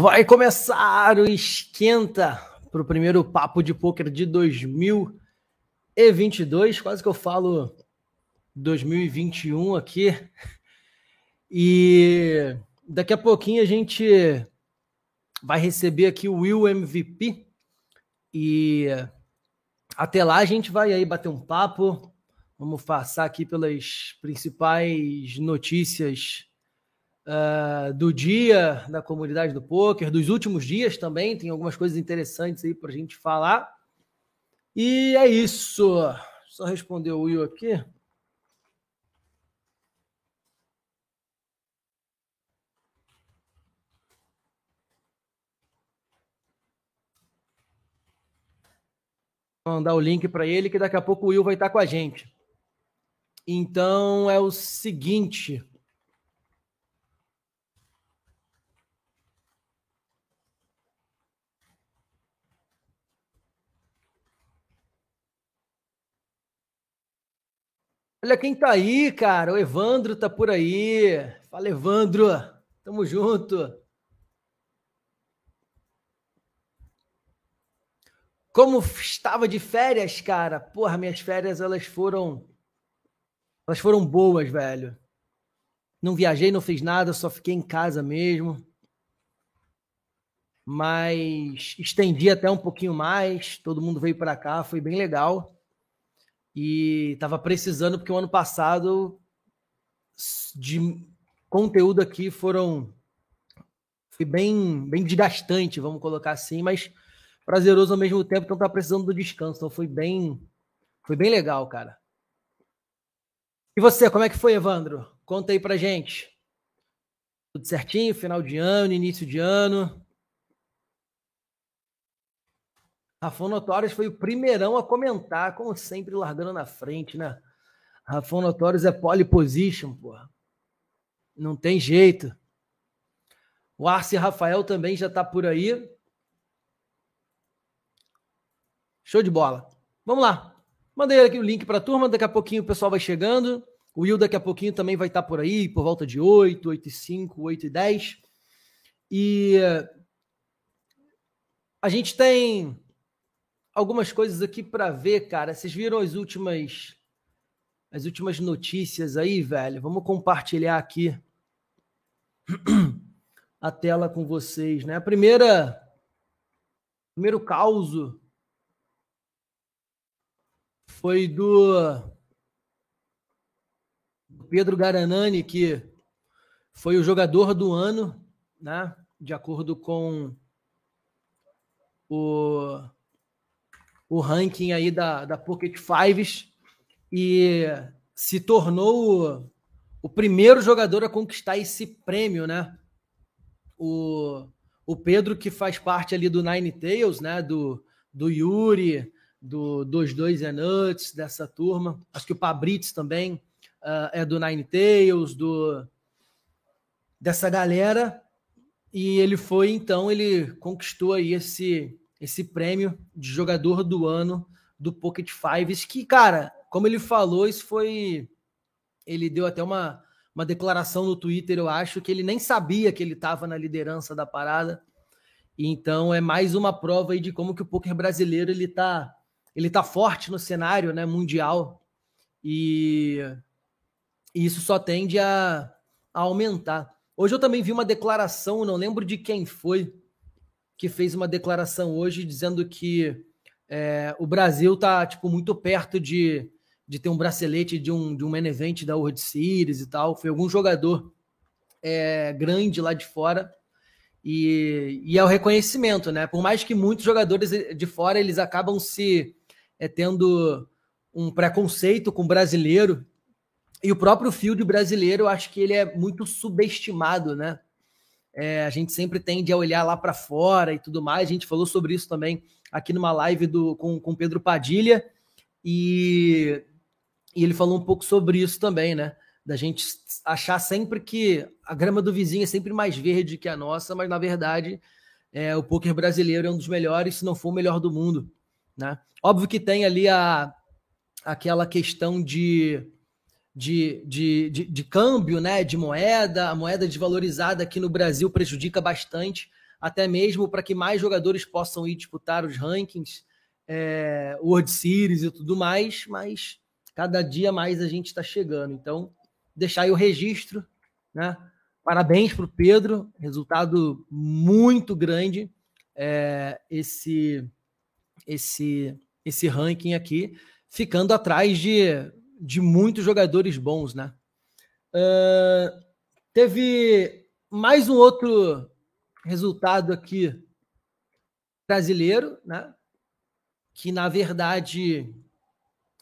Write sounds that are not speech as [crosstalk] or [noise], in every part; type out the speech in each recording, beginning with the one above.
Vai começar o esquenta para o primeiro papo de pôquer de 2022. Quase que eu falo 2021 aqui. E daqui a pouquinho a gente vai receber aqui o Will MVP. E até lá a gente vai aí bater um papo. Vamos passar aqui pelas principais notícias uh, do dia da comunidade do poker, dos últimos dias também. Tem algumas coisas interessantes aí para a gente falar. E é isso. Só responder o Will aqui. Mandar o link para ele que daqui a pouco o Will vai estar com a gente. Então é o seguinte. Olha quem tá aí, cara. O Evandro tá por aí. Fala, Evandro. Tamo junto. Como estava de férias, cara? Porra, minhas férias elas foram elas foram boas, velho. Não viajei, não fiz nada, só fiquei em casa mesmo. Mas estendi até um pouquinho mais, todo mundo veio para cá, foi bem legal e estava precisando, porque o ano passado de conteúdo aqui foram foi bem, bem desgastante, vamos colocar assim, mas prazeroso ao mesmo tempo, então tá precisando do descanso. Então foi bem foi bem legal, cara. E você, como é que foi, Evandro? Conta aí pra gente. Tudo certinho? Final de ano, início de ano? Rafão Notórios foi o primeirão a comentar, como sempre, largando na frente, né? Rafão Notórios é pole position, porra. Não tem jeito. O Arce Rafael também já tá por aí. Show de bola. Vamos lá. Mandei aqui o link para a turma, daqui a pouquinho o pessoal vai chegando. O Will daqui a pouquinho também vai estar tá por aí, por volta de 8, 8 e 5, 8 e 10. E a gente tem algumas coisas aqui para ver, cara. Vocês viram as últimas as últimas notícias aí, velho? Vamos compartilhar aqui [clears throat] a tela com vocês, né? A primeira primeiro caos foi do Pedro Garanani, que foi o jogador do ano, né? De acordo com o o ranking aí da, da Pocket Fives e se tornou o, o primeiro jogador a conquistar esse prêmio, né? O, o Pedro, que faz parte ali do Nine Tails, né? Do, do Yuri, do 22 é Nuts, dessa turma. Acho que o Pabrits também uh, é do Nine Tails, do, dessa galera. E ele foi, então, ele conquistou aí esse, esse prêmio de jogador do ano do Pocket Fives, que, cara, como ele falou, isso foi. Ele deu até uma, uma declaração no Twitter, eu acho, que ele nem sabia que ele estava na liderança da parada. Então é mais uma prova aí de como que o poker brasileiro ele tá, ele tá forte no cenário né, mundial. E, e isso só tende a, a aumentar. Hoje eu também vi uma declaração, não lembro de quem foi, que fez uma declaração hoje dizendo que é, o Brasil está tipo, muito perto de, de ter um bracelete de um, de um main event da World Series e tal. Foi algum jogador é, grande lá de fora. E, e é o reconhecimento, né? Por mais que muitos jogadores de fora eles acabam se é, tendo um preconceito com o brasileiro. E o próprio field brasileiro, eu acho que ele é muito subestimado, né? É, a gente sempre tende a olhar lá para fora e tudo mais. A gente falou sobre isso também aqui numa live do, com, com Pedro Padilha. E, e ele falou um pouco sobre isso também, né? Da gente achar sempre que a grama do vizinho é sempre mais verde que a nossa, mas na verdade é, o poker brasileiro é um dos melhores, se não for o melhor do mundo. Né? Óbvio que tem ali a, aquela questão de de, de, de, de, câmbio, né, de moeda, a moeda desvalorizada aqui no Brasil prejudica bastante até mesmo para que mais jogadores possam ir disputar os rankings, é, World Series e tudo mais, mas cada dia mais a gente está chegando. Então, deixar aí o registro, né? Parabéns para o Pedro, resultado muito grande é, esse, esse, esse ranking aqui, ficando atrás de, de muitos jogadores bons, né? Uh, teve mais um outro resultado aqui brasileiro, né? Que na verdade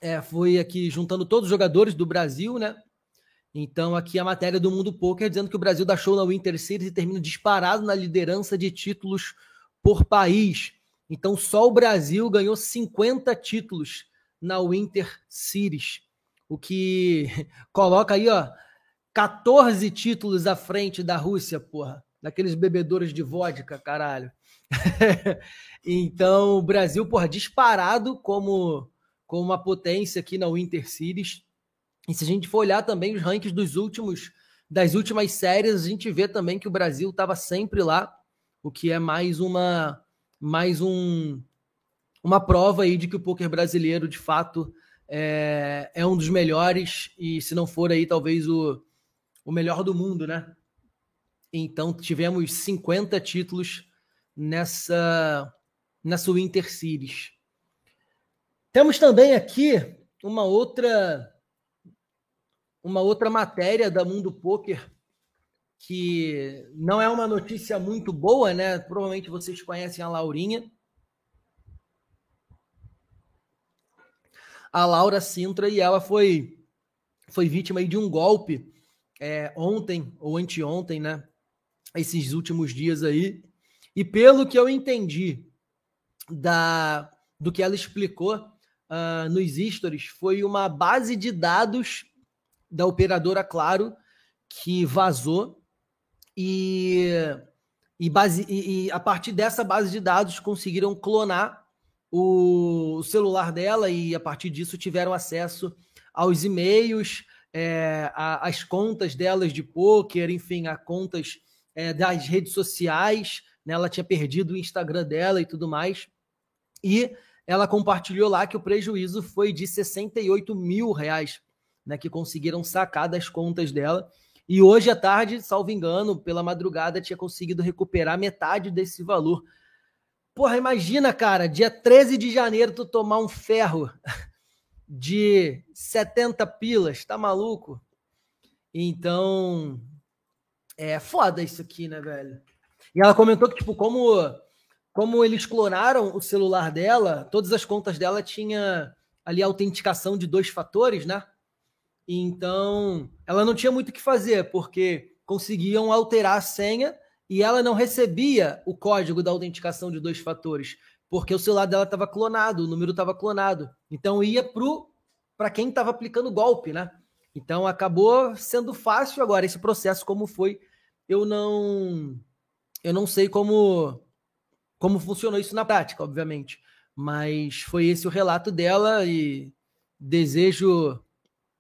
é, foi aqui juntando todos os jogadores do Brasil, né? Então, aqui a matéria do Mundo Poker dizendo que o Brasil dá show na Winter Series e termina disparado na liderança de títulos por país. Então, só o Brasil ganhou 50 títulos na Winter Series, o que [laughs] coloca aí, ó, 14 títulos à frente da Rússia, porra. Daqueles bebedores de vodka, caralho. [laughs] então, o Brasil, porra, disparado como, como uma potência aqui na Winter Series. E se a gente for olhar também os rankings dos últimos das últimas séries, a gente vê também que o Brasil estava sempre lá, o que é mais uma mais um uma prova aí de que o poker brasileiro de fato é, é um dos melhores e se não for aí talvez o, o melhor do mundo, né? Então tivemos 50 títulos nessa nessa Winter Series. Temos também aqui uma outra uma outra matéria da Mundo Poker que não é uma notícia muito boa, né? Provavelmente vocês conhecem a Laurinha. A Laura Sintra e ela foi foi vítima de um golpe é, ontem ou anteontem, né? Esses últimos dias aí. E pelo que eu entendi da do que ela explicou uh, nos stories, foi uma base de dados da operadora Claro que vazou e, e, base, e, e a partir dessa base de dados conseguiram clonar o, celular dela e a partir disso tiveram acesso aos e-mails, é, as contas delas de poker, enfim, a contas é, das redes sociais. Né? Ela tinha perdido o Instagram dela e tudo mais. E ela compartilhou lá que o prejuízo foi de 68 mil reais né, que conseguiram sacar das contas dela. E hoje à tarde, salvo engano, pela madrugada, tinha conseguido recuperar metade desse valor. Porra, imagina, cara, dia 13 de janeiro tu tomar um ferro de 70 pilas, tá maluco? Então, é foda isso aqui, né, velho? E ela comentou que, tipo, como, como eles clonaram o celular dela, todas as contas dela tinha ali a autenticação de dois fatores, né? Então, ela não tinha muito o que fazer, porque conseguiam alterar a senha e ela não recebia o código da autenticação de dois fatores, porque o celular dela estava clonado, o número estava clonado. Então, ia para quem estava aplicando golpe, né? Então, acabou sendo fácil agora esse processo, como foi. Eu não, eu não sei como, como funcionou isso na prática, obviamente. Mas foi esse o relato dela e desejo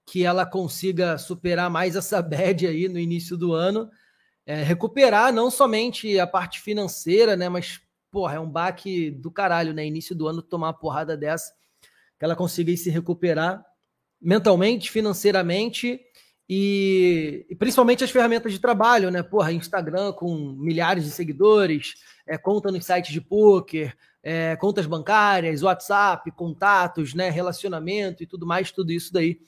que ela consiga superar mais essa [laughs] bad aí no início do ano, é, recuperar não somente a parte financeira, né, mas porra, é um baque do caralho, né, início do ano tomar uma porrada dessa, que ela consiga se recuperar mentalmente, financeiramente e, e, principalmente as ferramentas de trabalho, né, porra, Instagram com milhares de seguidores, é, conta nos sites de poker, é, contas bancárias, WhatsApp, contatos, né, relacionamento e tudo mais, tudo isso daí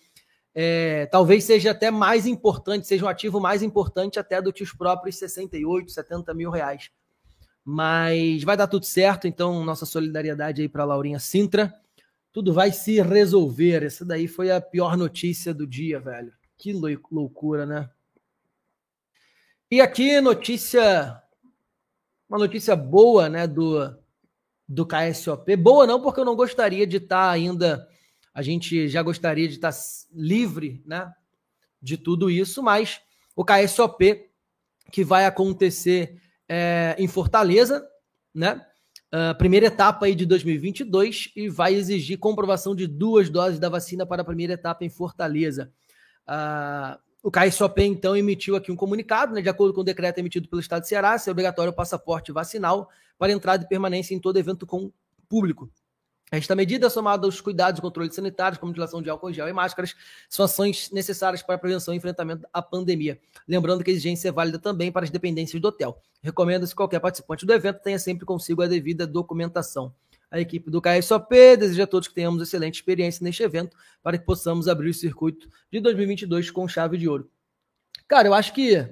é, talvez seja até mais importante, seja um ativo mais importante até do que os próprios 68, 70 mil reais. Mas vai dar tudo certo, então nossa solidariedade aí para Laurinha Sintra. Tudo vai se resolver. Essa daí foi a pior notícia do dia, velho. Que loucura, né? E aqui notícia, uma notícia boa, né, do do KSOP. Boa não, porque eu não gostaria de estar ainda a gente já gostaria de estar livre né, de tudo isso, mas o KSOP, que vai acontecer é, em Fortaleza, né? Uh, primeira etapa aí de 2022 e vai exigir comprovação de duas doses da vacina para a primeira etapa em Fortaleza. Uh, o KSOP, então, emitiu aqui um comunicado, né, de acordo com o decreto emitido pelo Estado de Ceará, é obrigatório o passaporte vacinal para entrada e permanência em todo evento com público. Esta medida, somada aos cuidados e controles sanitários, como utilização de álcool gel e máscaras, são ações necessárias para a prevenção e enfrentamento à pandemia. Lembrando que a exigência é válida também para as dependências do hotel. Recomenda-se que qualquer participante do evento tenha sempre consigo a devida documentação. A equipe do KSOP deseja a todos que tenhamos excelente experiência neste evento para que possamos abrir o circuito de 2022 com chave de ouro. Cara, eu acho que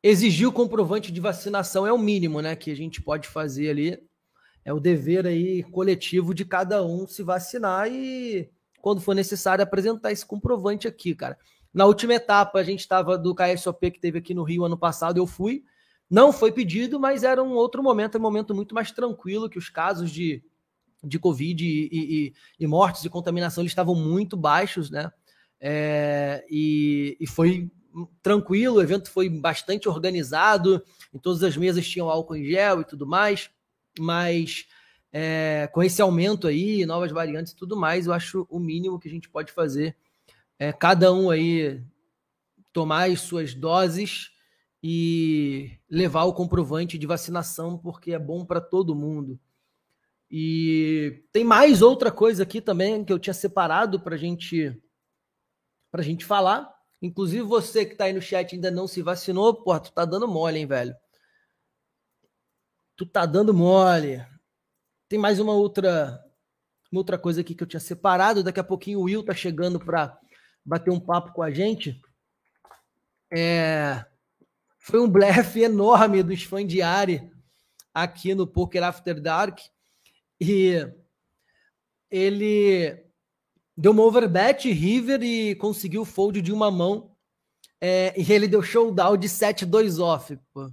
exigir o comprovante de vacinação é o mínimo, né, que a gente pode fazer ali é o dever aí coletivo de cada um se vacinar e, quando for necessário, apresentar esse comprovante aqui, cara. Na última etapa, a gente estava do KSOP que teve aqui no Rio ano passado, eu fui. Não foi pedido, mas era um outro momento, um momento muito mais tranquilo, que os casos de, de Covid e, e, e mortes e contaminação eles estavam muito baixos, né? É, e, e foi tranquilo, o evento foi bastante organizado, em todas as mesas tinham álcool em gel e tudo mais mas é, com esse aumento aí, novas variantes e tudo mais, eu acho o mínimo que a gente pode fazer é cada um aí tomar as suas doses e levar o comprovante de vacinação, porque é bom para todo mundo. E tem mais outra coisa aqui também que eu tinha separado para gente, a gente falar. Inclusive, você que está aí no chat ainda não se vacinou, pô, tu tá dando mole, hein, velho? Tu tá dando mole. Tem mais uma outra uma outra coisa aqui que eu tinha separado. Daqui a pouquinho o Will tá chegando para bater um papo com a gente. É, foi um blefe enorme do Sfandiari aqui no Poker After Dark. E ele deu uma overbet River e conseguiu fold de uma mão. É, e ele deu showdown de 7-2 off, pô,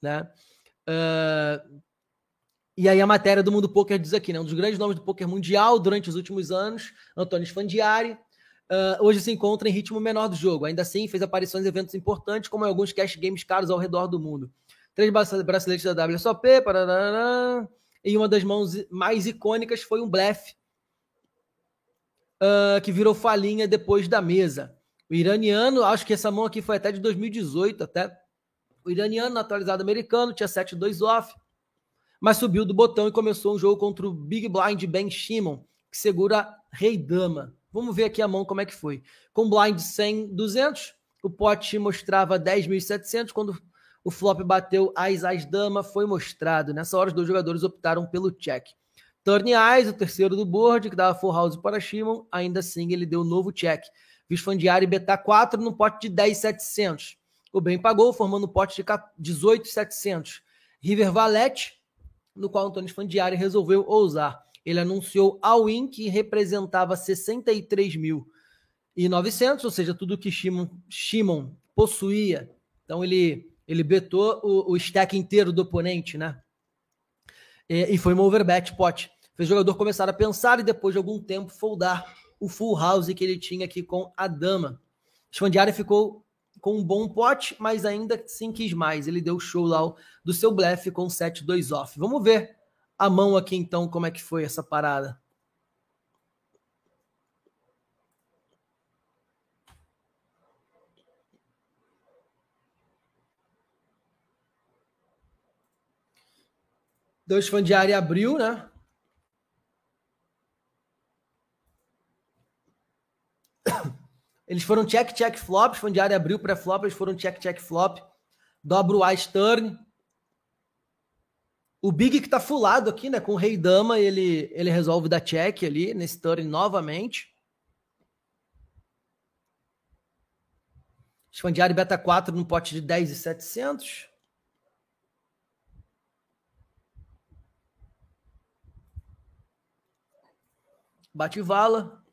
né? Uh, e aí a matéria do Mundo Poker diz aqui, né? Um dos grandes nomes do poker mundial durante os últimos anos, Antônio Sfandiari, uh, hoje se encontra em ritmo menor do jogo. Ainda assim, fez aparições em eventos importantes, como em alguns cash games caros ao redor do mundo. Três braceletes da WSOP, parará, e uma das mãos mais icônicas foi um blefe uh, que virou falinha depois da mesa. O iraniano, acho que essa mão aqui foi até de 2018, até o iraniano, naturalizado americano, tinha 7-2 off, mas subiu do botão e começou um jogo contra o Big Blind Ben Shimon, que segura Rei Dama. Vamos ver aqui a mão como é que foi. Com blind 100, 200, o pote mostrava 10.700, quando o flop bateu As As Dama, foi mostrado. Nessa hora, os dois jogadores optaram pelo check. Turn Eyes, o terceiro do board, que dava full house para Shimon, ainda assim ele deu novo check. Visfandiari beta 4 no pote de 10.700. O bem pagou, formando um pote de 18,700. River Valete, no qual Antônio Fandiari resolveu ousar. Ele anunciou all-in que representava 63.900, ou seja, tudo que Shimon, Shimon possuía. Então ele ele betou o, o stack inteiro do oponente, né? E, e foi uma overbet pot. Fez o jogador começar a pensar e depois de algum tempo foldar o full house que ele tinha aqui com a dama. Sfandiari ficou com um bom pote, mas ainda assim quis mais. Ele deu show lá do seu blefe com 7-2 off. Vamos ver a mão aqui então, como é que foi essa parada. Dois fãs de área abriu, né? Eles foram check, check, flop. Fundiário abriu pré-flop, eles foram check, check, flop. Dobra o ice turn. O Big que tá fulado aqui, né? Com o Rei Dama, ele, ele resolve dar check ali nesse turn novamente. Expandiário beta 4 no pote de 10 e 700. Bate vala.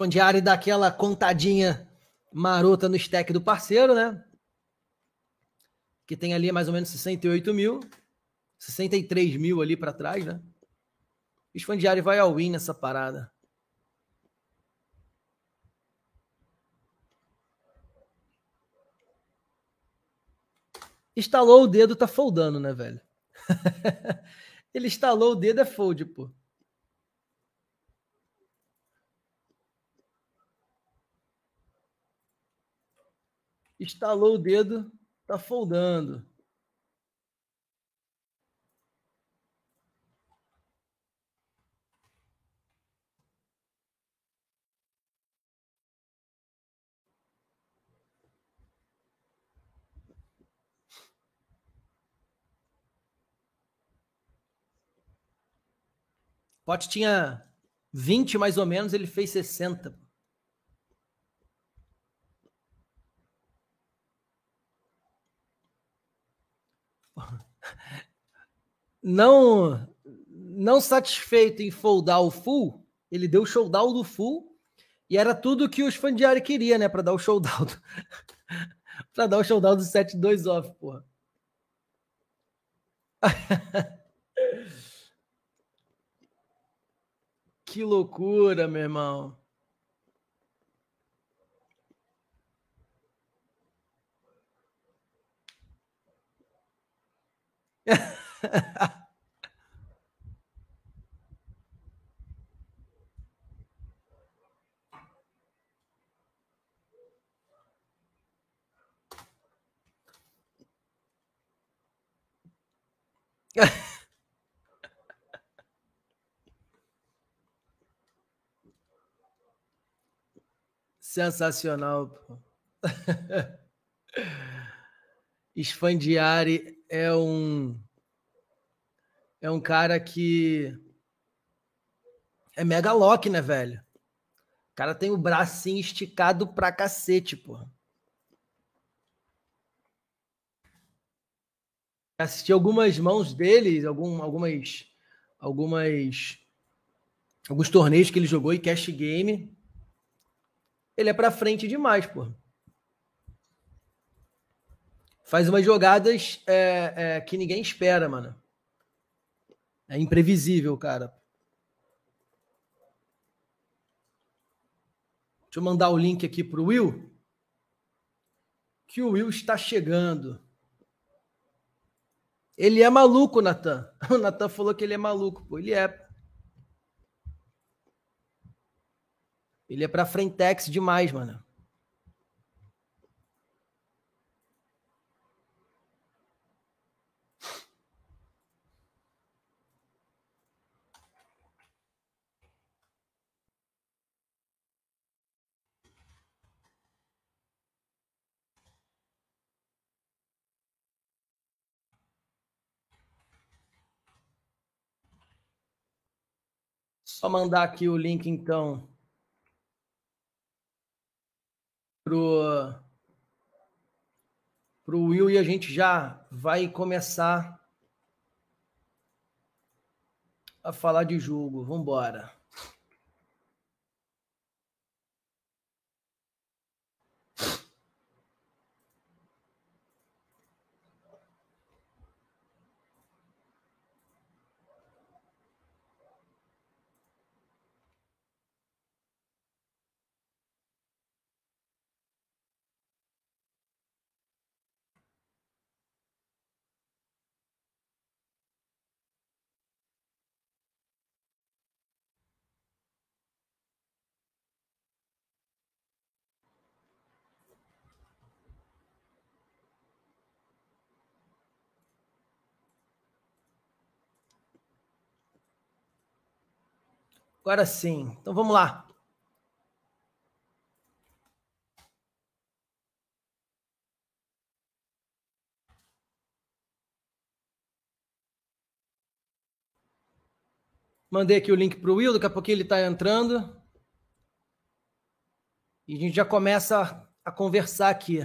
Esfandiari dá aquela contadinha marota no stack do parceiro, né? Que tem ali mais ou menos 68 mil. 63 mil ali para trás, né? Esfandiari vai ao win nessa parada. Instalou o dedo, tá foldando, né, velho? [laughs] Ele instalou o dedo, é fold, pô. Estalou o dedo, tá foldando. Pote tinha 20 mais ou menos, ele fez 60. Não não satisfeito em foldar o full, ele deu o showdown do full e era tudo que os Fandiari queria, né, para dar o showdown. para dar o showdown do [laughs] 7-2 off, porra. [laughs] Que loucura, meu irmão. [laughs] Sensacional. Pô. [laughs] Sfandiari é um é um cara que é mega lock, né, velho? O cara tem o bracinho esticado pra cacete, pô. Assisti algumas mãos dele, algum, algumas algumas alguns torneios que ele jogou e cash game ele é para frente demais, pô. Faz umas jogadas é, é, que ninguém espera, mano. É imprevisível, cara. Deixa eu mandar o link aqui pro Will. Que o Will está chegando. Ele é maluco, Natan. [laughs] O Natan falou que ele é maluco, pô. Ele é. Ele é pra frentex demais, mano. Só mandar aqui o link então pro pro Will e a gente já vai começar a falar de jogo. Vamos embora. Agora sim. Então vamos lá. Mandei aqui o link para o Will, daqui a pouquinho ele está entrando. E a gente já começa a conversar aqui.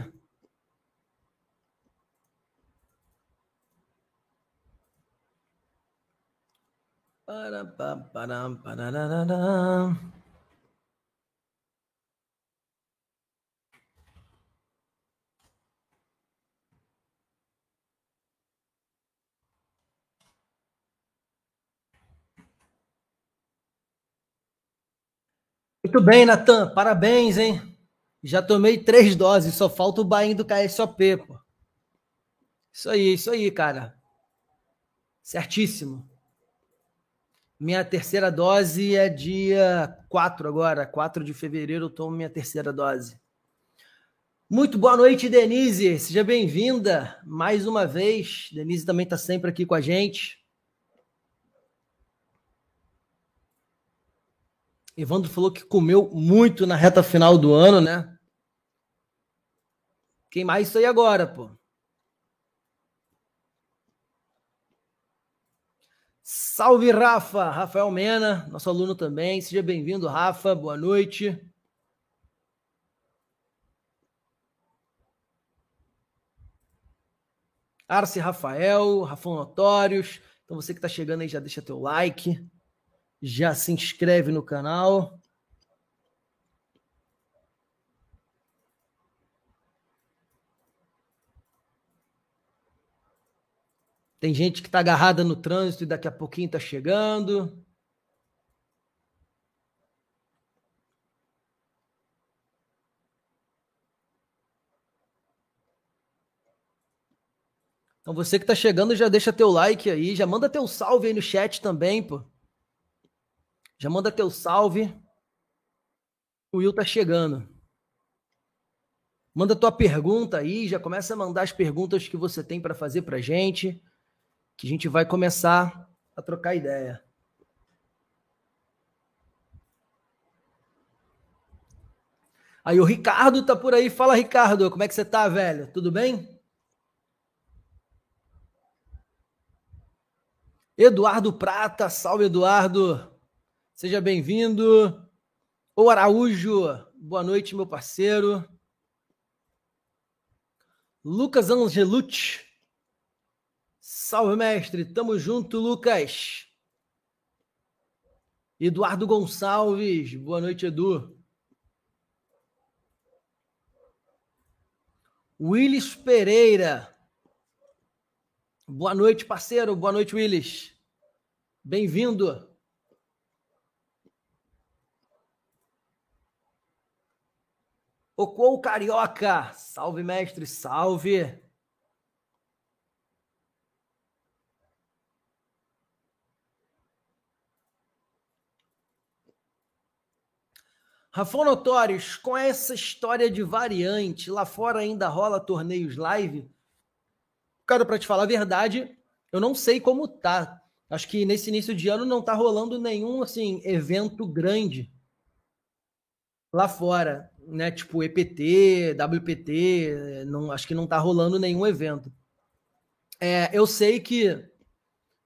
Muito bem, Natan. Parabéns, hein? Já tomei três doses, só falta o bainho do KSOP, pô. Isso aí, isso aí, cara. Certíssimo. Minha terceira dose é dia 4 agora, 4 de fevereiro eu tomo minha terceira dose. Muito boa noite, Denise. Seja bem-vinda mais uma vez. Denise também está sempre aqui com a gente. Evandro falou que comeu muito na reta final do ano, né? Quem mais isso aí agora, pô? Salve, Rafa! Rafael Mena, nosso aluno também. Seja bem-vindo, Rafa. Boa noite. Arce Rafael, Rafão Notórios. Então você que está chegando aí já deixa teu like, já se inscreve no canal. Tem gente que está agarrada no trânsito e daqui a pouquinho está chegando. Então você que tá chegando, já deixa teu like aí, já manda teu salve aí no chat também, pô. Já manda teu salve. O Will tá chegando. Manda tua pergunta aí, já começa a mandar as perguntas que você tem para fazer pra gente, que a gente vai começar a trocar ideia. Aí o Ricardo tá por aí. Fala, Ricardo, como é que você tá, velho? Tudo bem? Eduardo Prata, salve Eduardo, seja bem-vindo. O Araújo, boa noite, meu parceiro. Lucas Angelucci, salve mestre, tamo junto, Lucas. Eduardo Gonçalves, boa noite, Edu. Willis Pereira, Boa noite, parceiro. Boa noite, Willis. Bem-vindo. Ocou Carioca. Salve, mestre. Salve. Rafão Notórios, com essa história de variante, lá fora ainda rola torneios live? Cara, para te falar a verdade, eu não sei como tá. Acho que nesse início de ano não tá rolando nenhum assim evento grande lá fora, né? Tipo EPT, WPT, não, acho que não tá rolando nenhum evento. É, eu sei que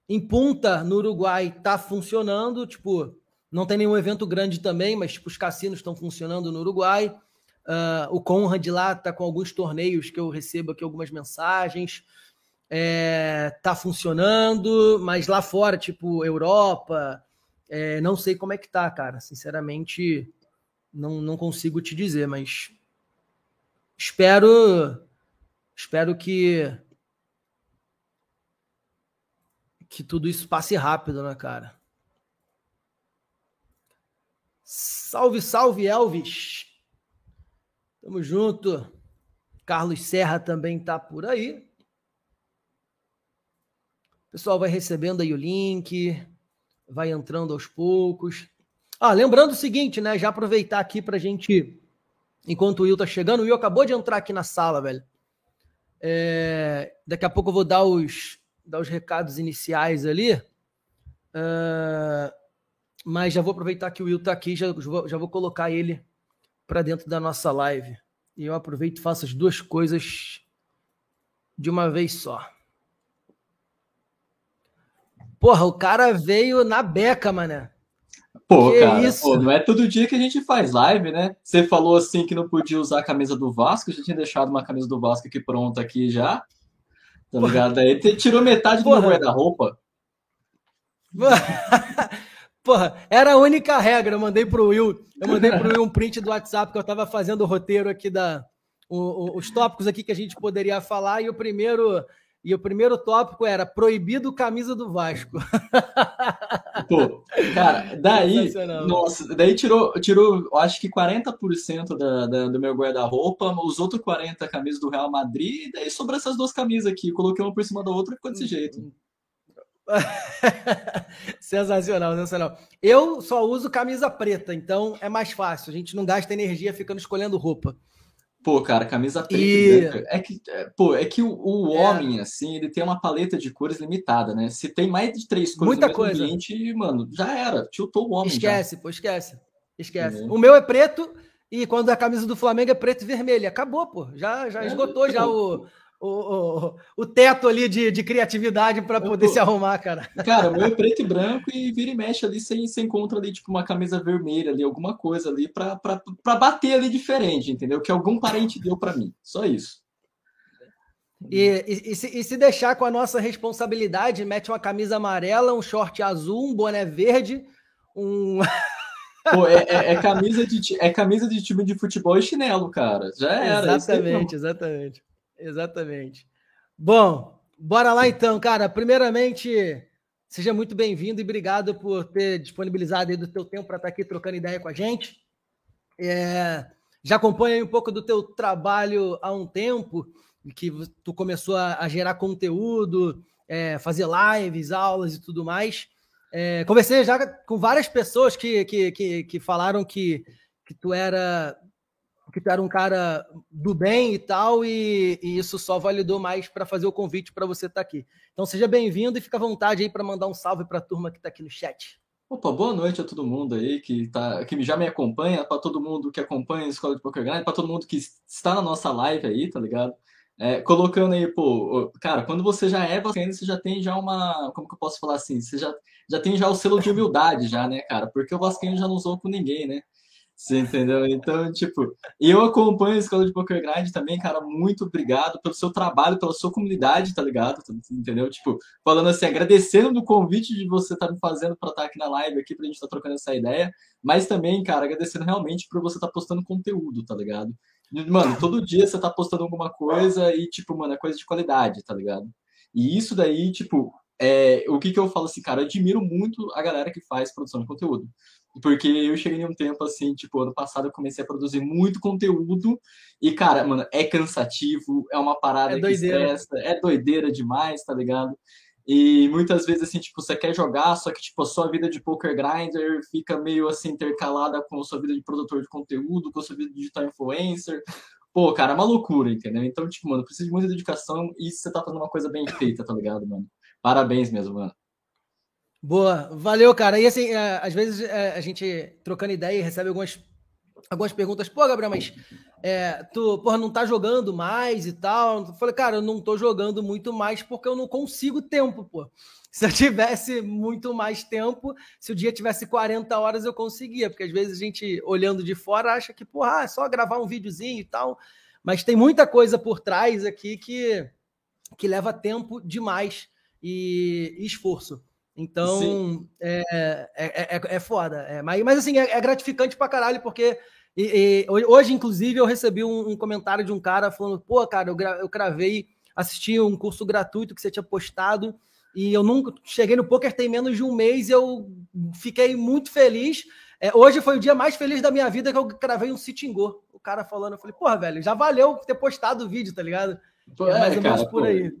em Punta, no Uruguai, tá funcionando, tipo, não tem nenhum evento grande também, mas tipo, os cassinos estão funcionando no Uruguai. Uh, o Conrad lá tá com alguns torneios que eu recebo aqui algumas mensagens é, tá funcionando, mas lá fora, tipo Europa, é, não sei como é que tá, cara. Sinceramente, não, não consigo te dizer, mas espero espero que que tudo isso passe rápido, né, cara? Salve, salve, Elvis. Tamo junto. Carlos Serra também tá por aí. O pessoal vai recebendo aí o link, vai entrando aos poucos. Ah, lembrando o seguinte, né? Já aproveitar aqui pra gente, enquanto o Will tá chegando, o Will acabou de entrar aqui na sala, velho. É, daqui a pouco eu vou dar os, dar os recados iniciais ali. Uh, mas já vou aproveitar que o Will tá aqui, já, já vou colocar ele para dentro da nossa live. E eu aproveito e faço as duas coisas de uma vez só. Porra, o cara veio na beca, mané. Pô, que cara, isso? Pô, não é todo dia que a gente faz live, né? Você falou assim que não podia usar a camisa do Vasco, já tinha deixado uma camisa do Vasco aqui pronta aqui já. Tá ligado? Aí tirou metade Porra. do meu guarda-roupa. [laughs] Porra, era a única regra. Eu mandei pro Will, eu mandei pro Will um print do WhatsApp que eu tava fazendo o roteiro aqui da o, o, os tópicos aqui que a gente poderia falar e o primeiro e o primeiro tópico era proibido camisa do Vasco. Pô, cara, daí, nossa, daí tirou, tirou, acho que 40% da, da, do meu guarda-roupa, os outros 40 camisas do Real Madrid, e daí sobrou essas duas camisas aqui, coloquei uma por cima da outra e ficou desse jeito. [laughs] sensacional, sensacional. Eu só uso camisa preta, então é mais fácil. A gente não gasta energia ficando escolhendo roupa. Pô, cara, camisa preta e... branca. É que, é, pô, é que o, o é. homem, assim, ele tem uma paleta de cores limitada, né? Se tem mais de três cores Muita no coisa. ambiente, mano, já era. Tiltou o homem. Esquece, já. pô, esquece. Esquece. Uhum. O meu é preto e quando a camisa do Flamengo é preto e vermelho. Acabou, pô. Já, já é, esgotou já o, o, o, o teto ali de, de criatividade para poder tô... se arrumar, cara. [laughs] Cara, o meu é preto e branco e vira e mexe ali, você, você encontra ali, tipo, uma camisa vermelha ali, alguma coisa ali para bater ali diferente, entendeu? Que algum parente deu para mim. Só isso. E, e, e, se, e, se, deixar com a nossa responsabilidade, mete uma camisa amarela, um short azul, um boné verde, um. Pô, é, é, é, camisa de, é camisa de time de futebol e chinelo, cara. Já era. Exatamente, exatamente. Exatamente. Bom, bora lá então, cara. Primeiramente, seja muito bem-vindo e obrigado por ter disponibilizado aí do teu tempo para estar aqui trocando ideia com a gente. É, já acompanha um pouco do teu trabalho há um tempo, que tu começou a, a gerar conteúdo, é, fazer lives, aulas e tudo mais. É, conversei já com várias pessoas que, que, que, que falaram que, que tu era que tu era um cara do bem e tal, e, e isso só validou mais para fazer o convite para você estar tá aqui. Então seja bem-vindo e fica à vontade aí para mandar um salve para a turma que está aqui no chat. Opa, boa noite a todo mundo aí que, tá, que já me acompanha, para todo mundo que acompanha a Escola de Poker Grind, para todo mundo que está na nossa live aí, tá ligado? É, colocando aí, pô, cara, quando você já é vascaíno, você já tem já uma, como que eu posso falar assim, você já, já tem já o selo de humildade já, né, cara? Porque o vascaíno já não usou com ninguém, né? Você entendeu? Então, tipo, eu acompanho a Escola de Poker Grind também, cara. Muito obrigado pelo seu trabalho, pela sua comunidade, tá ligado? Entendeu? Tipo, falando assim, agradecendo do convite de você estar tá me fazendo para estar tá aqui na live aqui pra gente estar tá trocando essa ideia, mas também, cara, agradecendo realmente por você estar postando conteúdo, tá ligado? Mano, todo dia você tá postando alguma coisa e, tipo, mano, é coisa de qualidade, tá ligado? E isso daí, tipo, é, o que que eu falo assim, cara, eu admiro muito a galera que faz produção de conteúdo. Porque eu cheguei em um tempo assim, tipo, ano passado eu comecei a produzir muito conteúdo e, cara, mano, é cansativo, é uma parada é que estressa, é doideira demais, tá ligado? E muitas vezes, assim, tipo, você quer jogar, só que, tipo, a sua vida de poker grinder fica meio, assim, intercalada com a sua vida de produtor de conteúdo, com a sua vida de digital influencer. Pô, cara, é uma loucura, entendeu? Então, tipo, mano, precisa de muita dedicação e você tá fazendo uma coisa bem feita, tá ligado, mano? Parabéns mesmo, mano. Boa, valeu, cara. E assim, é, às vezes é, a gente trocando ideia recebe algumas, algumas perguntas. Pô, Gabriel, mas é, tu porra, não tá jogando mais e tal. Eu falei, cara, eu não tô jogando muito mais porque eu não consigo tempo, pô. [laughs] Se eu tivesse muito mais tempo, se o dia tivesse 40 horas, eu conseguia. Porque às vezes a gente, olhando de fora, acha que, porra, é só gravar um videozinho e tal. Mas tem muita coisa por trás aqui que, que leva tempo demais e, e esforço. Então, é, é, é, é, foda. É, mas, mas assim, é, é, gratificante pra caralho, porque e, e, hoje, inclusive, eu recebi um, um, comentário de um cara falando: pô, cara, eu, eu cravei, assisti um curso gratuito que você tinha postado, e eu nunca cheguei no poker tem menos de um mês e eu fiquei muito feliz. É, hoje foi o dia mais feliz da minha vida que eu cravei um Sitingô. O cara falando, eu falei, porra, velho, já valeu ter postado o vídeo, tá ligado? Pô, é, mais ou menos por aí.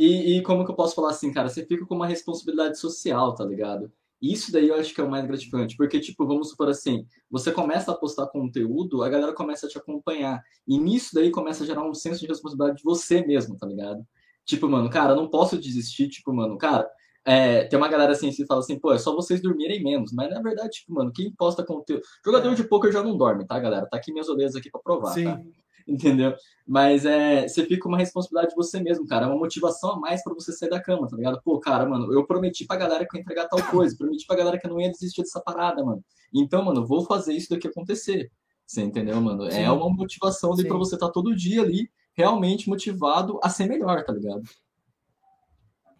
E, e, como que eu posso falar assim, cara? Você fica com uma responsabilidade social, tá ligado? Isso daí eu acho que é o mais gratificante, porque, tipo, vamos supor assim, você começa a postar conteúdo, a galera começa a te acompanhar, e nisso daí começa a gerar um senso de responsabilidade de você mesmo, tá ligado? Tipo, mano, cara, não posso desistir, tipo, mano, cara, é, tem uma galera assim que fala assim, pô, é só vocês dormirem menos, mas na verdade, tipo, mano, quem posta conteúdo. Jogador é. de poker já não dorme, tá, galera? Tá aqui minhas orelhas aqui pra provar, Sim. tá? Entendeu? Mas é, você fica com uma responsabilidade de você mesmo, cara. É uma motivação a mais para você sair da cama, tá ligado? Pô, cara, mano, eu prometi pra galera que eu ia entregar tal coisa, prometi pra galera que eu não ia desistir dessa parada, mano. Então, mano, vou fazer isso daqui acontecer. Você entendeu, mano? É Sim. É uma motivação ali para você estar tá todo dia ali realmente motivado a ser melhor, tá ligado?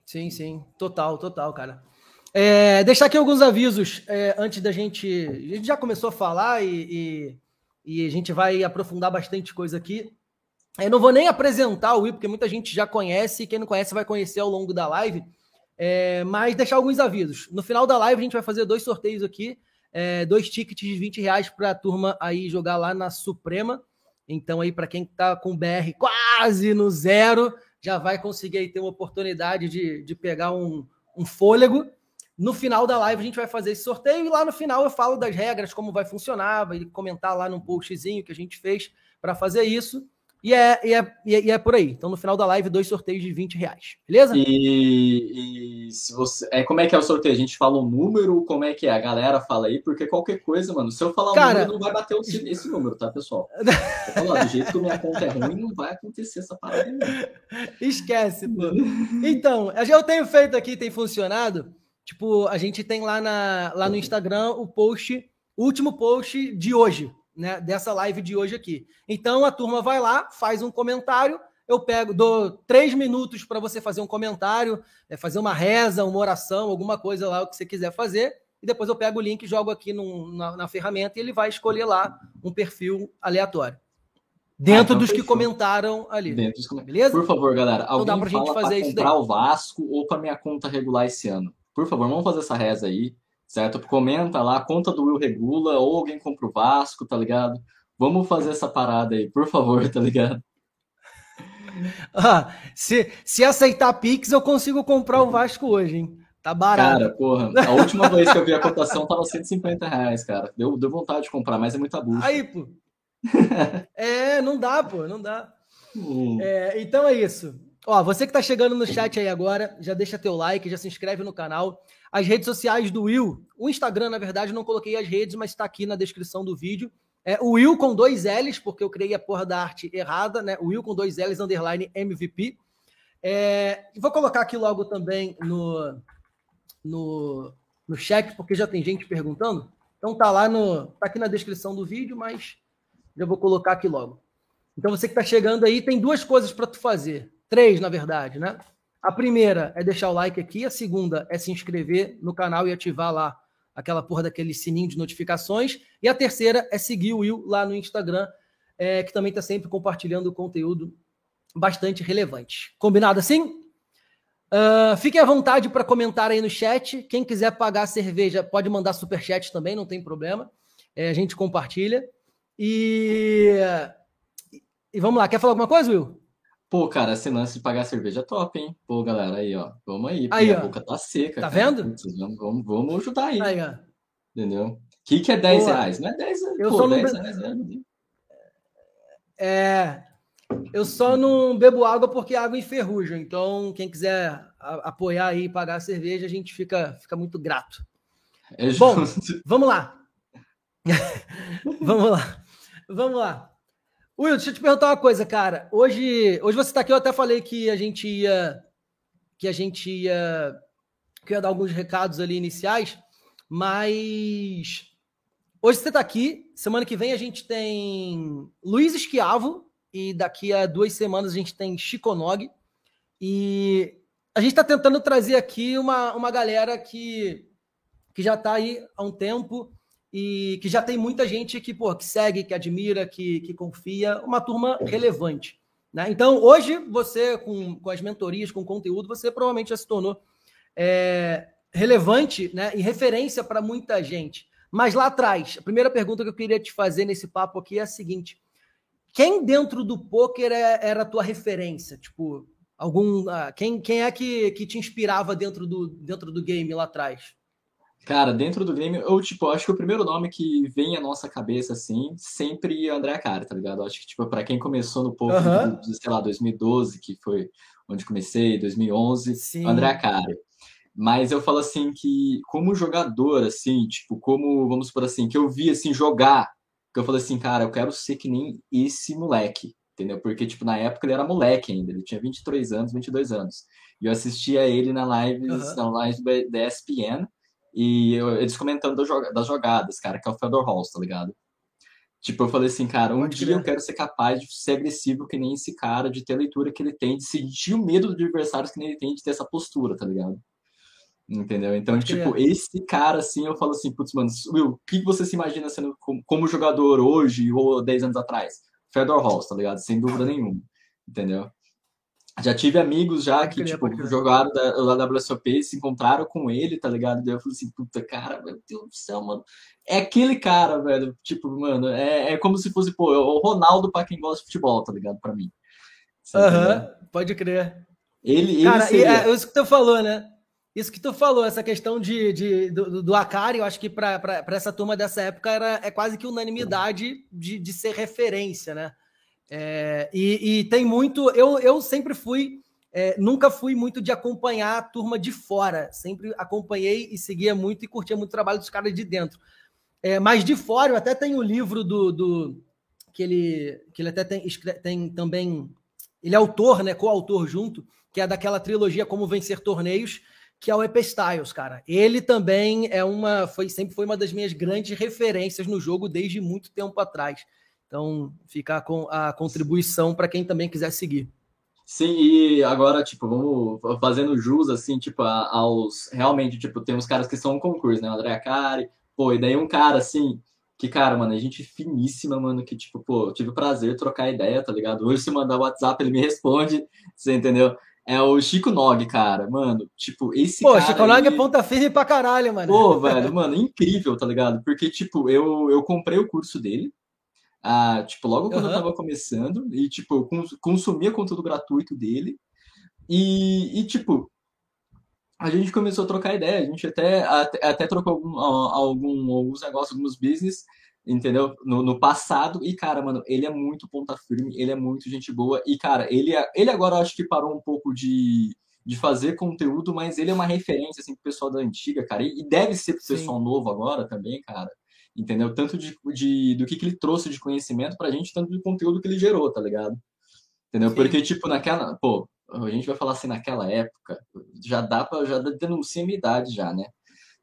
Sim, sim. Total, total, cara. É, deixar aqui alguns avisos é, antes da gente. A gente já começou a falar e, e e a gente vai aprofundar bastante coisa aqui. Eu não vou nem apresentar o Will, porque muita gente já conhece, e quem não conhece vai conhecer ao longo da live. É, mas deixar alguns avisos. No final da live, a gente vai fazer dois sorteios aqui, é, dois tickets de 20 reais para a turma aí jogar lá na Suprema. Então, aí, para quem está com BR quase no zero, já vai conseguir ter uma oportunidade de, de pegar um, um fôlego. No final da live a gente vai fazer esse sorteio e lá no final eu falo das regras, como vai funcionar, vai comentar lá no postzinho que a gente fez para fazer isso. E é, e, é, e é por aí. Então, no final da live, dois sorteios de 20 reais. Beleza? E, e, se você. É, como é que é o sorteio? A gente fala um número? Como é que é? A galera fala aí, porque qualquer coisa, mano, se eu falar Cara, um número, não vai bater [laughs] esse, número, tá, pessoal? [laughs] Falar, do jeito que minha conta é ruim, não vai acontecer essa parada. Esquece, pô. [laughs] Então, eu tenho feito aqui, tem funcionado. Tipo, a gente tem lá, na, lá no Instagram o post, o último post de hoje né, dessa live de hoje aqui. Então a turma vai lá, faz um comentário, eu pego, dou três minutos para você fazer um comentário, é, fazer uma reza, uma oração, alguma coisa lá, o que você quiser fazer, e depois eu pego o link, jogo aqui no, na, na, ferramenta e ele vai escolher lá um perfil aleatório. Dentro ah, então dos fechou. que comentaram ali. Dentro dos Beleza? Por favor, galera, alguém então dá pra fala gente fazer comprar isso daí. o Vasco ou para minha conta regular esse ano. Por favor, vamos fazer essa reza aí certo? Comenta lá, conta do Will Regula, ou alguém compra o Vasco, tá ligado? Vamos fazer essa parada aí, por favor, tá ligado? [laughs] Ah, se, se aceitar Pix, eu consigo comprar o Vasco hoje, hein? Tá barato. Cara, porra, a última vez que eu vi a cotação tava 150 reais, cara. Deu, deu vontade de comprar, mas é muito abuso. Aí, pô. [laughs] é, não dá, pô, não dá. Hum. É, então é isso. Ó, você que tá chegando no chat aí agora, já deixa teu like, já se inscreve no canal. As redes sociais do Will, o Instagram, na verdade, não coloquei as redes, mas está aqui na descrição do vídeo. É o Will com dois L's, porque eu criei a porra da arte errada, né? O Will com dois L's, underline MVP. É, vou colocar aqui logo também no, no, no chat, porque já tem gente perguntando. Então tá lá no. tá aqui na descrição do vídeo, mas já vou colocar aqui logo. Então você que está chegando aí, tem duas coisas para tu fazer. Três, na verdade, né? A primeira é deixar o like aqui, a segunda é se inscrever no canal e ativar lá aquela porra daquele sininho de notificações. E a terceira é seguir o Will lá no Instagram, é, que também está sempre compartilhando conteúdo bastante relevante. Combinado assim? Uh, fiquem à vontade para comentar aí no chat. Quem quiser pagar cerveja pode mandar super chat também, não tem problema. É, a gente compartilha. E, e vamos lá, quer falar alguma coisa, Will? Pô, cara, esse lance de pagar cerveja é top, hein? Pô, galera, aí, ó. Vamos aí, aí a boca tá seca. Tá cara. vendo? vamos, vamos, vamos ajudar aí. Aí, ó. Entendeu? O que, que é 10 Pô, reais? Não é 10 reais. Eu pô, só 10 não... reais é, é. Eu só não bebo água porque água enferruja. Então, quem quiser apoiar aí e pagar a cerveja, a gente fica, fica muito grato. É Bom, [laughs] vamos lá. vamos lá. Vamos lá. Will, deixa eu te perguntar uma coisa, cara. Hoje, hoje você está aqui, eu até falei que a gente ia que a gente ia que ia dar alguns recados ali iniciais, mas hoje você está aqui. Semana que vem a gente tem Luiz Esquiavo e daqui a duas semanas a gente tem Chico Nog. E a gente está tentando trazer aqui uma, uma galera que, que já está aí há um tempo e que já tem muita gente que, pô, que segue, que admira, que, que confia, uma turma relevante. Né? Então, hoje, você, com, com as mentorias, com conteúdo, você provavelmente já se tornou é, relevante né, e referência para muita gente. Mas lá atrás, a primeira pergunta que eu queria te fazer nesse papo aqui é a seguinte: quem dentro do poker é, era a tua referência? Tipo, algum. Ah, quem, quem é que, que te inspirava dentro do, dentro do game lá atrás? Cara, dentro do game, eu, tipo, acho que o primeiro nome que vem à nossa cabeça, assim, sempre é André Cara, tá ligado? Acho que, tipo, pra quem começou no pouco, uhum. sei lá, 2012, que foi onde comecei, 2011, Sim. André Cara. Mas eu falo assim que, como jogador, assim, tipo, como, vamos por assim, que eu vi, assim, jogar, que eu falei assim, cara, eu quero ser que nem esse moleque, entendeu? Porque, tipo, na época ele era moleque ainda, ele tinha 23 anos, 22 anos. E eu assistia ele na live, uhum. na live da ESPN, e eu, eles comentando das jogadas, cara, que é o Fedor Halls, tá ligado? Tipo, eu falei assim, cara, um Pode dia eu quero ser capaz de ser agressivo que nem esse cara, de ter a leitura que ele tem, de sentir o medo dos adversários que nem ele tem, de ter essa postura, tá ligado? Entendeu? Então, Pode tipo, criar. esse cara, assim, eu falo assim, putz, mano, Will, o que você se imagina sendo como, como jogador hoje ou 10 anos atrás? Fedor Halls, tá ligado? Sem dúvida [laughs] nenhuma. Entendeu? Já tive amigos já que, tipo, jogaram da, da WSOP, se encontraram com ele, tá ligado? Daí eu falei assim, puta, cara, meu Deus do céu, mano. É aquele cara, velho. Tipo, mano, é, é como se fosse, pô, o Ronaldo pra quem gosta de futebol, tá ligado? Pra mim. Aham, uhum, pode crer. Ele, cara, ele seria... é, isso que tu falou, né? Isso que tu falou, essa questão de, de do, do Akari, eu acho que para essa turma dessa época era, é quase que unanimidade de, de ser referência, né? É, e, e, tem muito. Eu, eu sempre fui, é, nunca fui muito de acompanhar a turma de fora, sempre acompanhei e seguia muito e curtia muito o trabalho dos caras de dentro. É, mas de fora, eu até tenho o um livro do, do, que, ele, que ele até tem, tem também. Ele é autor, né? Co-autor junto, que é daquela trilogia Como Vencer Torneios que é o Epstyles, cara. Ele também é uma, foi sempre foi uma das minhas grandes referências no jogo desde muito tempo atrás. Então, fica com a contribuição para quem também quiser seguir. Sim, e agora, tipo, vamos fazendo jus, assim, tipo, aos... Realmente, tipo, tem uns caras que são um concurso, né? O André Cari, pô, e daí um cara, assim, que, cara, mano, a gente finíssima, mano, que, tipo, pô, tive o prazer de trocar ideia, tá ligado? Hoje, se mandar WhatsApp, ele me responde, [laughs] você entendeu? É o Chico Nog, cara. Mano, tipo, esse Pô, cara. Chico Nog é ponta firme pra caralho, mano. Pô, velho, mano, incrível, tá ligado? Porque, tipo, eu, eu comprei o curso dele. Ah, tipo, logo quando uhum. eu tava começando. E, tipo, eu consumia conteúdo gratuito dele. E, e, tipo, a gente começou a trocar ideia. A gente até, até, até trocou algum, algum, alguns negócios, alguns business entendeu? No, no, passado. E, cara, mano, ele é muito ponta firme, ele é muito gente boa. E, cara, ele, ele agora acho que parou um pouco de, de fazer conteúdo, mas ele é uma referência, assim, pro pessoal da antiga, cara. E, deve ser pro Sim. pessoal novo agora também, cara. Entendeu? Tanto de, de, do que, que ele trouxe de conhecimento pra gente, tanto do conteúdo que ele gerou, tá ligado? Entendeu? Sim. Porque, tipo, naquela. Pô, a gente vai falar assim, naquela época, já dá pra. Já denuncia a minha idade já, né?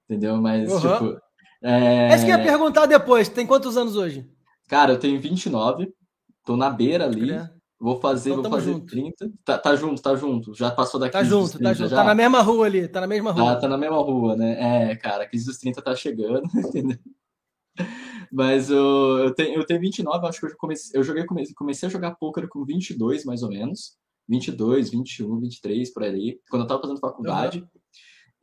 Entendeu? Mas, uhum. tipo é... Essa que eu ia perguntar depois. Tem quantos anos hoje? Cara, eu tenho 29. Tô na beira ali. Vou fazer, então, vou fazer junto. 30. Tá, tá, junto, tá junto. Já passou daqui. Tá junto, 30, tá junto. Já. Tá na mesma rua ali. Tá na mesma rua. Tá, tá na mesma rua, né? É, cara, a crise dos 30 tá chegando, [laughs] entendeu? Mas eu, eu, tenho, eu tenho 29, acho que eu comecei, eu joguei, comecei, comecei a jogar poker com 22, mais ou menos. 22, 21, 23, por aí. Quando eu tava fazendo faculdade. Uhum.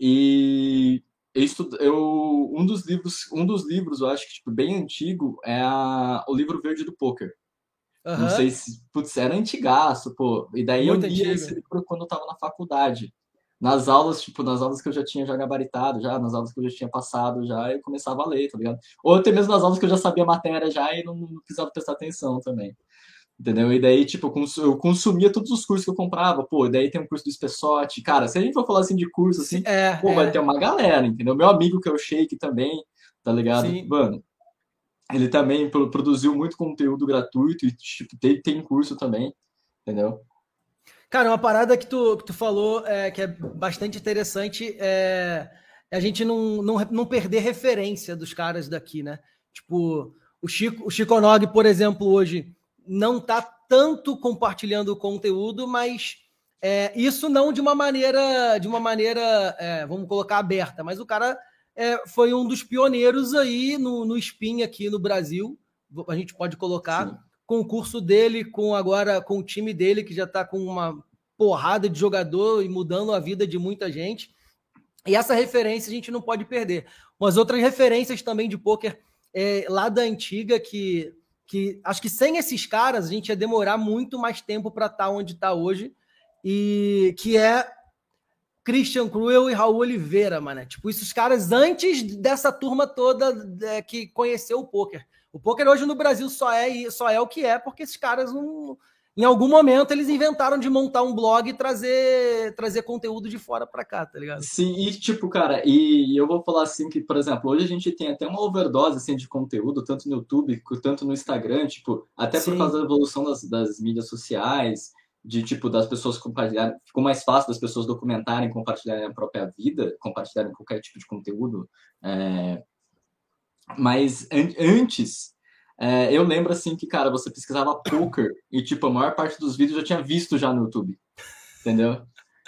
E eu estudo, eu, um dos livros, um dos livros, eu acho que tipo, bem antigo é a, o livro verde do poker. Uhum. Não sei se, putz, era antigaço, pô. E daí Muito eu li esse livro quando eu tava na faculdade. Nas aulas, tipo, nas aulas que eu já tinha já gabaritado, já, nas aulas que eu já tinha passado, já, eu começava a ler, tá ligado? Ou até mesmo nas aulas que eu já sabia a matéria já e não, não precisava prestar atenção também. Entendeu? E daí, tipo, eu consumia todos os cursos que eu comprava. Pô, daí tem um curso do Spessote. Cara, se a gente for falar assim de curso, assim, é, pô, é. vai ter uma galera, entendeu? Meu amigo que é o Shake também, tá ligado? Sim. Mano, ele também produziu muito conteúdo gratuito e, tipo, tem, tem curso também, entendeu? Cara, uma parada que tu, que tu falou é, que é bastante interessante é, é a gente não, não, não perder referência dos caras daqui, né? Tipo, o Chico, o Chico Nog, por exemplo, hoje não está tanto compartilhando o conteúdo, mas é, isso não de uma maneira, de uma maneira, é, vamos colocar aberta, mas o cara é, foi um dos pioneiros aí no, no spin aqui no Brasil. A gente pode colocar Sim. Com o curso dele, com agora com o time dele que já está com uma porrada de jogador e mudando a vida de muita gente. E essa referência a gente não pode perder. Umas outras referências também de poker é, lá da antiga que que acho que sem esses caras a gente ia demorar muito mais tempo para estar tá onde está hoje, e que é Christian Cruel e Raul Oliveira, mano. Tipo, esses caras antes dessa turma toda é, que conheceu o poker. O poker hoje no Brasil só é, só é o que é porque esses caras não, em algum momento eles inventaram de montar um blog e trazer, trazer conteúdo de fora para cá, tá ligado? Sim, e tipo, cara, e eu vou falar assim que, por exemplo, hoje a gente tem até uma overdose assim, de conteúdo, tanto no YouTube quanto no Instagram, tipo, até Sim. por causa da evolução das, das mídias sociais, de tipo das pessoas compartilharem, ficou mais fácil das pessoas documentarem, compartilharem a própria vida, compartilharem qualquer tipo de conteúdo. É... Mas an antes é, eu lembro assim que, cara, você pesquisava poker e, tipo, a maior parte dos vídeos eu já tinha visto já no YouTube. Entendeu?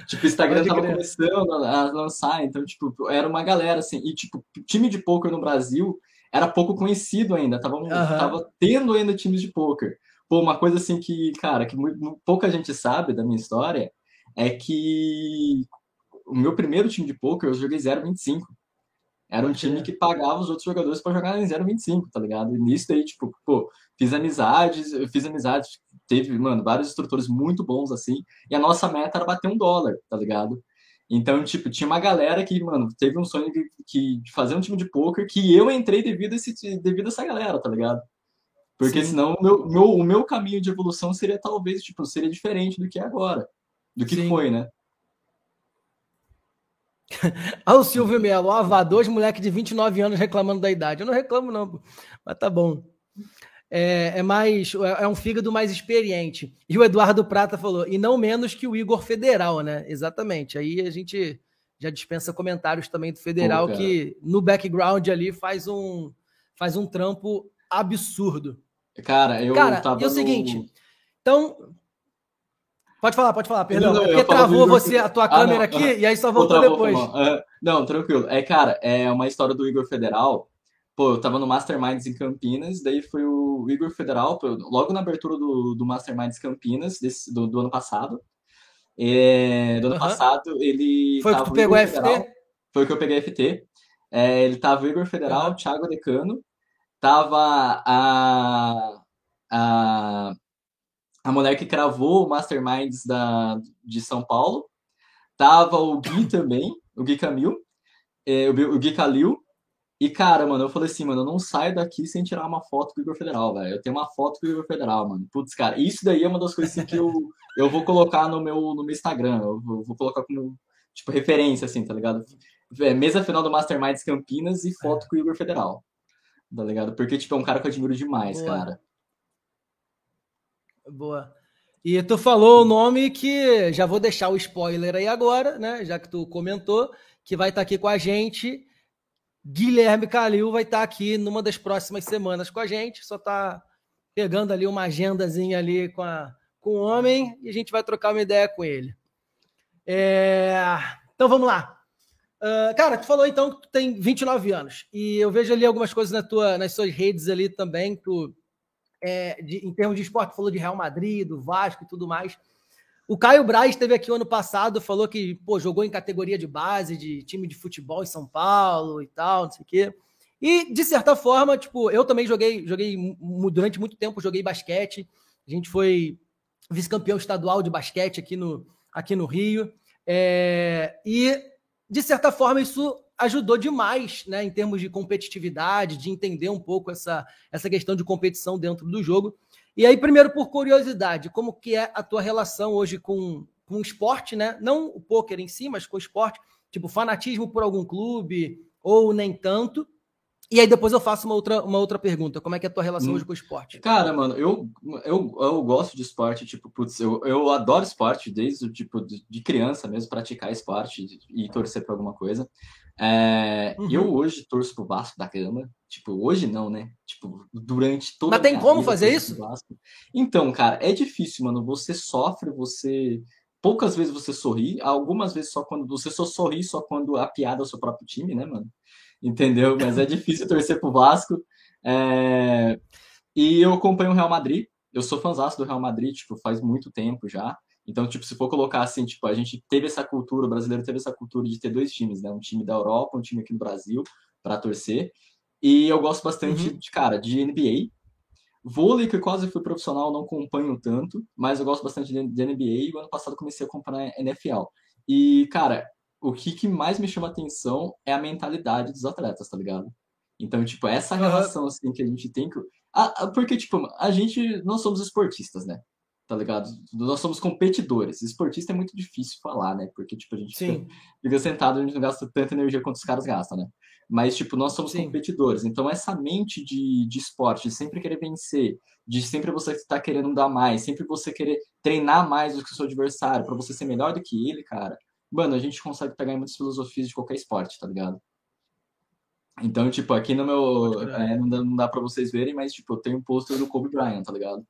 Tipo, o Instagram tava começando a lançar, então, tipo, era uma galera, assim, e, tipo, time de poker no Brasil era pouco conhecido ainda, tava, uhum. tava tendo ainda times de poker. Pô, uma coisa assim que, cara, que muito, pouca gente sabe da minha história é que o meu primeiro time de poker eu joguei 0,25. Era um time que pagava os outros jogadores para jogar em 0,25, tá ligado? E nisso aí, tipo, pô, fiz amizades, eu fiz amizades, teve, mano, vários instrutores muito bons assim, e a nossa meta era bater um dólar, tá ligado? Então, tipo, tinha uma galera que, mano, teve um sonho de, que, de fazer um time de poker que eu entrei devido a, esse, devido a essa galera, tá ligado? Porque Sim. senão o meu, meu, o meu caminho de evolução seria talvez, tipo, seria diferente do que é agora. Do que Sim. foi, né? [laughs] Olha o Silvio Melo, ó, dois moleque de 29 anos reclamando da idade. Eu não reclamo, não, mas tá bom. É, é, mais é, é um fígado mais experiente. E o Eduardo Prata falou, e não menos que o Igor Federal, né? Exatamente. Aí a gente já dispensa comentários também do Federal, Pô, que no background ali faz um, faz um trampo absurdo. Cara, eu Cara, tava e é o seguinte, então Pode falar, pode falar, perdão. Não, é porque travou você, a tua ah, câmera não, aqui, uh, e aí só voltou depois. Uh, não, tranquilo. É, cara, é uma história do Igor Federal. Pô, eu tava no Masterminds em Campinas, daí foi o Igor Federal, logo na abertura do, do Masterminds Campinas, desse, do, do ano passado. É, do ano uh -huh. passado, ele. Foi o que tu pegou FT? Federal, foi o que eu peguei FT. É, ele tava o Igor Federal, -huh. Thiago Decano, tava a. a a mulher que cravou o Masterminds da, de São Paulo. Tava o Gui [laughs] também, o Gui Camil, é, o, o Gui Calil. E, cara, mano, eu falei assim, mano, eu não saio daqui sem tirar uma foto com o Igor Federal, velho. Eu tenho uma foto com o Igor Federal, mano. Putz, cara, isso daí é uma das coisas assim, que eu, [laughs] eu vou colocar no meu, no meu Instagram. Eu vou, vou colocar como, tipo, referência, assim, tá ligado? É, mesa final do Masterminds Campinas e foto com o Igor Federal. Tá ligado? Porque, tipo, é um cara que eu admiro demais, Boa. cara. Boa. E tu falou o nome que já vou deixar o spoiler aí agora, né? Já que tu comentou, que vai estar tá aqui com a gente. Guilherme Calil vai estar tá aqui numa das próximas semanas com a gente. Só tá pegando ali uma agendazinha ali com, a, com o homem e a gente vai trocar uma ideia com ele. É... Então vamos lá. Uh, cara, tu falou então que tu tem 29 anos e eu vejo ali algumas coisas na tua, nas suas redes ali também. Tu é, de, em termos de esporte, falou de Real Madrid, do Vasco e tudo mais. O Caio Braz esteve aqui ano passado, falou que pô, jogou em categoria de base, de time de futebol em São Paulo e tal, não sei o quê. E, de certa forma, tipo, eu também joguei, joguei durante muito tempo, joguei basquete. A gente foi vice-campeão estadual de basquete aqui no, aqui no Rio. É, e, de certa forma, isso ajudou demais, né, em termos de competitividade, de entender um pouco essa, essa questão de competição dentro do jogo. E aí, primeiro, por curiosidade, como que é a tua relação hoje com, com o esporte, né? Não o poker em si, mas com o esporte, tipo fanatismo por algum clube ou nem tanto. E aí depois eu faço uma outra, uma outra pergunta. Como é que é a tua relação hum. hoje com o esporte? Cara, mano, eu, eu, eu gosto de esporte, tipo, putz, eu, eu adoro esporte desde o tipo de, de criança mesmo, praticar esporte e torcer para alguma coisa. É, uhum. Eu hoje torço pro Vasco da Gama. Tipo, hoje não, né? Tipo, durante toda Mas tem como fazer isso? Então, cara, é difícil, mano. Você sofre, você. Poucas vezes você sorri, algumas vezes só quando. Você só sorri só quando a piada é o seu próprio time, né, mano? Entendeu? Mas é difícil torcer pro Vasco. É... E eu acompanho o Real Madrid. Eu sou fãzão do Real Madrid, tipo, faz muito tempo já. Então, tipo, se for colocar assim, tipo, a gente teve essa cultura, o brasileiro teve essa cultura de ter dois times, né? Um time da Europa, um time aqui no Brasil, para torcer. E eu gosto bastante, uhum. de, cara, de NBA. Vôlei, que eu quase fui profissional, não acompanho tanto, mas eu gosto bastante de, de NBA e o ano passado comecei a acompanhar NFL. E, cara, o que, que mais me chama atenção é a mentalidade dos atletas, tá ligado? Então, tipo, essa relação assim que a gente tem que. porque, tipo, a gente não somos esportistas, né? Tá ligado? Nós somos competidores. Esportista é muito difícil falar, né? Porque, tipo, a gente fica, fica, sentado, a gente não gasta tanta energia quanto os caras gastam, né? Mas, tipo, nós somos Sim. competidores. Então, essa mente de, de esporte, de sempre querer vencer, de sempre você estar tá querendo dar mais, sempre você querer treinar mais do que o seu adversário, para você ser melhor do que ele, cara, mano, a gente consegue pegar muitas filosofias de qualquer esporte, tá ligado? Então, tipo, aqui no meu. É, não, dá, não dá pra vocês verem, mas, tipo, eu tenho um pôster do Kobe Bryant, tá ligado?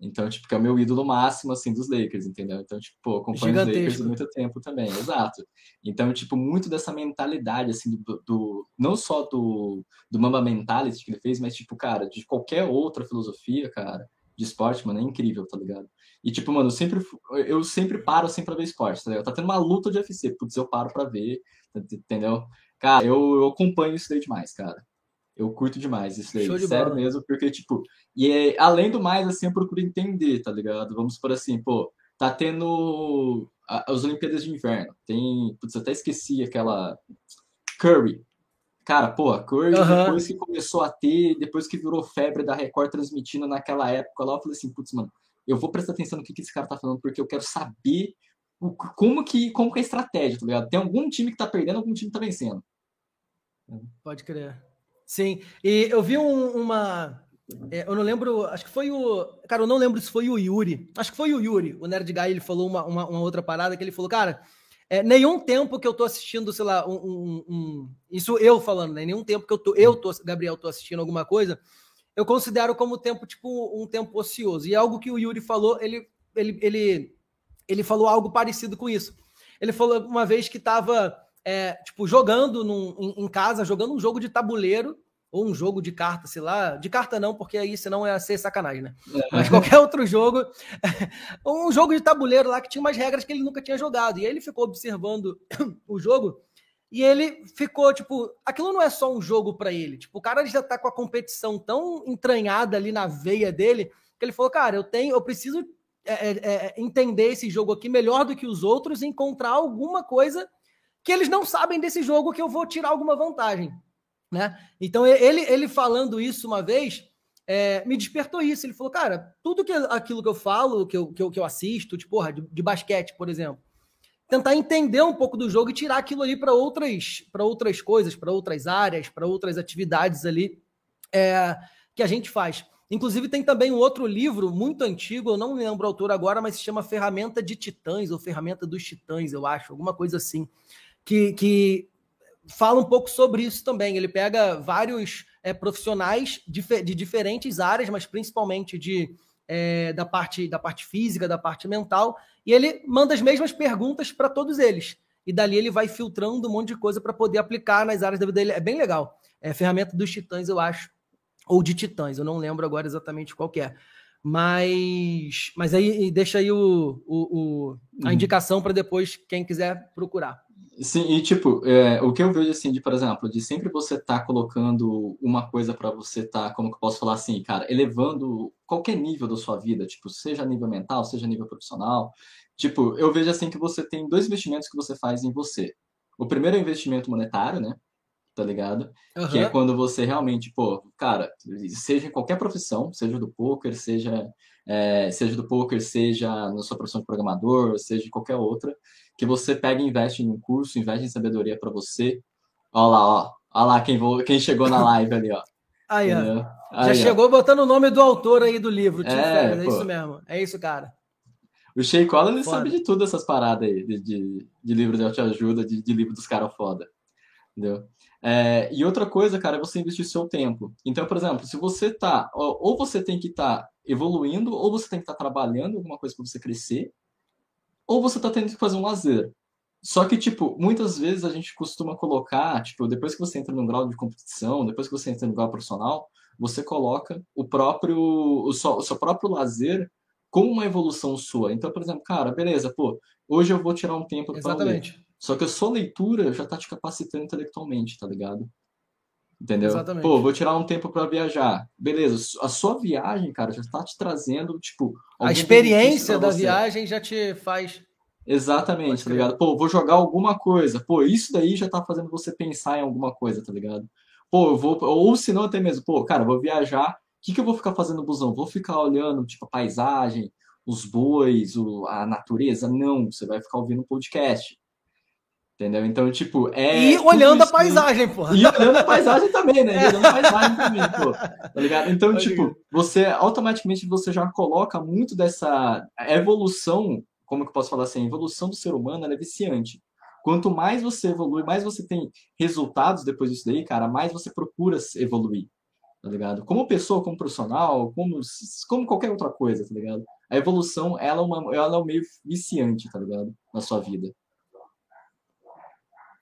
Então, tipo, que é o meu ídolo máximo, assim, dos Lakers, entendeu? Então, tipo, pô, acompanho os Lakers há muito tempo também, exato. Então, tipo, muito dessa mentalidade, assim, do, do, não só do, do Mamba Mentality que ele fez, mas, tipo, cara, de qualquer outra filosofia, cara, de esporte, mano, é incrível, tá ligado? E, tipo, mano, eu sempre, eu sempre paro assim pra ver esporte, tá ligado? Tá tendo uma luta de UFC, putz, eu paro pra ver, entendeu? Cara, eu, eu acompanho isso daí demais, cara. Eu curto demais isso daí, sério bola. mesmo, porque, tipo, e é, além do mais, assim, eu procuro entender, tá ligado? Vamos por assim, pô, tá tendo as Olimpíadas de Inverno. Tem, putz, até esqueci aquela Curry. Cara, pô, Curry, uhum. depois que começou a ter, depois que virou febre da Record transmitindo naquela época lá, eu falei assim, putz, mano, eu vou prestar atenção no que, que esse cara tá falando, porque eu quero saber o, como que, como que é a estratégia, tá ligado? Tem algum time que tá perdendo, algum time que tá vencendo. Pode crer. Sim, e eu vi um, uma. É, eu não lembro, acho que foi o. Cara, eu não lembro se foi o Yuri. Acho que foi o Yuri, o Nerd Guy, ele falou uma, uma, uma outra parada que ele falou, cara, é, nenhum tempo que eu tô assistindo, sei lá, um, um, um, Isso eu falando, né? Nenhum tempo que eu tô. Eu tô, Gabriel, tô assistindo alguma coisa, eu considero como tempo, tipo, um tempo ocioso. E algo que o Yuri falou, ele, ele, ele, ele falou algo parecido com isso. Ele falou uma vez que tava é, tipo, jogando num, em, em, casa, jogando um jogo de tabuleiro ou um jogo de carta, sei lá, de carta não, porque aí senão é ser sacanagem, né? É. Mas qualquer outro jogo, [laughs] um jogo de tabuleiro lá que tinha umas regras que ele nunca tinha jogado. E aí ele ficou observando [clears throat] o jogo e ele ficou, tipo, aquilo não é só um jogo para ele. Tipo, o cara já tá com a competição tão entranhada ali na veia dele, que ele falou, cara, eu tenho, eu preciso é, é, é entender esse jogo aqui melhor do que os outros e encontrar alguma coisa que eles não sabem desse jogo que eu vou tirar alguma vantagem. Né? Então, ele, ele falando isso uma vez, é, me despertou isso. Ele falou, cara, tudo que, aquilo que eu falo, que eu, que eu, que eu assisto, de, porra, de, de basquete, por exemplo, tentar entender um pouco do jogo e tirar aquilo ali para outras, outras coisas, para outras áreas, para outras atividades ali é, que a gente faz. Inclusive, tem também um outro livro muito antigo, eu não lembro o autor agora, mas se chama Ferramenta de Titãs, ou Ferramenta dos Titãs, eu acho, alguma coisa assim que, que fala um pouco sobre isso também. Ele pega vários é, profissionais de, de, diferentes áreas, mas principalmente de, é, da, parte, da parte física, da parte mental, e ele manda as mesmas perguntas para todos eles. E dali ele vai filtrando um monte de coisa para poder aplicar nas áreas da vida dele. É bem legal. É ferramenta dos titãs, eu acho. Ou de titãs, eu não lembro agora exatamente qual é. Mas, mas aí deixa aí o, o, o a uhum. indicação para depois quem quiser procurar. Sim, e tipo, é, o que eu vejo assim, de, por exemplo, de sempre você tá colocando uma coisa para você tá, como que eu posso falar assim, cara, elevando qualquer nível da sua vida, tipo, seja nível mental, seja nível profissional. Tipo, eu vejo assim que você tem dois investimentos que você faz em você. O primeiro é o investimento monetário, né? Tá ligado? Uhum. Que é quando você realmente, pô, cara, seja em qualquer profissão, seja do poker, seja, é, seja do poker, seja na sua profissão de programador, seja qualquer outra, que você pega e investe em um curso, investe em sabedoria para você. Olha lá, ó. Olha lá quem, quem chegou na live ali, ó. [laughs] Aí, ó. Aí, Já ó. chegou botando o nome do autor aí do livro, é, é isso mesmo. É isso, cara. O Shea Collins ele sabe de tudo essas paradas aí, de, de, de livro de autoajuda, de, de livro dos caras foda. Entendeu? É, e outra coisa, cara, é você investir seu tempo. Então, por exemplo, se você tá. Ou você tem que estar tá evoluindo, ou você tem que estar tá trabalhando alguma coisa para você crescer, ou você está tendo que fazer um lazer. Só que, tipo, muitas vezes a gente costuma colocar, tipo, depois que você entra no grau de competição, depois que você entra no grau profissional, você coloca o próprio, o seu, o seu próprio lazer como uma evolução sua. Então, por exemplo, cara, beleza, pô, hoje eu vou tirar um tempo para ler. Só que a sua leitura já tá te capacitando intelectualmente, tá ligado? Entendeu? Exatamente. Pô, vou tirar um tempo para viajar. Beleza, a sua viagem, cara, já está te trazendo, tipo. A experiência da viagem já te faz. Exatamente, tá ligado? Pô, vou jogar alguma coisa. Pô, isso daí já tá fazendo você pensar em alguma coisa, tá ligado? Pô, eu vou. Ou se não, até mesmo, pô, cara, vou viajar. O que, que eu vou ficar fazendo no busão? Vou ficar olhando, tipo, a paisagem, os bois, o, a natureza? Não, você vai ficar ouvindo um podcast. Entendeu? Então, tipo, é. E olhando a paisagem, pô. E olhando a paisagem também, né? E olhando a [laughs] paisagem também, pô. Tá ligado? Então, tipo, você automaticamente você já coloca muito dessa evolução, como que eu posso falar assim? A evolução do ser humano é viciante. Quanto mais você evolui, mais você tem resultados depois disso daí, cara, mais você procura evoluir. Tá ligado? Como pessoa, como profissional, como, como qualquer outra coisa, tá ligado? A evolução, ela é, uma, ela é um meio viciante, tá ligado? Na sua vida.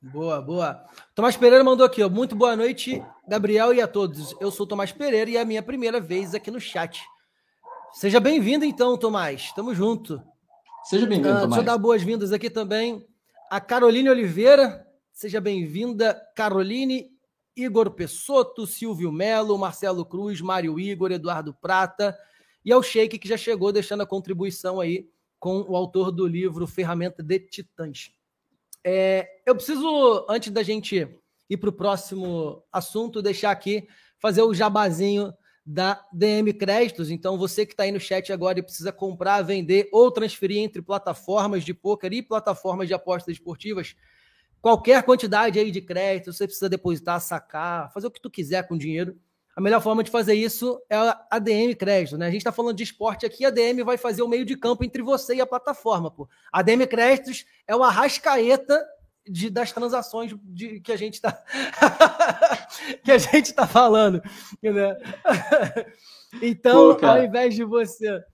Boa, boa. Tomás Pereira mandou aqui, ó. Muito boa noite, Gabriel e a todos. Eu sou Tomás Pereira e é a minha primeira vez aqui no chat. Seja bem-vindo, então, Tomás. Tamo junto. Seja bem-vindo, uh, Tomás. Deixa eu dar boas-vindas aqui também a Caroline Oliveira. Seja bem-vinda, Caroline. Igor Pessoto, Silvio Melo, Marcelo Cruz, Mário Igor, Eduardo Prata e ao Sheik que já chegou deixando a contribuição aí com o autor do livro Ferramenta de Titãs. É, eu preciso, antes da gente ir para o próximo assunto, deixar aqui, fazer o jabazinho da DM Créditos. Então, você que está aí no chat agora e precisa comprar, vender ou transferir entre plataformas de poker e plataformas de apostas esportivas, qualquer quantidade aí de crédito, você precisa depositar, sacar, fazer o que tu quiser com dinheiro. A melhor forma de fazer isso é a DM Crédito, né? A gente está falando de esporte aqui, a DM vai fazer o meio de campo entre você e a plataforma, pô. A DM Créditos é o arrascaeta de, das transações de, que a gente está [laughs] que a gente está falando, né? [laughs] Então, Pô, ao invés de você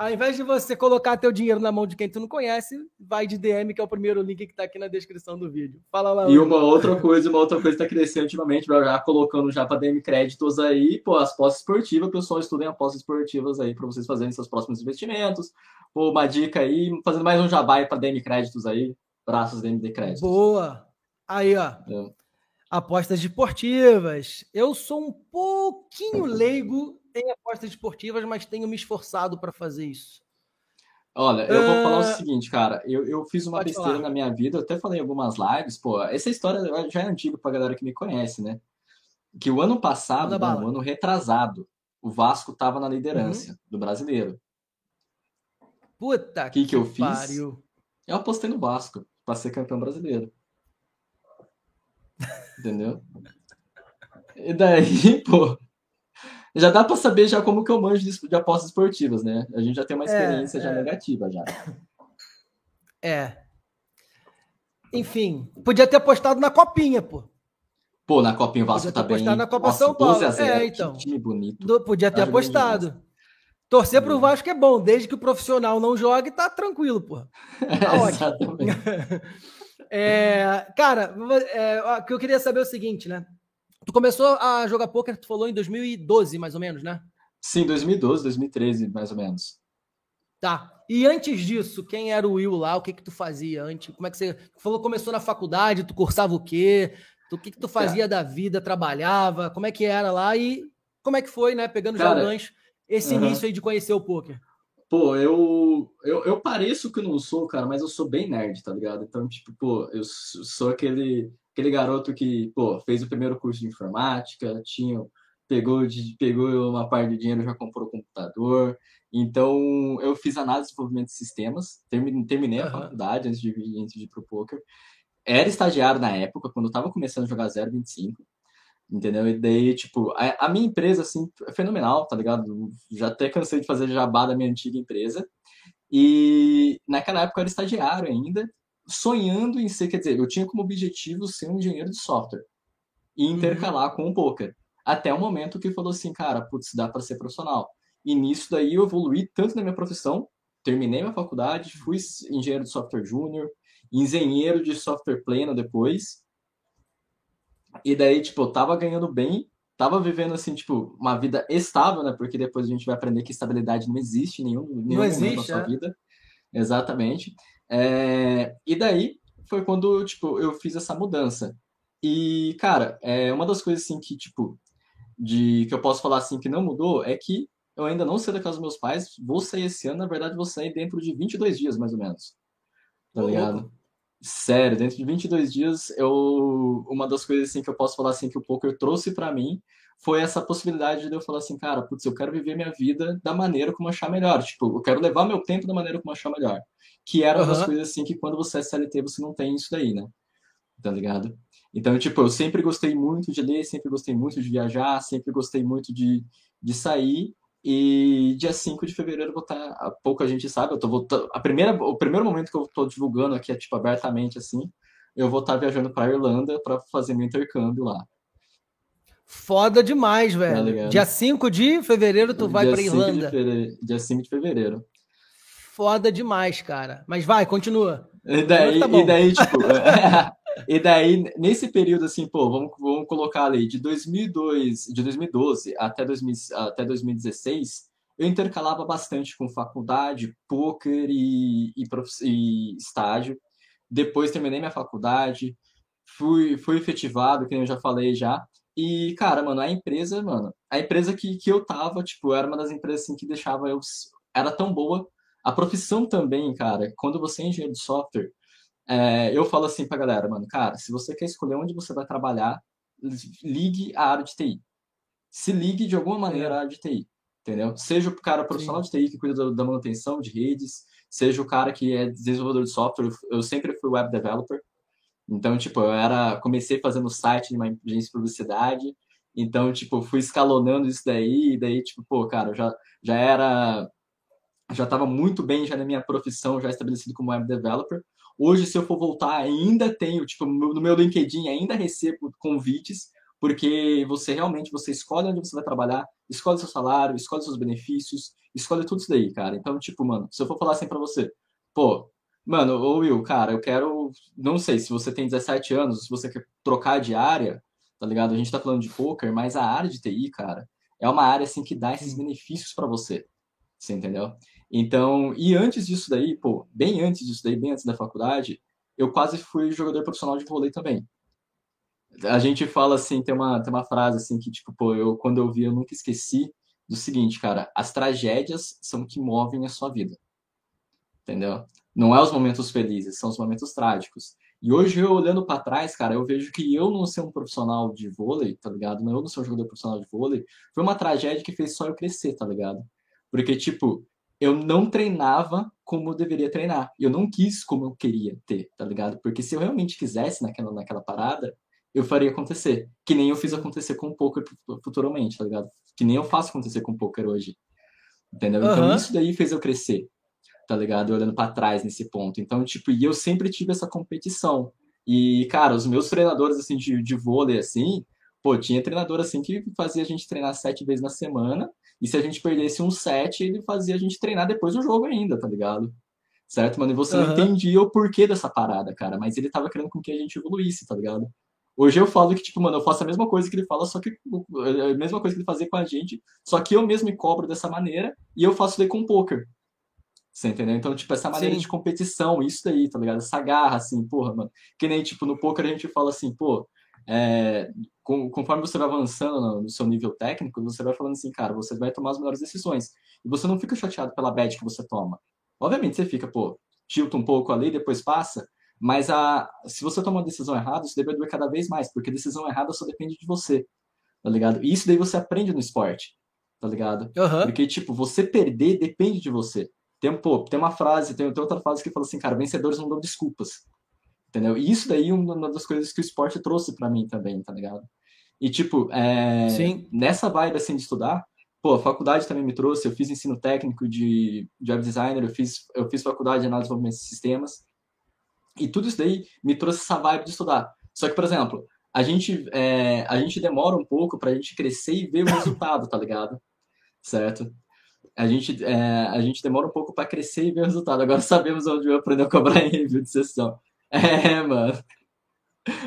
ao invés de você colocar teu dinheiro na mão de quem tu não conhece, vai de DM, que é o primeiro link que está aqui na descrição do vídeo. Fala lá. E uma outra coisa, uma outra coisa que está crescendo ultimamente, já colocando já para DM créditos aí, pô, as postas esportivas, pessoal, estudem apostas esportivas aí para vocês fazerem seus próximos investimentos. Pô, uma dica aí, fazendo mais um jabá para DM créditos aí, braços DM créditos. Boa. Aí, ó. É. Apostas esportivas. Eu sou um pouquinho leigo tem apostas esportivas, mas tenho me esforçado para fazer isso. Olha, eu vou falar o ah, seguinte, cara. Eu, eu fiz uma Pode besteira falar. na minha vida, eu até falei em algumas lives, pô. Essa história já é antiga pra galera que me conhece, né? Que o ano passado, não, o ano retrasado, o Vasco tava na liderança uhum. do brasileiro. Puta que, que, que eu fiz? Eu apostei no Vasco para ser campeão brasileiro. Entendeu? E daí, [laughs] pô, já dá para saber já como que eu manjo de, apostas esportivas, né? A gente já tem uma é, experiência é, já é. negativa já. É. Enfim, podia ter apostado na copinha, pô. Pô, na copinha o Vasco tá bem. na Copa Nossa, São Paulo. É, então. Que time bonito. Do, podia ter apostado. Torcer pro Vasco é bom, desde que o profissional não jogue, tá tranquilo, pô. [laughs] Tá ótimo. [laughs] é, cara, é, o que eu queria saber é o seguinte, né? Tu começou a jogar poker, tu falou em 2012, mais ou menos, né? Sim, 2012, 2013, mais ou menos. Tá. E antes disso, quem era o Will lá? O que que tu fazia antes? Como é que você tu falou começou na faculdade, tu cursava o quê? Tu, o que que tu fazia da vida, trabalhava? Como é que era lá e como é que foi, né, pegando já o gancho, esse uh -huh. início aí de conhecer o poker? Pô, eu, eu eu pareço que não sou, cara, mas eu sou bem nerd, tá ligado? Então, tipo, pô, eu sou aquele aquele garoto que, pô, fez o primeiro curso de informática, tinha, pegou, pegou uma parte de dinheiro, já comprou computador. Então, eu fiz análise de desenvolvimento de sistemas, terminei, uhum. a faculdade antes de, antes de ir pro poker. Era estagiário na época, quando eu tava começando a jogar 025, entendeu? E daí, tipo, a, a, minha empresa, assim, é fenomenal, tá ligado? Já até cansei de fazer jabá da minha antiga empresa. E naquela época eu era estagiário ainda, sonhando em ser, quer dizer, eu tinha como objetivo ser um engenheiro de software e intercalar uhum. com o poker. Até o momento que falou assim, cara, putz, dá para ser profissional. E nisso daí eu evoluí tanto na minha profissão, terminei minha faculdade, fui engenheiro de software júnior, engenheiro de software pleno depois. E daí, tipo, eu tava ganhando bem, tava vivendo assim, tipo, uma vida estável, né? Porque depois a gente vai aprender que estabilidade não existe em nenhum, nenhum não existe, na sua é? vida. Exatamente. É, e daí foi quando, tipo, eu fiz essa mudança. E, cara, é uma das coisas, assim, que, tipo, de, que eu posso falar, assim, que não mudou, é que eu ainda não saí da casa dos meus pais, vou sair esse ano, na verdade, vou sair dentro de 22 dias, mais ou menos. Tá ligado? Sério, dentro de 22 dias, eu, uma das coisas, assim, que eu posso falar, assim, que o poker trouxe para mim foi essa possibilidade de eu falar assim, cara, putz, eu quero viver minha vida da maneira como achar melhor. Tipo, eu quero levar meu tempo da maneira como achar melhor. Que era uhum. uma das coisas assim que quando você é CLT você não tem isso daí, né? Tá ligado? Então, tipo, eu sempre gostei muito de ler, sempre gostei muito de viajar, sempre gostei muito de, de sair. E dia 5 de fevereiro vou estar, tá, pouca gente sabe, eu tô voltando, a primeira, o primeiro momento que eu tô divulgando aqui é tipo abertamente assim, eu vou estar tá viajando para Irlanda para fazer meu intercâmbio lá. Foda demais, velho. Tá dia 5 de fevereiro tu vai para Irlanda. Dia 5 de fevereiro foda demais, cara. Mas vai, continua. E daí, tá e daí [laughs] tipo, [laughs] e daí, nesse período, assim, pô, vamos, vamos colocar ali, de 2002, de 2012 até, 2000, até 2016, eu intercalava bastante com faculdade, poker e, e, e estágio. Depois terminei minha faculdade, fui, fui efetivado, que eu já falei já. E, cara, mano, a empresa, mano, a empresa que, que eu tava, tipo, era uma das empresas assim, que deixava eu. Era tão boa A profissão também, cara, quando você é engenheiro de software, é, eu falo assim pra galera, mano, cara, se você quer escolher onde você vai trabalhar, ligue a área de TI. Se ligue de alguma maneira à área de TI, entendeu? Seja o cara profissional Sim. de TI que cuida da manutenção de redes, seja o cara que é desenvolvedor de software, eu sempre fui web developer. Então, tipo, eu era, comecei fazendo site de uma agência de publicidade, então, tipo, fui escalonando isso daí, e daí, tipo, pô, cara, eu já, já era, já estava muito bem já na minha profissão, já estabelecido como web developer. Hoje, se eu for voltar, ainda tenho, tipo, no meu LinkedIn ainda recebo convites, porque você realmente, você escolhe onde você vai trabalhar, escolhe seu salário, escolhe seus benefícios, escolhe tudo isso daí, cara. Então, tipo, mano, se eu for falar assim pra você, pô, mano, ô Will, cara, eu quero, não sei, se você tem 17 anos, se você quer trocar de área, tá ligado? A gente tá falando de poker, mas a área de TI, cara, é uma área assim que dá esses benefícios para você. Você entendeu? Então, e antes disso daí, pô, bem antes disso daí, bem antes da faculdade, eu quase fui jogador profissional de vôlei também. A gente fala assim, tem uma, tem uma frase assim que, tipo, pô, eu quando eu vi, eu nunca esqueci do seguinte, cara, as tragédias são que movem a sua vida. Entendeu? Não é os momentos felizes, são os momentos trágicos. E hoje, eu olhando para trás, cara, eu vejo que eu não ser um profissional de vôlei, tá ligado? Eu não ser um jogador profissional de vôlei, foi uma tragédia que fez só eu crescer, tá ligado? Porque, tipo, eu não treinava como eu deveria treinar. Eu não quis como eu queria ter, tá ligado? Porque se eu realmente quisesse naquela, naquela parada, eu faria acontecer. Que nem eu fiz acontecer com o poker futuramente, tá ligado? Que nem eu faço acontecer com o poker hoje. Entendeu? Uhum. Então isso daí fez eu crescer tá ligado? Olhando para trás nesse ponto. Então, tipo, e eu sempre tive essa competição. E, cara, os meus treinadores, assim, de, de vôlei, assim, pô, tinha treinador, assim, que fazia a gente treinar sete vezes na semana, e se a gente perdesse um set, ele fazia a gente treinar depois do jogo ainda, tá ligado? Certo, mano? E você uhum. não entendia o porquê dessa parada, cara, mas ele tava querendo com que a gente evoluísse, tá ligado? Hoje eu falo que, tipo, mano, eu faço a mesma coisa que ele fala, só que a mesma coisa que ele fazia com a gente, só que eu mesmo me cobro dessa maneira e eu faço daí com o poker. Você entendeu? Então, tipo, essa maneira Sim. de competição, isso daí, tá ligado? Essa garra, assim, porra, mano. Que nem, tipo, no poker a gente fala assim, pô, é, com, conforme você vai avançando no, no, seu nível técnico, você vai falando assim, cara, você vai tomar as melhores decisões. E você não fica chateado pela bet que você toma. Obviamente você fica, pô, tilta um pouco ali, depois passa, mas a, se você toma uma decisão errada, isso deve doer cada vez mais, porque decisão errada só depende de você, tá ligado? E isso daí você aprende no esporte, tá ligado? Uhum. Porque, tipo, você perder depende de você. Tem, pô, tem uma frase, tem, tem outra frase que fala assim, cara, vencedores não dão desculpas. Entendeu? E isso daí é uma das coisas que o esporte trouxe para mim também, tá ligado? E, tipo, é, nessa vibe, assim, de estudar, pô, a faculdade também me trouxe, eu fiz ensino técnico de, de web designer, eu fiz, eu fiz faculdade de análise de desenvolvimento de sistemas, e tudo isso daí me trouxe essa vibe de estudar. Só que, por exemplo, a gente, é, a gente demora um pouco pra gente crescer e ver o resultado, tá ligado? Certo? A gente, é, a gente demora um pouco para crescer e ver o resultado. Agora [laughs] sabemos onde eu aprender a cobrar em review de sessão. É, mano.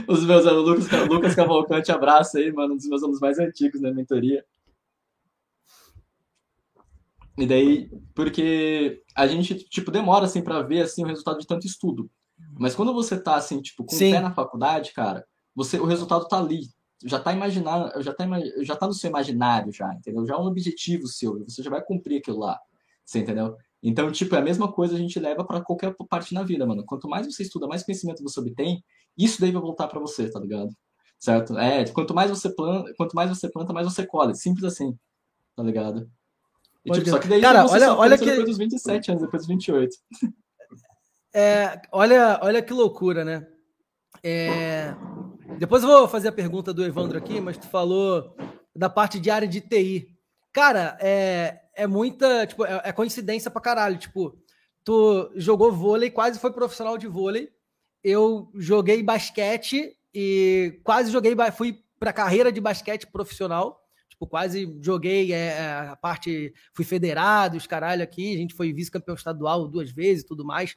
Os meus alunos, Lucas, Lucas Cavalcante, abraço aí, mano, um dos meus alunos mais antigos na mentoria. E daí, porque a gente, tipo, demora, assim, para ver, assim, o resultado de tanto estudo. Mas quando você tá, assim, tipo, com o pé na faculdade, cara, você, o resultado tá ali, já está imaginando, já está já tá no seu imaginário já, entendeu? Já é um objetivo seu, você já vai cumprir aquilo lá, você entendeu? Então, tipo, é a mesma coisa a gente leva para qualquer parte na vida, mano. Quanto mais você estuda, mais conhecimento você obtém, isso daí vai voltar para você, tá ligado? Certo? É, quanto mais você planta, quanto mais você planta, mais você colhe, simples assim. Tá ligado? E, tipo, só que daí Cara, olha, olha que depois dos 27 anos, depois dos 28. É, olha, olha que loucura, né? É, depois eu vou fazer a pergunta do Evandro aqui, mas tu falou da parte de área de TI. Cara, é, é muita. Tipo, é, é coincidência pra caralho. Tipo, tu jogou vôlei, quase foi profissional de vôlei. Eu joguei basquete e quase joguei. Fui pra carreira de basquete profissional. Tipo, quase joguei é, é a parte. Fui federado, os caralho aqui. A gente foi vice-campeão estadual duas vezes e tudo mais.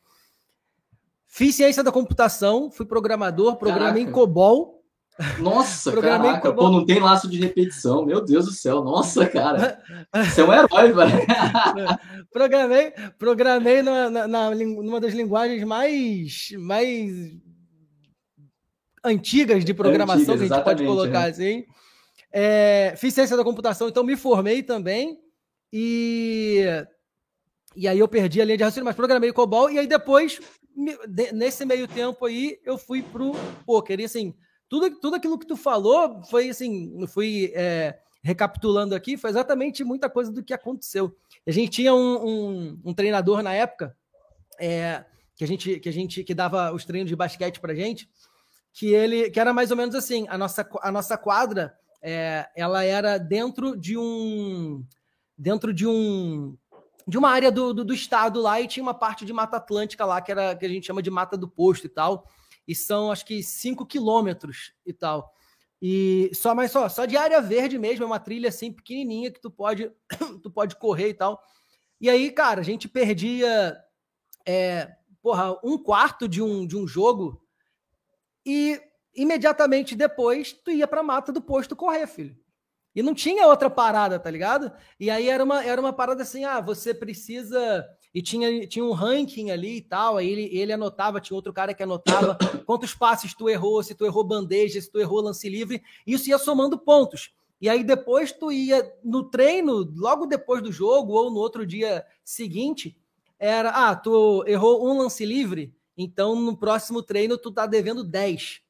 Fiz ciência da computação, fui programador, programei em COBOL. Nossa, programei caraca, COBOL. pô, não tem laço de repetição, meu Deus do céu, nossa, cara, [laughs] você é um herói, velho. [laughs] programei, programei na, na, na, numa das linguagens mais, mais antigas de programação Antigas, que a gente pode colocar é. assim. É, fiz ciência da computação, então me formei também e E aí eu perdi a linha de raciocínio, mas programei COBOL. E aí depois, nesse meio tempo aí, eu fui pro poker. E assim, tudo, tudo aquilo que tu falou foi assim, fui é, recapitulando aqui, foi exatamente muita coisa do que aconteceu. A gente tinha um, um, um treinador na época, é, que a gente que a gente que dava os treinos de basquete pra gente, que ele que era mais ou menos assim, a nossa, a nossa quadra, é, ela era dentro de um dentro de um de uma área do, do, do, estado lá e tinha uma parte de Mata Atlântica lá, que era que a gente chama de Mata do Posto e tal. E são acho que 5 quilômetros e tal. E só, mas só, só de área verde mesmo, é uma trilha assim pequenininha que tu pode, [coughs] tu pode correr e tal. E aí, cara, a gente perdia é, porra, um quarto de um, de um jogo e imediatamente depois tu ia pra mata do posto correr, filho. E não tinha outra parada, tá ligado? E aí era uma, era uma parada assim, ah, você precisa. E tinha, tinha um ranking ali e tal. Aí ele, ele anotava, tinha outro cara que anotava [coughs] quantos passes tu errou, se tu errou bandeja, se tu errou lance livre. Isso ia somando pontos. E aí depois tu ia no treino, logo depois do jogo, ou no outro dia seguinte, era, ah, tu errou um lance livre, então no próximo treino tu tá devendo 10.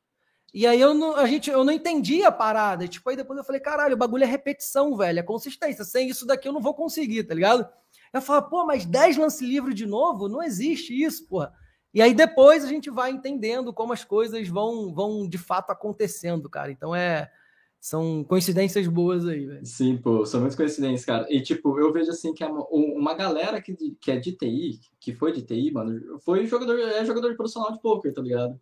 E aí eu não, a gente, eu não entendi a parada. Tipo, aí depois eu falei, caralho, o bagulho é repetição, velho, é consistência. Sem isso daqui eu não vou conseguir, tá ligado? Eu falo, pô, mas 10 lance livre de novo? Não existe isso, porra. E aí depois a gente vai entendendo como as coisas vão, vão de fato acontecendo, cara. Então é. São coincidências boas aí, velho. Sim, pô, são muitas coincidências, cara. E, tipo, eu vejo assim que é uma, uma galera que, que é de TI, que foi de TI, mano, foi jogador, é jogador de profissional de poker, tá ligado?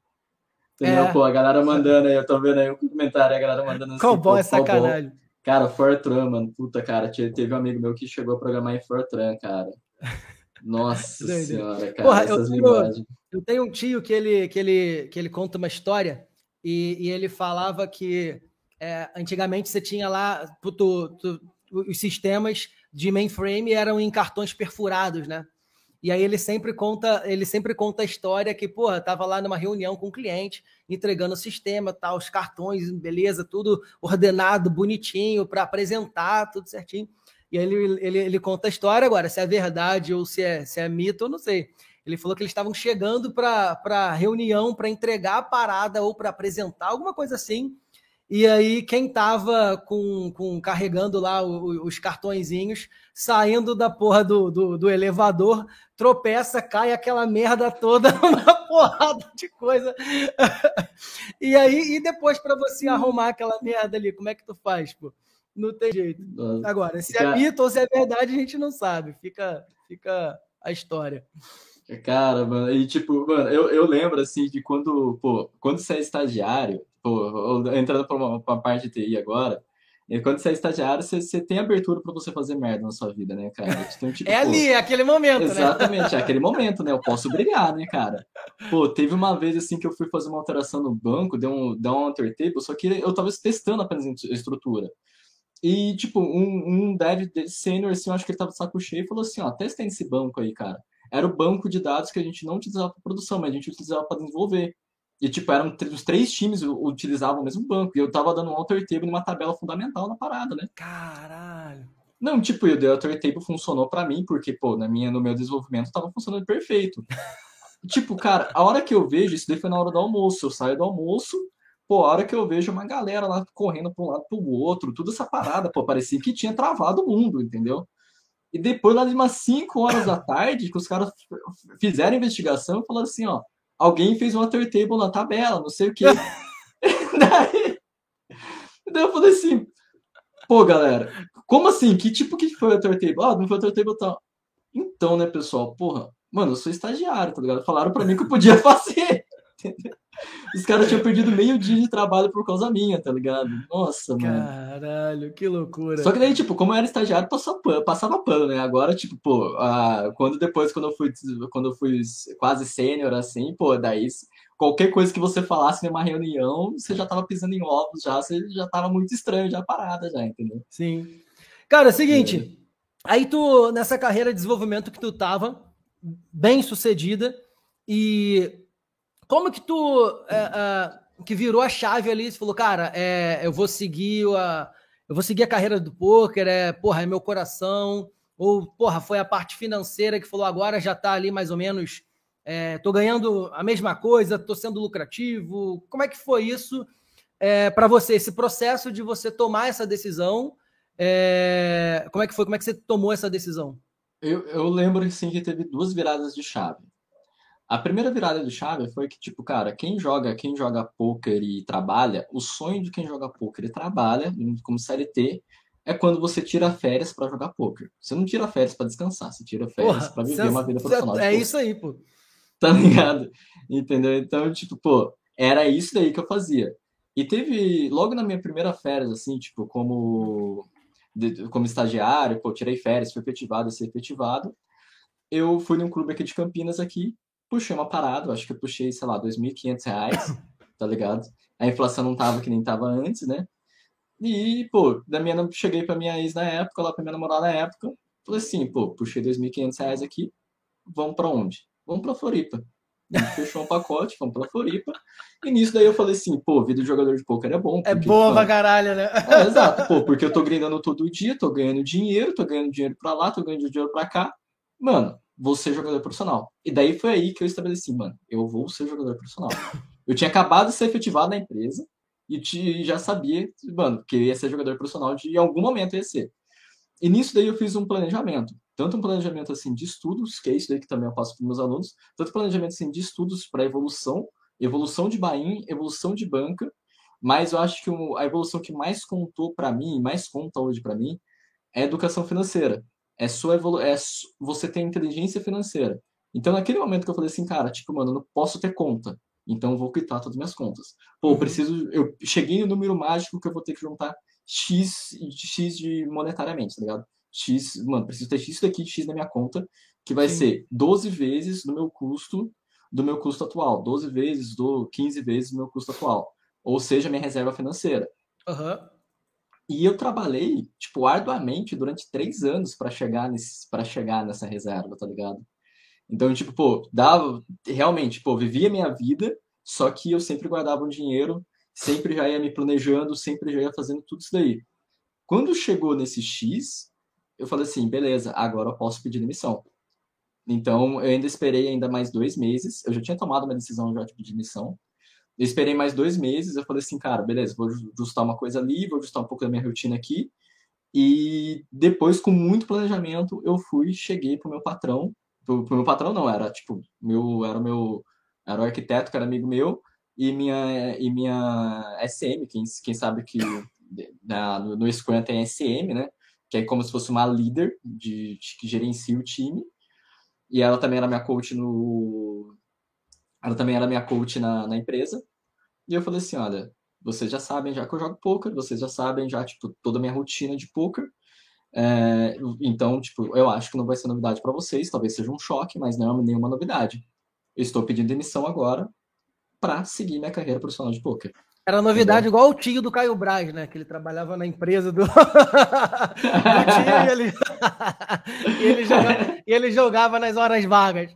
Entendeu? É. Pô, a galera mandando aí, eu tô vendo aí o comentário, a galera mandando assim. Qual bom é sacanagem. Cara, Fortran, mano, puta, cara, teve um amigo meu que chegou a programar em Fortran, cara. [laughs] Nossa senhora, cara, Porra, essas eu, linguagens. Eu tenho um tio que ele, que ele, que ele conta uma história e, e ele falava que é, antigamente você tinha lá tu, tu, os sistemas de mainframe eram em cartões perfurados, né? E aí ele sempre conta, ele sempre conta a história que, porra, tava lá numa reunião com o cliente, entregando o sistema, tal, os cartões, beleza, tudo ordenado, bonitinho para apresentar, tudo certinho. E aí ele, ele, ele conta a história agora, se é verdade ou se é, se é mito, eu não sei. Ele falou que eles estavam chegando para a reunião para entregar a parada ou para apresentar alguma coisa assim. E aí, quem estava com, com, carregando lá os cartõezinhos, saindo da porra do, do, do, elevador, tropeça, cai aquela merda toda, [laughs] uma porrada de coisa. [laughs] e aí, e depois para você arrumar aquela merda ali, como é que tu faz, pô? Não tem jeito. Agora, se é mito ou se é verdade, a gente não sabe. Fica, fica a história. Cara, mano, e tipo, mano, eu, eu lembro assim de quando, pô, quando você é estagiário, pô, entrando para uma, uma parte de TI agora, e quando você é estagiário, você, você tem abertura para você fazer merda na sua vida, né, cara? Então, tipo, [laughs] é ali, é aquele momento, exatamente, né? Exatamente, é aquele momento, né? Eu posso brilhar, né, cara? Pô, teve uma vez assim que eu fui fazer uma alteração no banco, deu um, deu um alter table, só que eu tava testando apenas a estrutura. E, tipo, um, um dev sênior, assim, eu acho que ele tava de saco cheio e falou assim, ó, testa esse banco aí, cara. Era o banco de dados que a gente não utilizava para produção, mas a gente utilizava para desenvolver. E, tipo, eram os três times utilizavam o mesmo banco. E eu tava dando um alter table numa tabela fundamental na parada, né? Caralho. Não, tipo, o alter table funcionou para mim, porque, pô, na minha, no meu desenvolvimento tava funcionando perfeito. [laughs] tipo, cara, a hora que eu vejo, isso daí foi na hora do almoço. Eu saio do almoço, pô, a hora que eu vejo uma galera lá correndo para um lado pro outro, tudo essa parada, pô, parecia que tinha travado o mundo, entendeu? E depois, lá de umas 5 horas da tarde, que os caras fizeram a investigação, falaram assim, ó, alguém fez um alter table na tabela, não sei o quê. [laughs] daí, daí eu falei assim, pô, galera, como assim? Que tipo que foi o alter table? Ah, não foi o alter table tal. Então, né, pessoal, porra, mano, eu sou estagiário, tá ligado? Falaram pra mim que eu podia [laughs] fazer. Entendeu? Os caras tinham perdido meio dia de trabalho por causa minha, tá ligado? Nossa, mano. Caralho, que loucura. Só que daí, tipo, como eu era estagiário, passava pano, passava pano né? Agora, tipo, pô, ah, quando depois, quando eu fui, quando eu fui quase sênior, assim, pô, daí qualquer coisa que você falasse numa reunião, você já tava pisando em ovos já, você já tava muito estranho, já parada, já, entendeu? Sim. Cara, é o seguinte, é. aí tu, nessa carreira de desenvolvimento que tu tava, bem sucedida, e como que tu é, é, que virou a chave ali? Você falou, cara, é, eu vou seguir a eu vou seguir a carreira do poker, é porra, é meu coração. Ou, porra, foi a parte financeira que falou agora já está ali mais ou menos, é, ganhando a mesma coisa, estou sendo lucrativo. Como é que foi isso é, para você, esse processo de você tomar essa decisão? É, como é que foi? Como é que você tomou essa decisão? Eu, eu lembro sim que teve duas viradas de chave. A primeira virada de chave foi que, tipo, cara, quem joga, quem joga poker e trabalha, o sonho de quem joga poker e trabalha, como CLT, é quando você tira férias para jogar poker. Você não tira férias para descansar, você tira férias para viver uma vida profissional. É isso aí, pô. Tá ligado? Entendeu? Então, tipo, pô, era isso daí que eu fazia. E teve, logo na minha primeira férias, assim, tipo, como, como estagiário, pô, tirei férias, fui efetivado, ser efetivado. Eu fui num clube aqui de Campinas, aqui, puxei uma parada, acho que eu puxei, sei lá, R$ 2.500, [coughs] tá ligado? A inflação não tava que nem tava antes, né? E, pô, da minha, cheguei pra minha ex na época, lá pra minha namorada na época, falei assim, pô, puxei R$ 2.500 aqui, vamos pra onde? Vamos pra Floripa. Fechou um pacote, fomos pra Floripa. E nisso daí eu falei assim, pô, vida de jogador de poker é bom. É porque, é boa pra caralho, né? É, [laughs] exato, pô, porque eu tô grindando todo dia, tô ganhando dinheiro, tô ganhando dinheiro pra lá, tô ganhando dinheiro pra cá. Mano, vou ser jogador profissional. E daí foi aí que eu estabeleci, mano, eu vou ser jogador profissional. Eu tinha acabado de ser efetivado na empresa e já sabia, mano, que eu ia ser jogador profissional de em algum momento ia ser. E nisso daí eu fiz um planejamento, tanto um planejamento assim de estudos, que é isso daí que também eu passo para meus alunos, tanto planejamento assim de estudos para evolução, evolução de bain, evolução de banca, mas eu acho que a evolução que mais contou para mim, mais conta hoje para mim, é educação financeira é sua evolu é você tem inteligência financeira. Então, naquele momento que eu falei assim, cara, tipo, mano, eu não posso ter conta. Então, eu vou quitar todas as minhas contas. Pô, eu uhum. preciso. Eu cheguei no número mágico que eu vou ter que juntar X, X de monetariamente, tá ligado? X, mano, preciso ter X daqui X na minha conta, que vai Sim. ser 12 vezes do meu custo, do meu custo atual. 12 vezes, do 15 vezes do meu custo atual. Ou seja, minha reserva financeira. Uhum. E eu trabalhei, tipo, arduamente durante três anos para chegar nesse, para chegar nessa reserva, tá ligado? Então, tipo, pô, dava, realmente, pô, vivia minha vida, só que eu sempre guardava um dinheiro, sempre já ia me planejando, sempre já ia fazendo tudo isso daí. Quando chegou nesse X, eu falei assim, beleza, agora eu posso pedir demissão. Então, eu ainda esperei ainda mais dois meses, eu já tinha tomado uma decisão já de pedir demissão, eu esperei mais dois meses, eu falei assim, cara, beleza, vou ajustar uma coisa ali, vou ajustar um pouco da minha rotina aqui. E depois, com muito planejamento, eu fui, cheguei pro meu patrão, pro, pro meu patrão não, era tipo, meu, era o meu, era o arquiteto, que era amigo meu, e minha, e minha SM, quem, quem sabe que na, no, no Scrum tem SM, né? Que é como se fosse uma líder de, de, que gerencia o time. E ela também era minha coach no, ela também era minha coach na, na empresa. E eu falei assim, olha, vocês já sabem já que eu jogo poker, vocês já sabem já, tipo, toda a minha rotina de poker. É, então, tipo, eu acho que não vai ser novidade para vocês, talvez seja um choque, mas não é nenhuma novidade. Eu estou pedindo demissão agora para seguir minha carreira profissional de poker. Era novidade igual o tio do Caio Braz, né? Que ele trabalhava na empresa do, [laughs] do tio e ele... [laughs] e ele, jogava... e ele jogava nas horas vagas.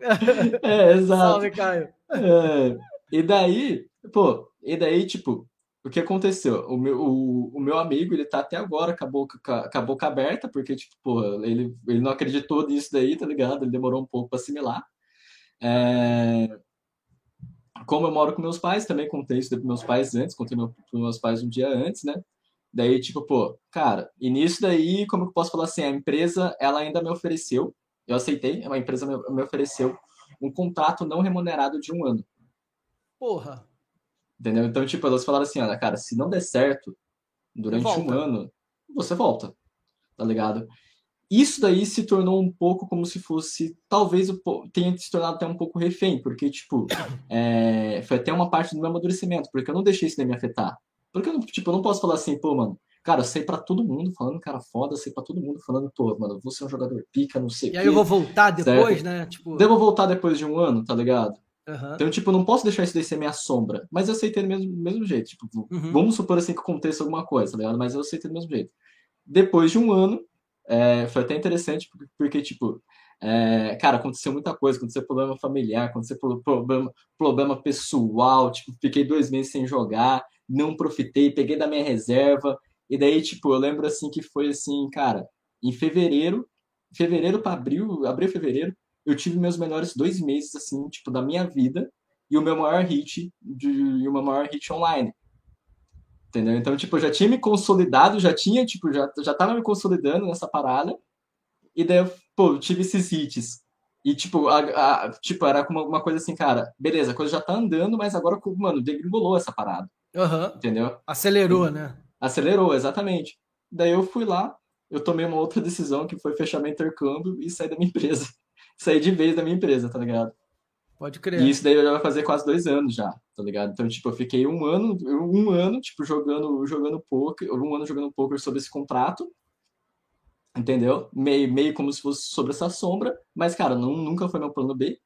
É, [laughs] exato. Salve, Caio. É, e daí, pô, e daí, tipo, o que aconteceu? O meu, o, o meu amigo, ele tá até agora com a boca, com a boca aberta, porque, tipo, pô, ele, ele não acreditou nisso daí, tá ligado? Ele demorou um pouco para assimilar. É... Como eu moro com meus pais, também contei isso para meus pais antes, contei para meus pais um dia antes, né? Daí, tipo, pô, cara, e nisso daí, como eu posso falar assim, a empresa, ela ainda me ofereceu, eu aceitei, a empresa me, me ofereceu um contrato não remunerado de um ano. Porra. Entendeu? Então, tipo, elas falaram assim, olha, cara, se não der certo durante volta. um ano, você volta. Tá ligado? Isso daí se tornou um pouco como se fosse, talvez tenha se tornado até um pouco refém, porque, tipo, [coughs] é, foi até uma parte do meu amadurecimento, porque eu não deixei isso daí me afetar. Porque, eu, tipo, eu não posso falar assim, pô, mano, Cara, eu sei pra todo mundo falando, cara, foda, sei pra todo mundo falando, pô, mano, vou ser um jogador pica, não sei E aí eu vou voltar depois, certo? né? Tipo... Devo voltar depois de um ano, tá ligado? Uhum. Então, tipo, não posso deixar isso daí ser minha sombra. Mas eu aceitei do mesmo, mesmo jeito. Tipo, uhum. vamos supor assim que aconteça alguma coisa, tá ligado? Mas eu aceitei do mesmo jeito. Depois de um ano, é, foi até interessante, porque, porque tipo, é, cara, aconteceu muita coisa, aconteceu problema familiar, aconteceu problema, problema pessoal, tipo, fiquei dois meses sem jogar, não profitei, peguei da minha reserva, e daí, tipo, eu lembro assim que foi assim, cara, em fevereiro fevereiro para abril, abril, fevereiro, eu tive meus melhores dois meses, assim, tipo, da minha vida, e o meu maior hit, de, e o meu maior hit online. Entendeu? Então, tipo, eu já tinha me consolidado, já tinha, tipo, já, já tava me consolidando nessa parada, e daí, eu, pô, eu tive esses hits. E, tipo, a, a, tipo era uma, uma coisa assim, cara, beleza, a coisa já tá andando, mas agora, mano, degringolou essa parada. Uhum. Entendeu? Acelerou, e, né? Acelerou, exatamente. Daí eu fui lá, eu tomei uma outra decisão que foi fechar meu intercâmbio e sair da minha [laughs] empresa. Sair de vez da minha empresa, tá ligado? Pode crer. E isso daí já vai fazer quase dois anos já, tá ligado? Então, tipo, eu fiquei um ano, um ano, tipo, jogando, jogando poker, um ano jogando poker sobre esse contrato, entendeu? Meio, meio como se fosse sobre essa sombra, mas, cara, não, nunca foi meu plano B.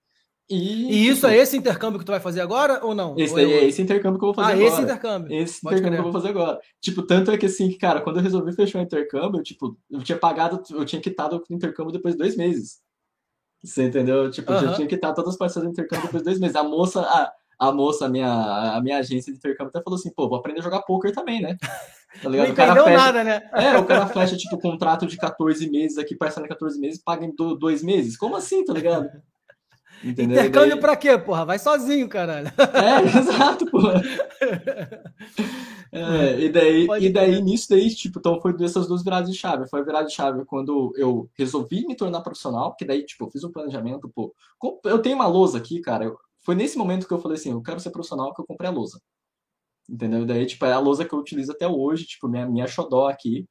E, e isso tipo, é esse intercâmbio que tu vai fazer agora ou não? Esse, ou é esse intercâmbio que eu vou fazer ah, agora. esse intercâmbio. Esse Pode intercâmbio que eu vou fazer agora. Tipo, tanto é que assim, cara, quando eu resolvi fechar o intercâmbio, eu, tipo, eu tinha pagado, eu tinha quitado o intercâmbio depois de dois meses. Você entendeu? Tipo, eu tinha quitado todas as parcelas do intercâmbio depois de dois meses. A moça, a, a moça, a minha, a minha agência de intercâmbio até falou assim, pô, vou aprender a jogar poker também, né? Tá ligado? [laughs] Não o cara fecha, nada, né? É, o cara fecha, tipo, contrato de 14 meses aqui, parcela em 14 meses, paga em dois meses. Como assim, tá ligado? Entendeu? Intercâmbio daí... pra quê, porra? Vai sozinho, caralho. É, [laughs] exato, porra. [laughs] É, e daí, e daí nisso daí, tipo, então foi dessas duas viradas de chave. Foi a virada de chave quando eu resolvi me tornar profissional, que daí, tipo, eu fiz um planejamento, pô. Eu tenho uma lousa aqui, cara. Foi nesse momento que eu falei assim, eu quero ser profissional, que eu comprei a lousa. Entendeu? E daí, tipo, é a lousa que eu utilizo até hoje, tipo, minha, minha xodó aqui.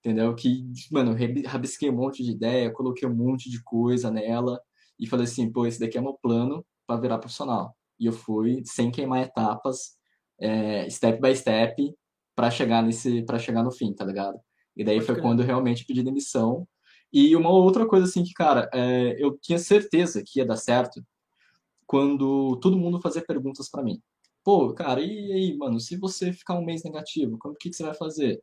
Entendeu? Que, mano, rabisquei um monte de ideia, coloquei um monte de coisa nela e falei assim, pô, esse daqui é meu plano para virar profissional. E eu fui sem queimar etapas, é, step by step, para chegar nesse, para chegar no fim, tá ligado? E daí Pode foi crer. quando eu realmente pedi demissão. E uma outra coisa assim que, cara, é, eu tinha certeza que ia dar certo quando todo mundo fazia perguntas para mim. Pô, cara, e aí, mano, se você ficar um mês negativo, como que, que você vai fazer?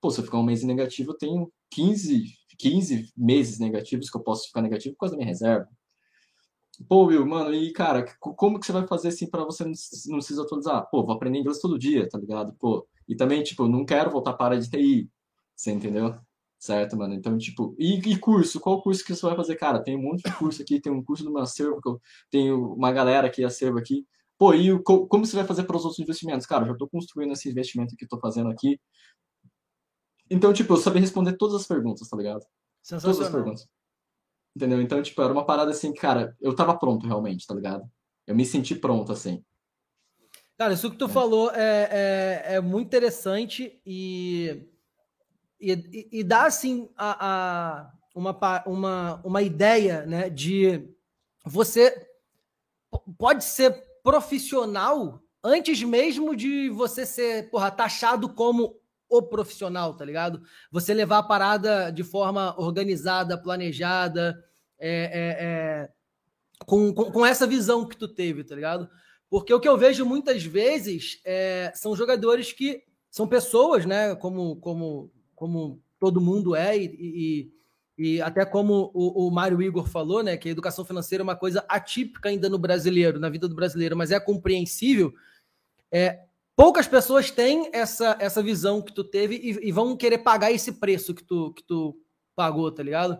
Pô, se eu ficar um mês negativo, eu tenho 15, 15 meses negativos que eu posso ficar negativo por causa da minha reserva. Pô, Will, mano, e cara, como que você vai fazer assim para você não, se atualizar? Pô, vou aprender inglês todo dia, tá ligado? Pô, e também, tipo, não quero voltar para a de TI, você entendeu? Certo, mano? Então, tipo, e, e, curso? Qual curso que você vai fazer? Cara, tem um monte de curso aqui, tem um curso do meu acervo, que eu tenho uma galera aqui, acervo aqui. Pô, e o, como você vai fazer para os outros investimentos? Cara, eu já tô construindo esse investimento que eu tô fazendo aqui. Então, tipo, eu sabia responder todas as perguntas, tá ligado? Todas as perguntas. Entendeu? Então, tipo, era uma parada assim, cara, eu tava pronto realmente, tá ligado? Eu me senti pronto, assim. Cara, isso que tu é. falou é, é, é, muito interessante e, e, e dá, assim, a, a, uma, uma, uma ideia, né, de você pode ser profissional antes mesmo de você ser, porra, taxado como o profissional, tá ligado? Você levar a parada de forma organizada, planejada, é, é, é, com, com, com, essa visão que tu teve, tá ligado? Porque o que eu vejo muitas vezes é, são jogadores que são pessoas, né? Como, como, como todo mundo é, e, e, e até como o, o Mário Igor falou, né? Que a educação financeira é uma coisa atípica ainda no brasileiro, na vida do brasileiro, mas é compreensível. É, poucas pessoas têm essa, essa visão que tu teve e, e, vão querer pagar esse preço que tu, que tu pagou, tá ligado?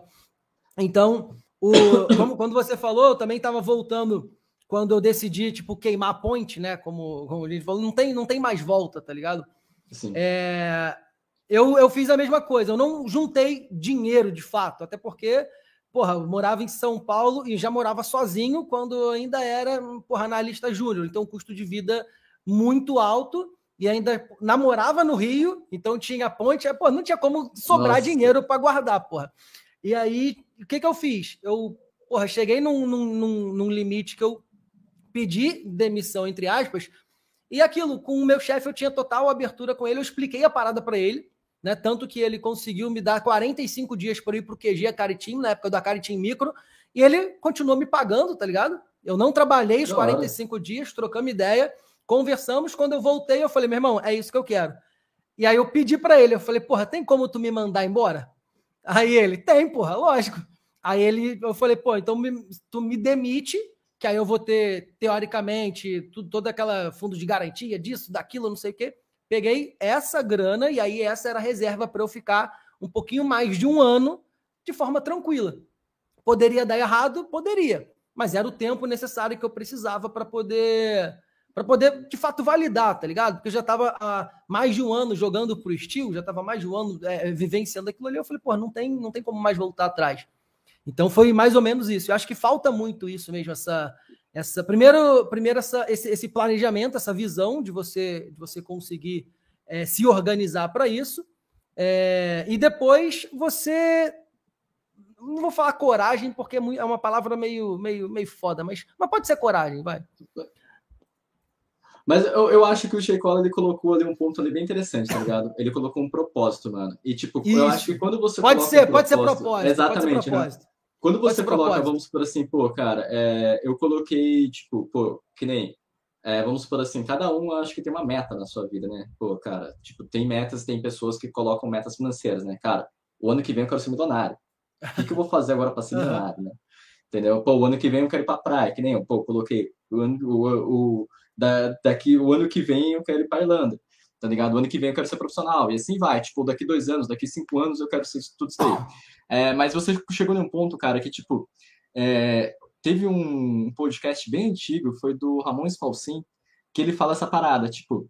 Então, o, [coughs] como, quando você falou, eu também estava voltando quando eu decidi, tipo, queimar a point, né? Como, como a gente falou, não tem, não tem mais volta, tá ligado? Sim. É, eu, eu fiz a mesma coisa, eu não juntei dinheiro de fato, até porque, porra, eu morava em São Paulo e já morava sozinho quando ainda era, porra, analista júnior, então custo de vida muito alto e ainda namorava no Rio, então tinha ponte, pô, não tinha como sobrar Nossa. dinheiro para guardar, porra. E aí, o que que eu fiz? Eu, porra, cheguei num, num, num limite que eu pedi demissão, entre aspas, e aquilo, com o meu chefe, eu tinha total abertura com ele, eu expliquei a parada para ele, né? Tanto que ele conseguiu me dar 45 dias para ir pro QG Caritim, na época da Caritim Micro, e ele continuou me pagando, tá ligado? Eu não trabalhei os 45 dias, trocamos ideia, Conversamos, quando eu voltei, eu falei, meu irmão, é isso que eu quero. E aí eu pedi para ele, eu falei, porra, tem como tu me mandar embora? Aí ele, tem, porra, lógico. Aí ele, eu falei, pô, então me, tu me demite, que aí eu vou ter, teoricamente, tudo, toda aquela fundo de garantia disso, daquilo, não sei o quê. Peguei essa grana e aí essa era a reserva para eu ficar um pouquinho mais de um ano de forma tranquila. Poderia dar errado? Poderia. Mas era o tempo necessário que eu precisava para poder para poder de fato validar, tá ligado? Porque eu já estava há mais de um ano jogando pro estilo, já estava mais de um ano é, vivenciando aquilo ali. Eu falei, pô, não tem, não tem como mais voltar atrás. Então foi mais ou menos isso. Eu acho que falta muito isso mesmo, essa, essa primeiro, primeiro essa, esse, esse planejamento, essa visão de você, de você conseguir é, se organizar para isso. É, e depois você. Não vou falar coragem, porque é, é uma palavra meio, meio, meio foda, mas, mas pode ser coragem, vai. Mas eu, eu acho que o Sheikola ele colocou ali um ponto ali bem interessante, tá ligado? Ele colocou um propósito, mano. E tipo, Isso. eu acho que quando você pode ser, um pode ser propósito. Exatamente. Pode ser propósito. Né? Quando você coloca, propósito. vamos por assim, pô, cara, é, eu coloquei, tipo, pô, que nem é, vamos por assim, cada um acho que tem uma meta na sua vida, né? Pô, cara, tipo, tem metas, tem pessoas que colocam metas financeiras, né? Cara, o ano que vem eu quero ser milionário. O que, que eu vou fazer agora para ser [laughs] milionário, né? Entendeu? Pô, o ano que vem eu quero ir pra praia, que nem eu, pô, coloquei o, o, o da, daqui, o ano que vem eu quero ir pra Irlanda, tá ligado? O ano que vem eu quero ser profissional, e assim vai, tipo, daqui dois anos, daqui cinco anos eu quero ser tudo isso aí. É, mas você chegou num ponto, cara, que, tipo, é, teve um podcast bem antigo, foi do Ramon Spalcin, que ele fala essa parada, tipo,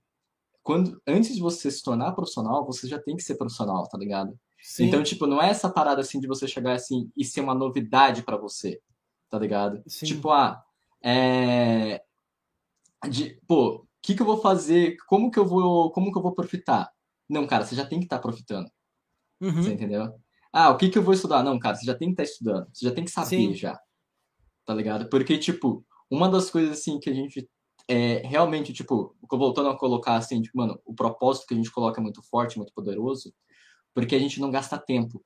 quando antes de você se tornar profissional, você já tem que ser profissional, tá ligado? Sim. Então, tipo, não é essa parada assim de você chegar assim e ser uma novidade para você, tá ligado? Sim. Tipo, ah, é... de, pô, o que que eu vou fazer? Como que eu vou, como que eu vou profitar? Não, cara, você já tem que estar tá profitando. Uhum. Você entendeu? Ah, o que que eu vou estudar? Não, cara, você já tem que estar tá estudando. Você já tem que saber Sim. já. Tá ligado? Porque, tipo, uma das coisas assim que a gente é, realmente, tipo, voltando a colocar assim, tipo, mano, o propósito que a gente coloca é muito forte, muito poderoso, porque a gente não gasta tempo,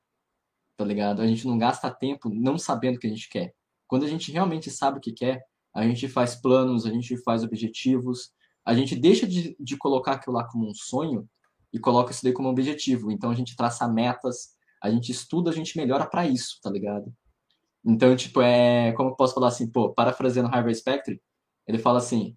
tá ligado? A gente não gasta tempo não sabendo o que a gente quer. Quando a gente realmente sabe o que quer, a gente faz planos, a gente faz objetivos, a gente deixa de, de colocar aquilo lá como um sonho e coloca isso daí como um objetivo. Então a gente traça metas, a gente estuda, a gente melhora para isso, tá ligado? Então, tipo, é. Como eu posso falar assim, pô, parafraseando Harvey Specter, ele fala assim: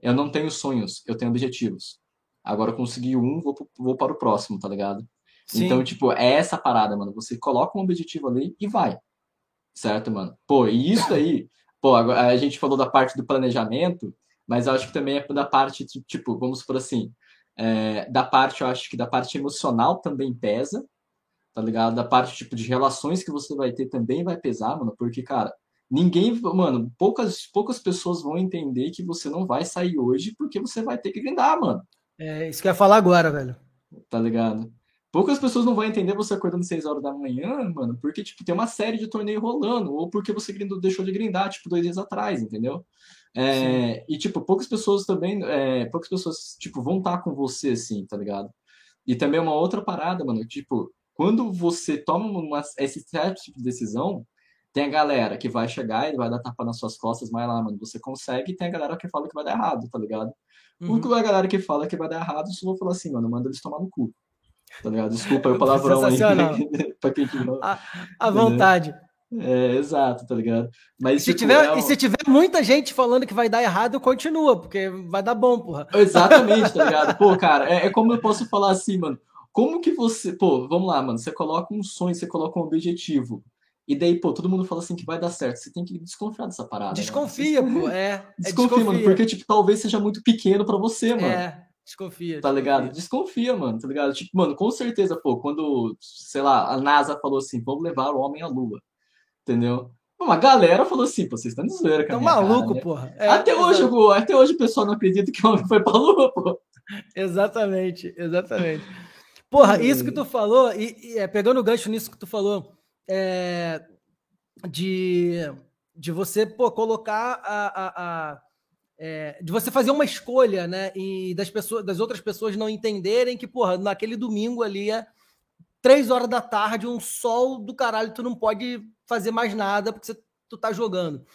eu não tenho sonhos, eu tenho objetivos. Agora eu consegui um, vou, vou para o próximo, tá ligado? Sim. Então, tipo, é essa parada, mano. Você coloca um objetivo ali e vai. Certo, mano? Pô, e isso aí, pô, a gente falou da parte do planejamento, mas eu acho que também é da parte, tipo, vamos por assim, é, da parte, eu acho que da parte emocional também pesa, tá ligado? Da parte, tipo, de relações que você vai ter também vai pesar, mano, porque, cara, ninguém, mano, poucas, poucas pessoas vão entender que você não vai sair hoje porque você vai ter que grindar, mano. É isso que eu ia falar agora, velho. Tá ligado? Poucas pessoas não vão entender você acordando 6 horas da manhã, mano, porque, tipo, tem uma série de torneio rolando, ou porque você grindou, deixou de grindar, tipo, dois dias atrás, entendeu? É, e, tipo, poucas pessoas também, é, poucas pessoas, tipo, vão estar com você, assim, tá ligado? E também uma outra parada, mano, tipo, quando você toma uma, esse certo tipo de decisão, tem a galera que vai chegar e vai dar tapa nas suas costas, mas lá, mano, você consegue. E tem a galera que fala que vai dar errado, tá ligado? Uhum. O a galera que fala que vai dar errado, só vou falar assim, mano, manda eles tomar no cu. Tá ligado? Desculpa o palavrão aí. [laughs] pra quem não. À, à vontade. É, exato, tá ligado? Mas, se tipo, tiver, é... E se tiver muita gente falando que vai dar errado, continua, porque vai dar bom, porra. Exatamente, tá ligado? [laughs] Pô, cara, é, é como eu posso falar assim, mano. Como que você. Pô, vamos lá, mano. Você coloca um sonho, você coloca um objetivo. E daí, pô, todo mundo fala assim que vai dar certo. Você tem que desconfiar dessa parada. Desconfia, mano. pô, é. é desconfia, desconfia, mano, porque, tipo, talvez seja muito pequeno para você, mano. É, desconfia. Tá ligado? Desconfia, mano, tá ligado? Tipo, mano, com certeza, pô, quando, sei lá, a NASA falou assim, vamos levar o homem à lua. Entendeu? Uma galera falou assim, pô, vocês estão de zoeira, cara. Tão maluco, cara, né? porra. É, até, hoje, até hoje o pessoal não acredita que o homem foi pra lua, pô. Exatamente, exatamente. Porra, isso que tu falou, e, e é, pegando o gancho nisso que tu falou, é, de, de você pô, colocar a, a, a é, de você fazer uma escolha, né? E das pessoas, das outras pessoas não entenderem que, porra, naquele domingo ali é três horas da tarde, um sol do caralho, tu não pode fazer mais nada porque você, tu tá jogando.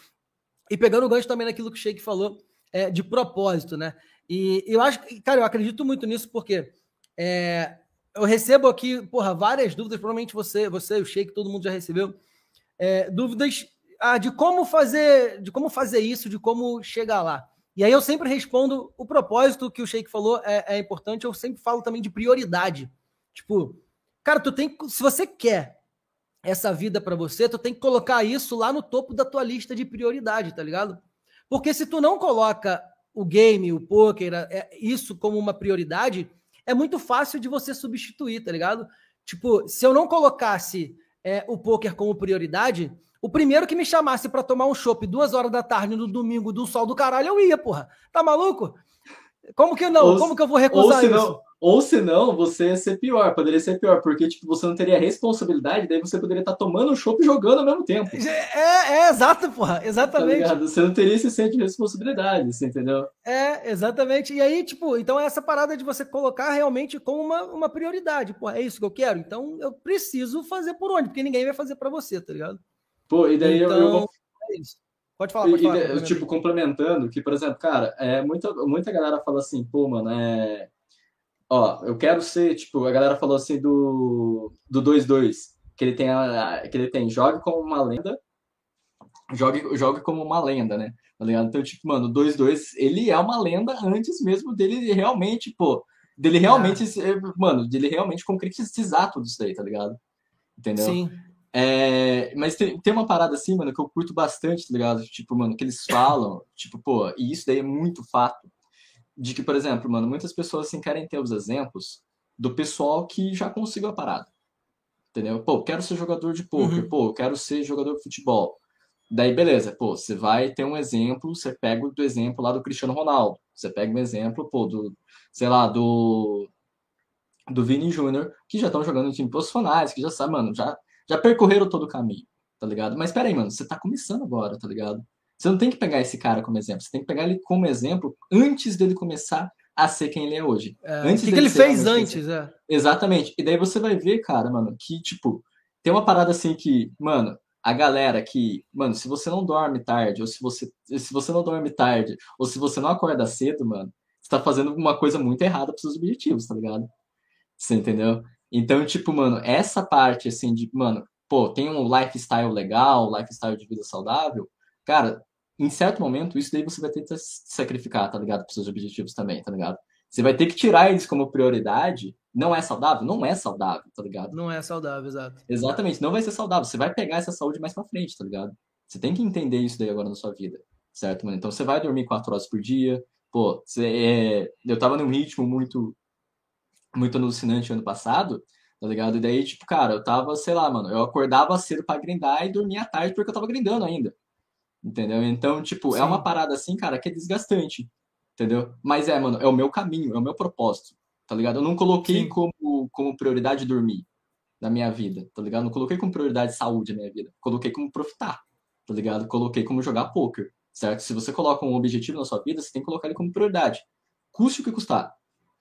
E pegando o gancho também naquilo que o Sheik falou, é, de propósito, né? E eu acho, cara, eu acredito muito nisso porque é, eu recebo aqui, porra, várias dúvidas, provavelmente você, você, o Sheik, todo mundo já recebeu, é, dúvidas ah, de como fazer, de como fazer isso, de como chegar lá. E aí eu sempre respondo o propósito que o Sheik falou é, é importante. Eu sempre falo também de prioridade. Tipo, cara, tu tem, se você quer essa vida para você, tu tem que colocar isso lá no topo da tua lista de prioridade, tá ligado? Porque se tu não coloca o game, o poker, é, isso como uma prioridade, é muito fácil de você substituir, tá ligado? Tipo, se eu não colocasse é, o poker como prioridade, o primeiro que me chamasse para tomar um chopp duas horas da tarde no domingo do sol do caralho, eu ia, porra. Tá maluco? Como que não? Ou, Como que eu vou recusar ou isso? Ou senão, você ia ser pior, poderia ser pior, porque tipo, você não teria responsabilidade, daí você poderia estar tomando um chopp e jogando ao mesmo tempo. É, é exato, porra, exatamente. Tá você não teria esse senso de responsabilidade, você entendeu? É, exatamente. E aí, tipo, então é essa parada de você colocar realmente como uma, uma prioridade. Pô, é isso que eu quero? Então eu preciso fazer por onde? Porque ninguém vai fazer para você, tá ligado? Pô, e daí então, eu, eu vou... Então, é. Pode falar, pode e, falar. E, tipo, complementando, que, por exemplo, cara, é, muita, muita galera fala assim, pô, mano, é Ó, eu quero ser, tipo, a galera falou assim do do 2-2, que ele tem a, que ele tem jogue como uma lenda, jogue, jogue como uma lenda, né? Tá ligado? Então, tipo, mano, o 2-2, ele é uma lenda antes mesmo dele realmente, pô, dele realmente, é. mano, dele realmente concretizar tudo isso daí, tá ligado? Entendeu? Sim. É, mas tem, tem uma parada assim, mano, que eu curto bastante, tá ligado? Tipo, mano, que eles falam, [laughs] tipo, pô, e isso daí é muito fato de que, por exemplo, mano, muitas pessoas assim, querem ter os exemplos do pessoal que já conseguiu a parada. Entendeu? Pô, quero ser jogador de poker, uhum. pô, quero ser jogador de futebol. Daí, beleza, pô, você vai ter um exemplo, você pega do exemplo lá do Cristiano Ronaldo. Você pega um exemplo, pô, do, sei lá, do do Vini Júnior, que já estão jogando em times profissionais, que já sabe, mano, já, já percorreram todo o caminho, tá ligado? Mas peraí, mano, você tá começando agora, tá ligado? Você não tem que pegar esse cara como exemplo, você tem que pegar ele como exemplo antes dele começar a ser quem ele é hoje. É, antes o que, que ele fez antes, é. Exatamente. E daí você vai ver, cara, mano, que, tipo, tem uma parada assim que, mano, a galera que, mano, se você não dorme tarde, ou se você, se você não dorme tarde, ou se você não acorda cedo, mano, você tá fazendo uma coisa muito errada pros seus objetivos, tá ligado? Você entendeu? Então, tipo, mano, essa parte, assim, de, mano, pô, tem um lifestyle legal, lifestyle de vida saudável, cara, em certo momento, isso daí você vai ter que se sacrificar, tá ligado? Para seus objetivos também, tá ligado? Você vai ter que tirar eles como prioridade. Não é saudável? Não é saudável, tá ligado? Não é saudável, exato. Exatamente, não vai ser saudável. Você vai pegar essa saúde mais pra frente, tá ligado? Você tem que entender isso daí agora na sua vida, certo, mano? Então você vai dormir quatro horas por dia. Pô, você, é... eu tava num ritmo muito, muito alucinante ano passado, tá ligado? E daí, tipo, cara, eu tava, sei lá, mano, eu acordava cedo pra grindar e dormia à tarde porque eu tava grindando ainda. Entendeu? Então, tipo, Sim. é uma parada assim, cara, que é desgastante. Entendeu? Mas é, mano, é o meu caminho, é o meu propósito. Tá ligado? Eu não coloquei como, como prioridade dormir na minha vida, tá ligado? Não coloquei como prioridade saúde na minha vida. Coloquei como profitar, tá ligado? Coloquei como jogar poker, certo? Se você coloca um objetivo na sua vida, você tem que colocar ele como prioridade. Custe o que custar,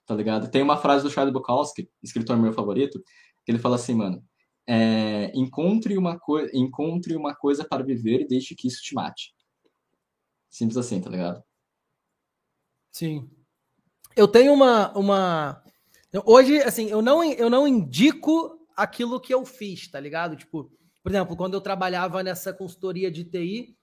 tá ligado? Tem uma frase do Charlie Bukowski, escritor meu favorito, que ele fala assim, mano, é, encontre, uma encontre uma coisa para viver e deixe que isso te mate. Simples assim, tá ligado? Sim. Eu tenho uma. uma... Hoje, assim, eu não, eu não indico aquilo que eu fiz, tá ligado? Tipo, por exemplo, quando eu trabalhava nessa consultoria de TI,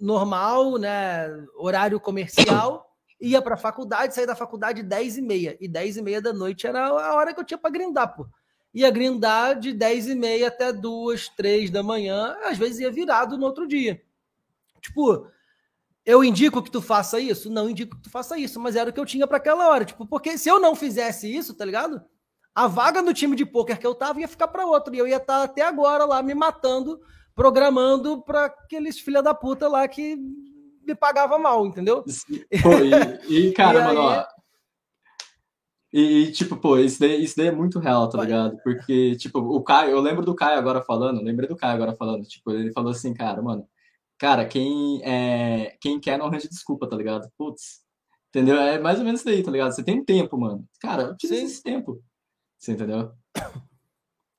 normal, né? Horário comercial, ia para a faculdade, saía da faculdade 10 e meia. E 10 e meia da noite era a hora que eu tinha para grindar, pô ia grindar de 10 e meia até 2, 3 da manhã, às vezes ia virado no outro dia. Tipo, eu indico que tu faça isso? Não indico que tu faça isso, mas era o que eu tinha para aquela hora. Tipo, porque se eu não fizesse isso, tá ligado? A vaga no time de pôquer que eu tava ia ficar para outro. E eu ia estar tá até agora lá me matando, programando para aqueles filha da puta lá que me pagava mal, entendeu? Pô, e, e [laughs] cara, e mano, aí... ó, e, tipo, pô, isso daí, isso daí é muito real, tá ligado? Porque, tipo, o Caio, eu lembro do Caio agora falando, lembrei do Caio agora falando, tipo, ele falou assim, cara, mano, cara, quem, é, quem quer não arranja desculpa, tá ligado? Putz, entendeu? É mais ou menos isso daí, tá ligado? Você tem tempo, mano. Cara, eu preciso desse tempo. Você entendeu?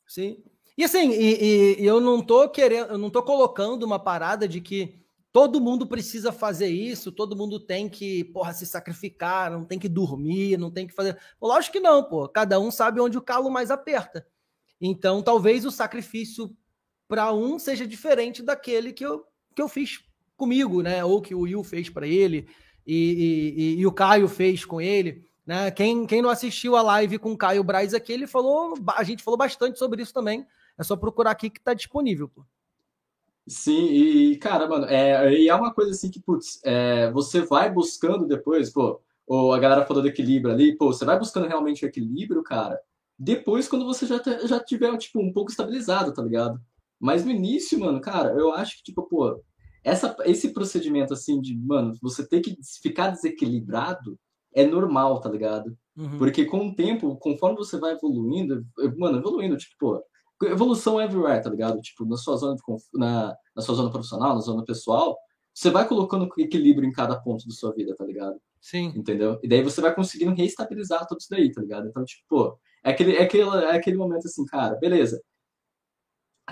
Sim. E assim, e, e, eu não tô querendo, eu não tô colocando uma parada de que Todo mundo precisa fazer isso, todo mundo tem que, porra, se sacrificar, não tem que dormir, não tem que fazer. Lógico que não, pô. Cada um sabe onde o calo mais aperta. Então, talvez o sacrifício para um seja diferente daquele que eu, que eu fiz comigo, né? Ou que o Will fez para ele e, e, e, o Caio fez com ele. Né? Quem, quem não assistiu a live com o Caio Braz aqui, ele falou, a gente falou bastante sobre isso também. É só procurar aqui que tá disponível, pô. Sim, e, cara, mano, é, e é uma coisa assim que, putz, é, você vai buscando depois, pô, ou a galera falou do equilíbrio ali, pô, você vai buscando realmente o equilíbrio, cara, depois quando você já, já tiver, tipo, um pouco estabilizado, tá ligado? Mas no início, mano, cara, eu acho que, tipo, pô, essa, esse procedimento, assim, de, mano, você ter que ficar desequilibrado é normal, tá ligado? Uhum. Porque com o tempo, conforme você vai evoluindo, mano, evoluindo, tipo, pô, evolução everywhere, tá ligado? Tipo, na sua zona, na, na sua zona profissional, na zona pessoal, você vai colocando equilíbrio em cada ponto da sua vida, tá ligado? Sim. Entendeu? E daí você vai conseguindo reestabilizar tudo isso daí, tá ligado? Então, tipo, pô, é aquele, é aquele, é aquele momento assim, cara, beleza.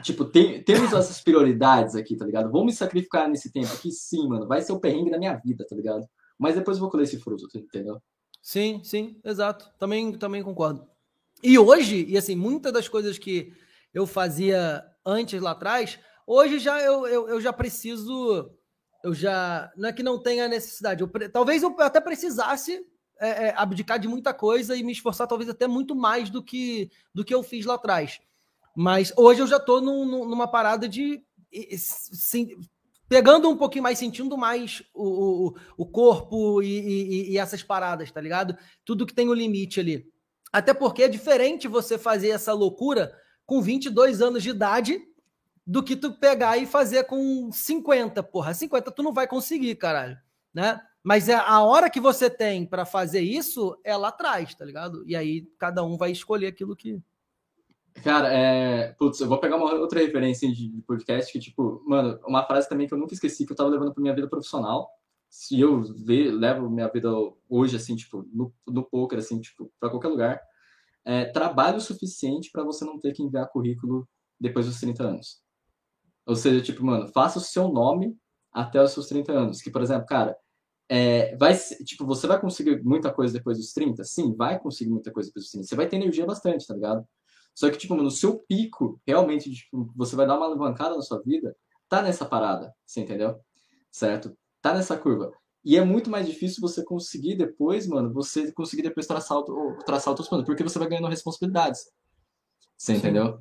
Tipo, tem, temos essas [laughs] prioridades aqui, tá ligado? Vou me sacrificar nesse tempo aqui, sim, mano. Vai ser o perrengue da minha vida, tá ligado? Mas depois eu vou colher esse fruto, entendeu? Sim, sim, exato. Também, também concordo. E hoje, e assim, muitas das coisas que eu fazia antes lá atrás, hoje já eu, eu, eu já preciso. Eu já. Não é que não tenha necessidade. Eu, talvez eu até precisasse é, é, abdicar de muita coisa e me esforçar, talvez até muito mais do que, do que eu fiz lá atrás. Mas hoje eu já estou num, numa parada de. Sim, pegando um pouquinho mais, sentindo mais o, o, o corpo e, e, e, essas paradas, tá ligado? Tudo que tem o limite ali. Até porque é diferente você fazer essa loucura com 22 anos de idade do que tu pegar e fazer com 50, porra. 50 tu não vai conseguir, caralho, né? Mas é a hora que você tem para fazer isso é lá atrás, tá ligado? E aí cada um vai escolher aquilo que Cara, é. Putz, eu vou pegar uma outra referência de podcast que, tipo, mano, uma frase também que eu nunca esqueci que eu tava levando pra minha vida profissional. Se eu ver, levo minha vida hoje, assim, tipo, no, no poker, assim, tipo, pra qualquer lugar. É, trabalho suficiente para você não ter que enviar currículo depois dos 30 anos. Ou seja, tipo, mano, faça o seu nome até os seus 30 anos. Que, por exemplo, cara, é, vai, tipo, você vai conseguir muita coisa depois dos 30? Sim, vai conseguir muita coisa depois dos 30. Você vai ter energia bastante, tá ligado? Só que, tipo, no seu pico, realmente, tipo, você vai dar uma alavancada na sua vida, tá nessa parada, você entendeu? Certo? Tá nessa curva. E é muito mais difícil você conseguir depois, mano, você conseguir depois traçar, outro, traçar outros planos, porque você vai ganhando responsabilidades. Você Sim. entendeu?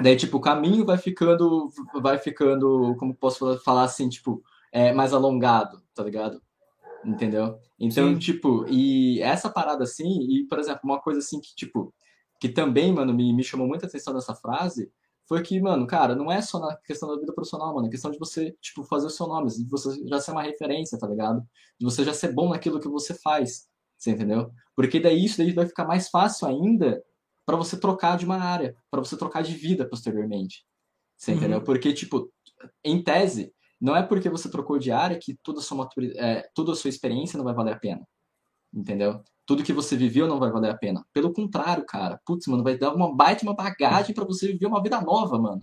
Daí, tipo, o caminho vai ficando, vai ficando, como posso falar assim, tipo, é, mais alongado, tá ligado? Entendeu? Então, Sim. tipo, e essa parada assim, e, por exemplo, uma coisa assim que, tipo, que também, mano, me, me chamou muita atenção nessa frase, foi que, mano, cara, não é só na questão da vida profissional, mano, é questão de você, tipo, fazer o seu nome, de você já ser uma referência, tá ligado? De você já ser bom naquilo que você faz, você entendeu? Porque daí isso daí vai ficar mais fácil ainda para você trocar de uma área, para você trocar de vida posteriormente, você uhum. entendeu? Porque, tipo, em tese, não é porque você trocou de área que toda a sua, é, toda a sua experiência não vai valer a pena, entendeu? tudo que você viveu não vai valer a pena. Pelo contrário, cara. Putz, mano, vai dar uma baita uma bagagem para você viver uma vida nova, mano.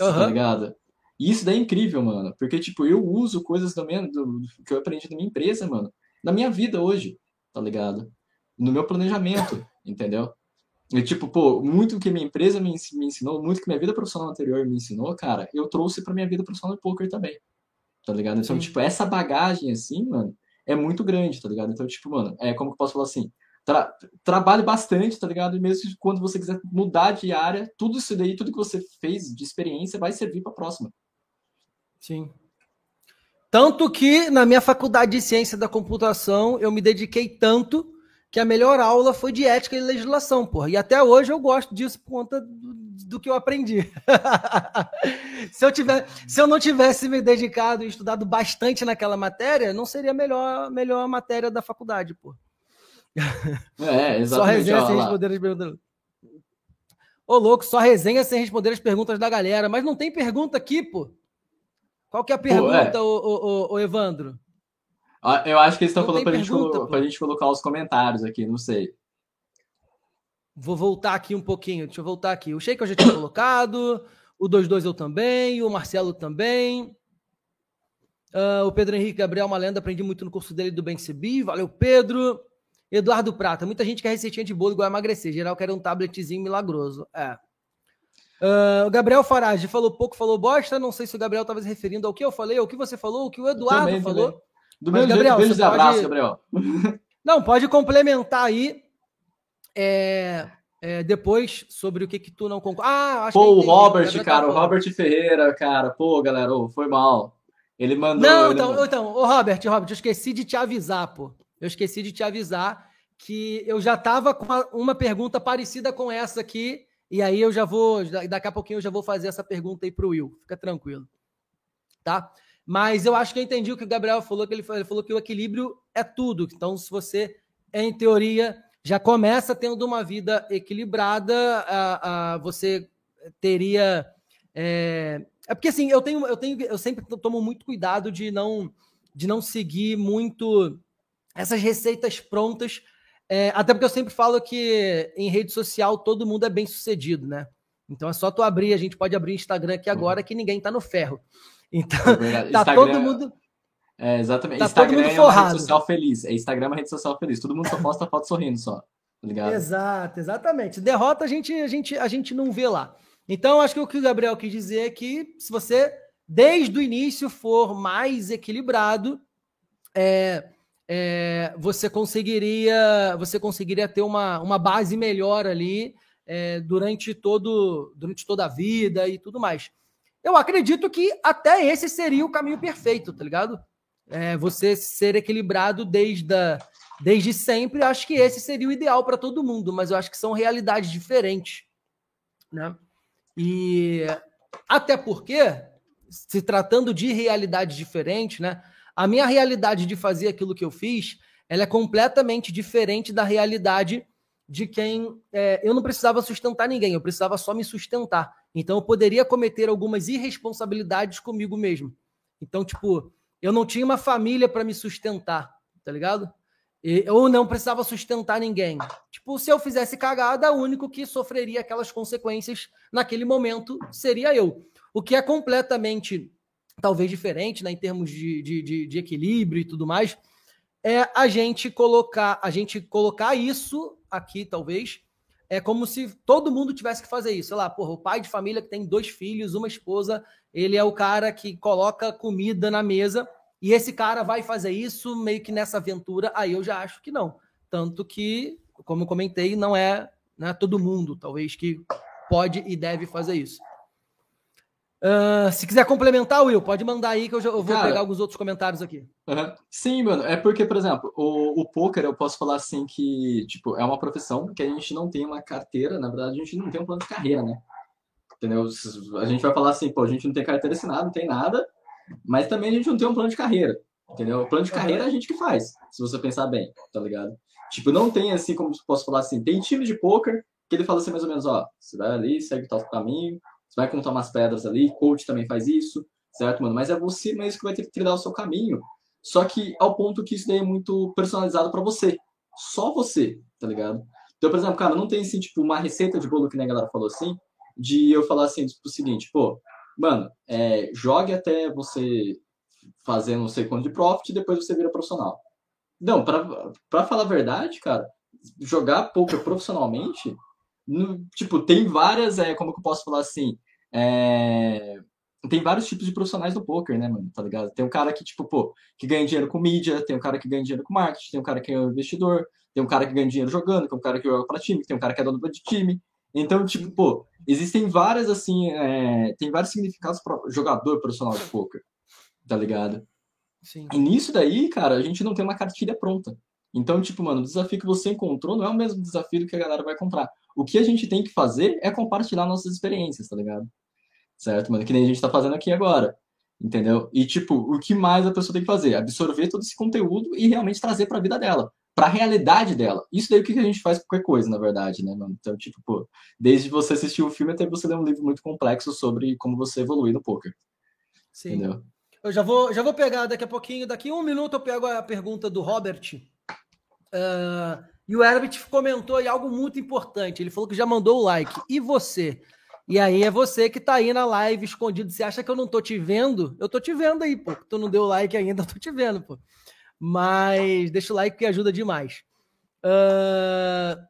Uhum. Tá ligado? E isso daí é incrível, mano. Porque, tipo, eu uso coisas do, meu, do, que eu aprendi na minha empresa, mano. Na minha vida hoje, tá ligado? No meu planejamento, entendeu? E, tipo, pô, muito que minha empresa me ensinou, muito que minha vida profissional anterior me ensinou, cara, eu trouxe pra minha vida profissional de poker também. Tá ligado? Então, Sim. tipo, essa bagagem, assim, mano, é muito grande, tá ligado? Então, tipo, mano, é como que eu posso falar assim? Tra trabalhe bastante, tá ligado? E mesmo quando você quiser mudar de área, tudo isso daí, tudo que você fez de experiência vai servir para a próxima. Sim. Tanto que na minha faculdade de ciência da computação eu me dediquei tanto que a melhor aula foi de ética e legislação, porra. E até hoje eu gosto disso por conta do, que eu aprendi. [laughs] se, eu tiver, se eu não tivesse me dedicado e estudado bastante naquela matéria, não seria a melhor, melhor matéria da faculdade, pô. É, [laughs] exatamente. Só resenha sem responder as perguntas. Ô, louco, só resenha sem responder as perguntas da galera. Mas não tem pergunta aqui, pô. Qual que é a pergunta, pô, é. O, o, o, Evandro? Eu acho que eles estão falando pra, pergunta, gente, pra gente colocar os comentários aqui, não sei. Vou voltar aqui um pouquinho, deixa eu voltar aqui. O Sheik eu já tinha [coughs] colocado, o 22 eu também, o Marcelo também. Uh, o Pedro Henrique Gabriel, uma lenda, aprendi muito no curso dele do BenCB. Valeu, Pedro. Eduardo Prata, muita gente quer receitinha de bolo igual a emagrecer. Geral quer um tabletzinho milagroso. É. Uh, o Gabriel Farage falou pouco, falou bosta. Não sei se o Gabriel estava se referindo ao que eu falei, ao que você falou, o que o Eduardo também, falou. Também. Do mesmo Gabriel, jeito, pode... Gabriel. Não, pode complementar aí. É... é, depois sobre o que que tu não concorda. Ah, acho pô, o Robert, cara, o Robert Ferreira, cara, pô, galera, oh, foi mal. Ele mandou. Não, ele então, mandou... então, ô Robert, Robert, eu esqueci de te avisar, pô. Eu esqueci de te avisar que eu já tava com uma pergunta parecida com essa aqui, e aí eu já vou, daqui a pouquinho eu já vou fazer essa pergunta aí pro Will. Fica tranquilo. Tá? Mas eu acho que eu entendi o que o Gabriel falou, que ele falou, ele falou que o equilíbrio é tudo. Então, se você, em teoria, já começa tendo uma vida equilibrada, a, a você teria. É... é, porque assim, eu tenho, eu tenho, eu sempre tomo muito cuidado de não, de não seguir muito essas receitas prontas. É, até porque eu sempre falo que em rede social todo mundo é bem sucedido, né? Então é só tu abrir, a gente pode abrir Instagram aqui agora que ninguém tá no ferro. Então, é [laughs] tá Instagram... todo mundo é, exatamente. Tá Instagram é uma rede social feliz. É Instagram é uma rede social feliz. Todo mundo só posta [laughs] foto sorrindo só. Tá ligado? Exato, exatamente. Derrota a gente, a gente, a gente não vê lá. Então, acho que o que o Gabriel quis dizer é que se você, desde o início, for mais equilibrado, é, é, você conseguiria você conseguiria ter uma, uma base melhor ali é, durante, todo, durante toda a vida e tudo mais. Eu acredito que até esse seria o caminho perfeito, tá ligado? É, você ser equilibrado desde, a, desde sempre, acho que esse seria o ideal para todo mundo, mas eu acho que são realidades diferentes. Né? E até porque, se tratando de realidades diferentes, né, a minha realidade de fazer aquilo que eu fiz, ela é completamente diferente da realidade de quem é, eu não precisava sustentar ninguém, eu precisava só me sustentar. Então eu poderia cometer algumas irresponsabilidades comigo mesmo. Então, tipo, eu não tinha uma família para me sustentar, tá ligado? E, ou não precisava sustentar ninguém. Tipo, se eu fizesse cagada, o único que sofreria aquelas consequências naquele momento seria eu. O que é completamente, talvez, diferente, né, em termos de, de, de, de equilíbrio e tudo mais, é a gente colocar, a gente colocar isso aqui, talvez, é como se todo mundo tivesse que fazer isso. Sei lá, porra, o pai de família que tem dois filhos, uma esposa, ele é o cara que coloca comida na mesa e esse cara vai fazer isso meio que nessa aventura. Aí eu já acho que não. Tanto que, como comentei, não é, não é todo mundo, talvez, que pode e deve fazer isso. Uh, se quiser complementar, Will, pode mandar aí que eu, já, eu vou Cara, pegar alguns outros comentários aqui. Sim, mano. É porque, por exemplo, o, o poker eu posso falar assim que, tipo, é uma profissão que a gente não tem uma carteira, na verdade, a gente não tem um plano de carreira, né? Entendeu? A gente vai falar assim, pô, a gente não tem carteira assinada, não tem nada, mas também a gente não tem um plano de carreira. Entendeu? O plano de carreira é a gente que faz, se você pensar bem, tá ligado? Tipo, não tem assim, como posso falar assim, tem time de poker que ele fala assim mais ou menos, ó, você vai ali, segue tal caminho, você vai contar umas pedras ali, coach também faz isso, certo, mano? Mas é você mesmo que vai ter que trilhar o seu caminho. Só que ao ponto que isso daí é muito personalizado para você. Só você, tá ligado? Então, por exemplo, cara, não tem assim, tipo, uma receita de bolo que nem a galera falou assim, de eu falar assim, tipo, o seguinte, pô, mano, é, jogue até você fazer não sei quanto de profit e depois você vira profissional. Não, para falar a verdade, cara, jogar poker profissionalmente, no, tipo, tem várias, é, como que eu posso falar assim, é, tem vários tipos de profissionais do poker, né, mano, tá ligado? Tem um cara que, tipo, pô, que ganha dinheiro com mídia, tem um cara que ganha dinheiro com marketing, tem um cara que é um investidor, tem um cara que ganha dinheiro jogando, tem um cara que joga para time, tem um cara que é dono de time. Então, tipo, pô, existem várias, assim, é, tem vários significados para jogador profissional de poker, tá ligado? Sim. E nisso daí, cara, a gente não tem uma cartilha pronta. Então, tipo, mano, o desafio que você encontrou não é o mesmo desafio que a galera vai comprar. O que a gente tem que fazer é compartilhar nossas experiências, tá ligado? Certo, mano? Que nem a gente tá fazendo aqui agora. Entendeu? E, tipo, o que mais a pessoa tem que fazer? Absorver todo esse conteúdo e realmente trazer pra vida dela. Pra realidade dela. Isso daí é o que a gente faz com qualquer coisa, na verdade, né, mano? Então, tipo, pô, desde você assistir o um filme até você ler um livro muito complexo sobre como você evoluir no poker. Sim. Entendeu? Eu já vou, já vou pegar daqui a pouquinho, daqui um minuto eu pego a pergunta do Robert. Uh, e o Herbert comentou aí algo muito importante. Ele falou que já mandou o like. E você? E aí é você que tá aí na live escondido. Você acha que eu não tô te vendo? Eu tô te vendo aí, pô. Tu não deu like ainda, [laughs] eu tô te vendo, pô. Mas deixa o like que ajuda demais. Uh,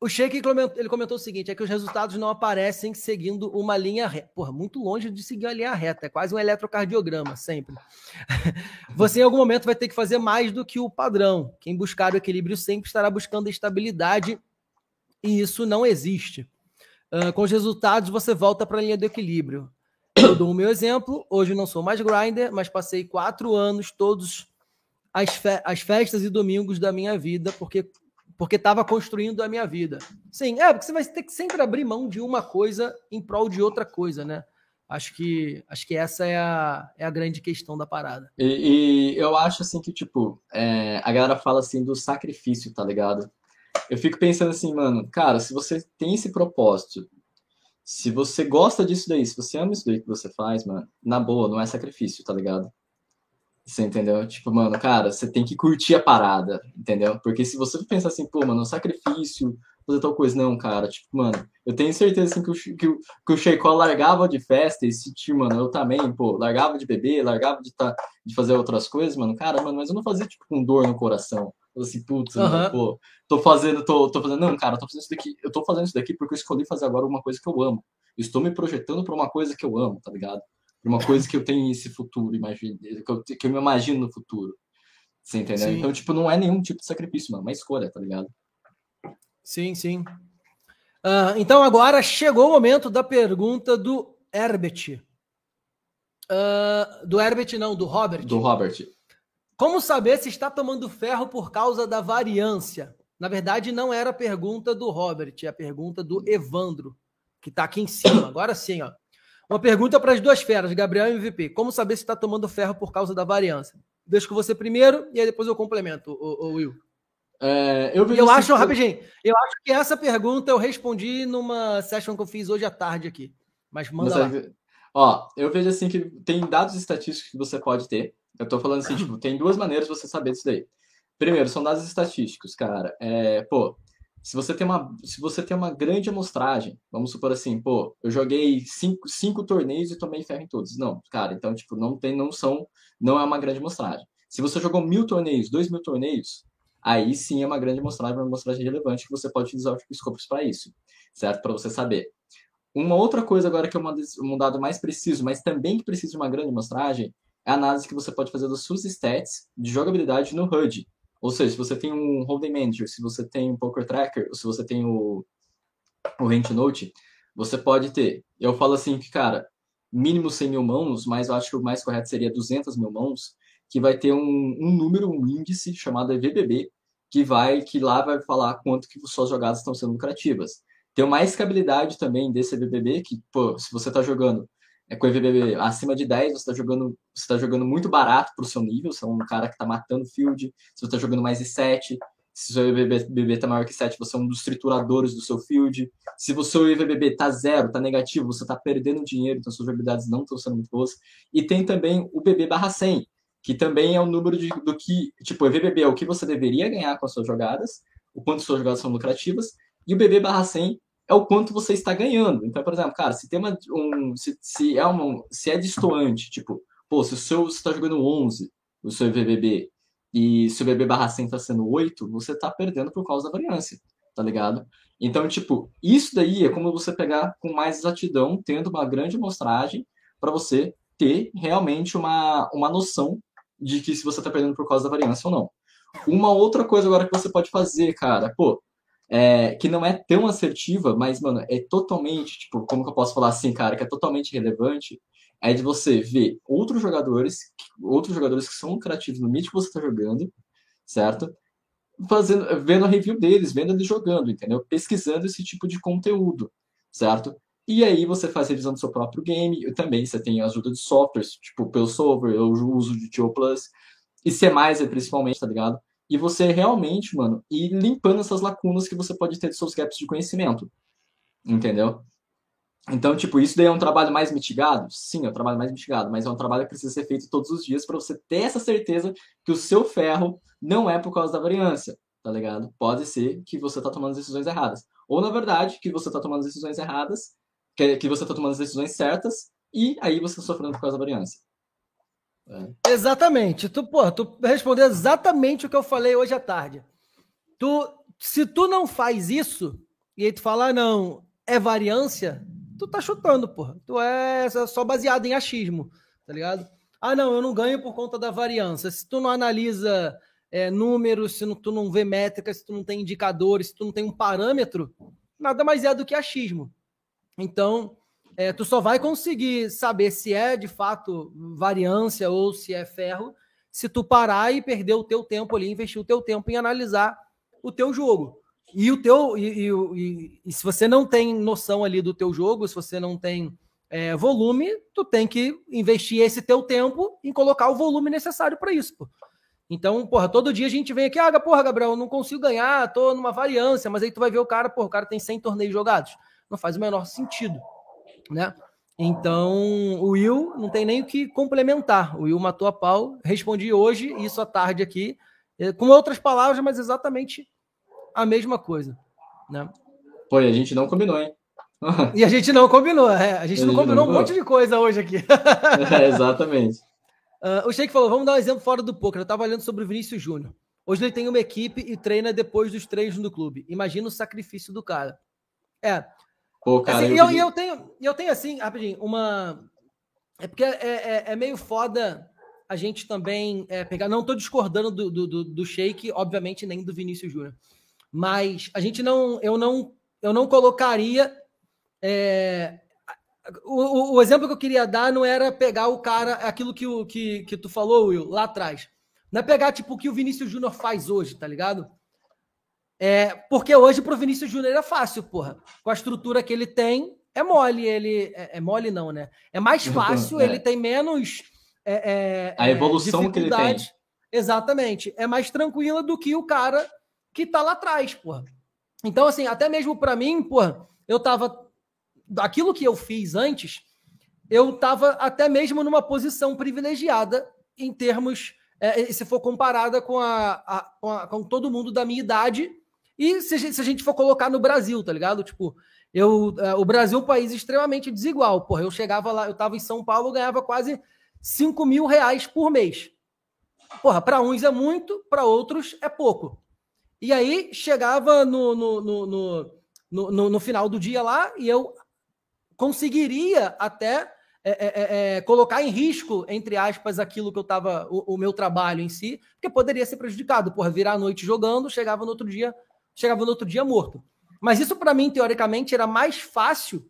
o Sheik ele comentou o seguinte: é que os resultados não aparecem seguindo uma linha reta. Porra, muito longe de seguir uma linha reta, é quase um eletrocardiograma, sempre. [laughs] Você em algum momento vai ter que fazer mais do que o padrão. Quem buscar o equilíbrio sempre estará buscando estabilidade e isso não existe. Uh, com os resultados, você volta para a linha do equilíbrio. Eu dou o meu exemplo. Hoje não sou mais grinder, mas passei quatro anos todos as, fe as festas e domingos da minha vida, porque porque estava construindo a minha vida. Sim, é, porque você vai ter que sempre abrir mão de uma coisa em prol de outra coisa, né? Acho que, acho que essa é a, é a grande questão da parada. E, e eu acho assim que, tipo, é, a galera fala assim do sacrifício, tá ligado? Eu fico pensando assim, mano, cara, se você tem esse propósito, se você gosta disso daí, se você ama isso daí que você faz, mano, na boa, não é sacrifício, tá ligado? Você entendeu? Tipo, mano, cara, você tem que curtir a parada, entendeu? Porque se você pensar assim, pô, mano, sacrifício, fazer tal coisa, não, cara, tipo, mano, eu tenho certeza assim, que, o, que, o, que o Sheikó largava de festa e se, tipo, mano, eu também, pô, largava de beber, largava de, tá, de fazer outras coisas, mano, cara, mano, mas eu não fazia, tipo, com dor no coração. Eu assim, putz, uhum. mano, pô, tô fazendo, tô, tô fazendo, não, cara, tô fazendo isso daqui, eu tô fazendo isso daqui porque eu escolhi fazer agora uma coisa que eu amo. estou me projetando para uma coisa que eu amo, tá ligado? Uma coisa que eu tenho esse futuro, imagine, que eu, que eu me imagino no futuro. Você entendeu? Sim. Então, tipo, não é nenhum tipo de sacrifício, mano, é uma escolha, tá ligado? Sim, sim. Uh, então, agora chegou o momento da pergunta do Herbert. Uh, do Herbert, não, do Robert. Do Robert. Como saber se está tomando ferro por causa da variância? Na verdade, não era a pergunta do Robert, é a pergunta do Evandro, que está aqui em cima. Agora sim, ó. Uma pergunta para as duas feras, Gabriel e MVP. Como saber se está tomando ferro por causa da variância? Deixo com você primeiro e aí depois eu complemento, o, o Will. É, eu, eu acho, que... rapidinho, eu acho que essa pergunta eu respondi numa session que eu fiz hoje à tarde aqui. Mas manda lá. Ó, eu vejo assim que tem dados estatísticos que você pode ter. Eu tô falando assim, tipo, tem duas maneiras de você saber disso daí. Primeiro, são dados estatísticos, cara. É, pô, se você tem uma, se você tem uma grande amostragem, vamos supor assim, pô, eu joguei cinco, cinco torneios e tomei ferro em todos. Não, cara, então, tipo, não tem, não são, não é uma grande amostragem. Se você jogou mil torneios, dois mil torneios, aí sim é uma grande amostragem, uma amostragem relevante que você pode utilizar os scopes para isso, certo? Para você saber. Uma outra coisa agora que é um dado mais preciso, mas também que precisa de uma grande amostragem, é a análise que você pode fazer das suas stats de jogabilidade no HUD. Ou seja, se você tem um Holding Manager, se você tem um Poker Tracker, ou se você tem o, o Note, você pode ter. Eu falo assim que, cara, mínimo 100 mil mãos, mas eu acho que o mais correto seria 200 mil mãos, que vai ter um, um número, um índice chamado EVBB, que vai que lá vai falar quanto que suas jogadas estão sendo lucrativas. Tem uma escabilidade também desse EVBB, que, pô, se você está jogando é com EVBB acima de 10, você está jogando, você tá jogando muito barato para o seu nível, você é um cara que está matando field. Se você está jogando mais de 7, se o seu EVBB está maior que 7, você é um dos trituradores do seu field. Se o seu EVBB está zero, está negativo, você está perdendo dinheiro, então suas habilidades não estão sendo muito boas. E tem também o BB barra 100, que também é o número de, do que, tipo, o EVBB é o que você deveria ganhar com as suas jogadas, o quanto suas jogadas são lucrativas, e o BB barra 100 é o quanto você está ganhando. Então, por exemplo, cara, se tem uma, um, se, se é uma, se é distoante, tipo, pô, se o seu está jogando 11, o seu VBB, e se o VB barra 100 está sendo 8, você está perdendo por causa da variância, tá ligado? Então, tipo, isso daí é como você pegar com mais exatidão, tendo uma grande amostragem, para você ter realmente uma, uma noção de que se você está perdendo por causa da variância ou não. Uma outra coisa agora que você pode fazer, cara, pô, é, que não é tão assertiva, mas, mano, é totalmente, tipo, como que eu posso falar assim, cara, que é totalmente relevante, é de você ver outros jogadores, outros jogadores que são lucrativos no mid que você está jogando, certo? Fazendo, vendo a review deles, vendo eles jogando, entendeu? Pesquisando esse tipo de conteúdo, certo? E aí você faz revisão do seu próprio game, e também você tem ajuda de softwares, tipo pelo Solver, eu uso de Tio Plus, e C+, principalmente, tá ligado? E você realmente, mano, ir limpando essas lacunas que você pode ter dos seus gaps de conhecimento. Entendeu? Então, tipo, isso daí é um trabalho mais mitigado? Sim, é um trabalho mais mitigado, mas é um trabalho que precisa ser feito todos os dias para você ter essa certeza que o seu ferro não é por causa da variância, tá ligado? Pode ser que você tá tomando decisões erradas. Ou, na verdade, que você tá tomando decisões erradas, que, que você tá tomando as decisões certas, e aí você tá sofrendo por causa da variância. É. Exatamente. Tu, pô, tu respondeu exatamente o que eu falei hoje à tarde. Tu, se tu não faz isso, e aí tu fala, ah, não, é variância, tu tá chutando, porra. Tu é só baseado em achismo, tá ligado? Ah, não, eu não ganho por conta da variância. Se tu não analisa é, números, se não, tu não vê métricas, se tu não tem indicadores, se tu não tem um parâmetro, nada mais é do que achismo. Então, é, tu só vai conseguir saber se é de fato variância ou se é ferro se tu parar e perder o teu tempo ali, investir o teu tempo em analisar o teu jogo. E o teu e, e, e, e se você não tem noção ali do teu jogo, se você não tem é, volume, tu tem que investir esse teu tempo em colocar o volume necessário para isso. Pô. Então, porra, todo dia a gente vem aqui, ah, porra, Gabriel, não consigo ganhar, tô numa variância, mas aí tu vai ver o cara, porra, o cara tem 100 torneios jogados. Não faz o menor sentido, né? Então, o Will não tem nem o que complementar. O Will matou a pau, respondi hoje, isso à tarde aqui, é, com outras palavras, mas exatamente a mesma coisa, né? Pô, a gente não combinou, hein? [laughs] e a gente não combinou, é. A gente, a não combinou não um monte de coisa hoje aqui. [laughs] é, exatamente. Uh, o Sheik falou: vamos dar um exemplo fora do poker. Eu estava olhando sobre o Vinícius Júnior. Hoje ele tem uma equipe e treina depois dos treinos no clube. Imagina o sacrifício do cara. É. Cara, assim, eu, eu, eu, tenho, eu tenho, assim, rapidinho, uma. É porque é, é, é meio foda a gente também é, pegar. Não estou discordando do, do, do, do Sheik, obviamente, nem do Vinícius Júnior. Mas a gente não. Eu não, eu não colocaria. É, o, o, exemplo que eu queria dar não era pegar o cara, aquilo que, o, que, que tu falou, Will, lá atrás. Não é pegar, tipo, o que o Vinícius Júnior faz hoje, tá ligado? É, porque hoje pro Vinícius Júnior é fácil, porra. Com a estrutura que ele tem, é mole. Ele. É, é mole, não, né? É mais [laughs] fácil, é. ele tem menos. É, é a evolução que ele tem. Exatamente. É mais tranquila do que o cara que tá lá atrás, porra. Então, assim, até mesmo para mim, porra, eu tava aquilo que eu fiz antes, eu estava até mesmo numa posição privilegiada em termos, é, se for comparada com, a, a, com, a, com, todo mundo da minha idade, e se a, gente, se a gente for colocar no Brasil, tá ligado? Tipo, eu, é, o Brasil é um país extremamente desigual. Porra, eu chegava lá, eu estava em São Paulo, ganhava quase 5 mil reais por mês. Porra, para uns é muito, para outros é pouco. E aí chegava no, no, no, no, final do dia lá e eu conseguiria até é, é, colocar em risco, entre aspas, aquilo que eu estava, o, meu trabalho em si, porque poderia ser prejudicado, por virar a noite jogando, chegava no outro dia, chegava no outro dia morto. Mas isso para mim, teoricamente, era mais fácil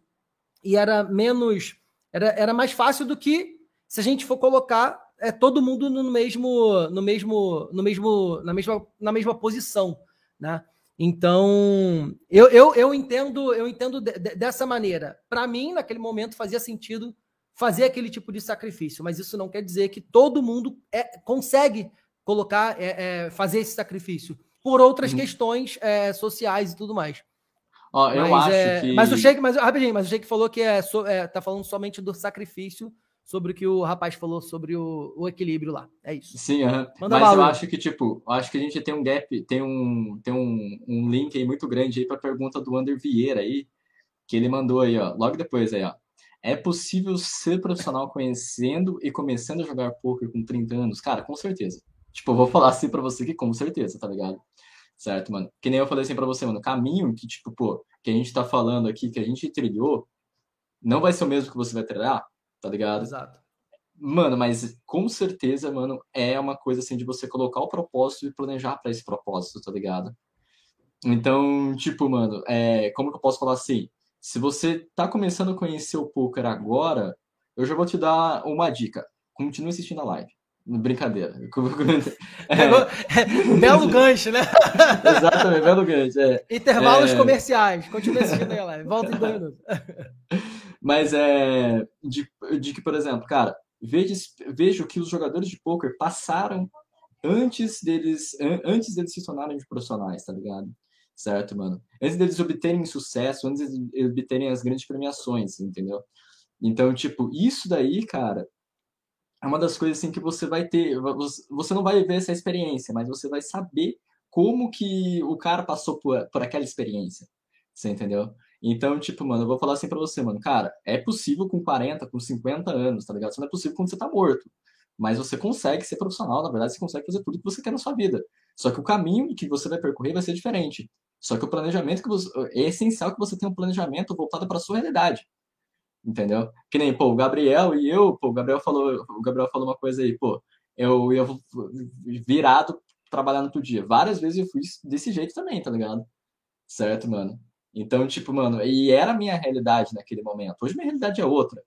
e era menos, era, era mais fácil do que se a gente for colocar é, todo mundo no mesmo, no mesmo, no mesmo, na mesma, na mesma posição, né? Então, eu, eu, eu entendo, eu entendo de, de, dessa maneira. Para mim, naquele momento, fazia sentido fazer aquele tipo de sacrifício, mas isso não quer dizer que todo mundo é, consegue colocar, é, é, fazer esse sacrifício por outras uhum. questões é, sociais e tudo mais. Ó, eu mas, acho é, que. Mas o Sheik, mas, rapidinho, mas o Sheik falou que é, é, tá falando somente do sacrifício sobre o que o rapaz falou sobre o, o equilíbrio lá. É isso. Sim, uhum. mas eu acho que, tipo, acho que a gente tem um gap, tem um, tem um, um link aí muito grande aí para a pergunta do Ander Vieira aí, que ele mandou aí, ó, logo depois aí, ó. É possível ser profissional conhecendo e começando a jogar poker com 30 anos? Cara, com certeza. Tipo, eu vou falar assim para você que com certeza, tá ligado? Certo, mano? Que nem eu falei assim para você, mano, o caminho que, tipo, pô, que a gente tá falando aqui, que a gente trilhou, não vai ser o mesmo que você vai trilhar, tá ligado? Exato. Mano, mas com certeza, mano, é uma coisa assim de você colocar o propósito e planejar para esse propósito, tá ligado? Então, tipo, mano, é, como que eu posso falar assim? Se você tá começando a conhecer o poker agora, eu já vou te dar uma dica. Continue assistindo a live. Brincadeira. [laughs] É. [laughs] belo gancho, né? [laughs] Exatamente, belo gancho. É. Intervalos é... comerciais. Continue assistindo aí. Volta em dois minutos. Mas é de, de que, por exemplo, cara, veja, veja o que os jogadores de poker passaram antes deles, antes deles se tornarem de profissionais, tá ligado? Certo, mano? Antes deles obterem sucesso, antes deles obterem as grandes premiações, entendeu? Então, tipo, isso daí, cara, é uma das coisas assim que você vai ter. Você não vai ver essa experiência, mas você vai saber como que o cara passou por, por aquela experiência. Você entendeu? Então, tipo, mano, eu vou falar assim pra você, mano, cara, é possível com 40, com 50 anos, tá ligado? Isso não é possível quando você tá morto. Mas você consegue ser profissional, na verdade, você consegue fazer tudo que você quer na sua vida. Só que o caminho que você vai percorrer vai ser diferente. Só que o planejamento que você, é essencial que você tenha um planejamento voltado para sua realidade. Entendeu? Que nem, pô, o Gabriel e eu, pô, o Gabriel falou, o Gabriel falou uma coisa aí, pô, eu ia virado trabalhar no outro dia. Várias vezes eu fui desse jeito também, tá ligado? Certo, mano? Então, tipo, mano, e era a minha realidade naquele momento. Hoje minha realidade é outra,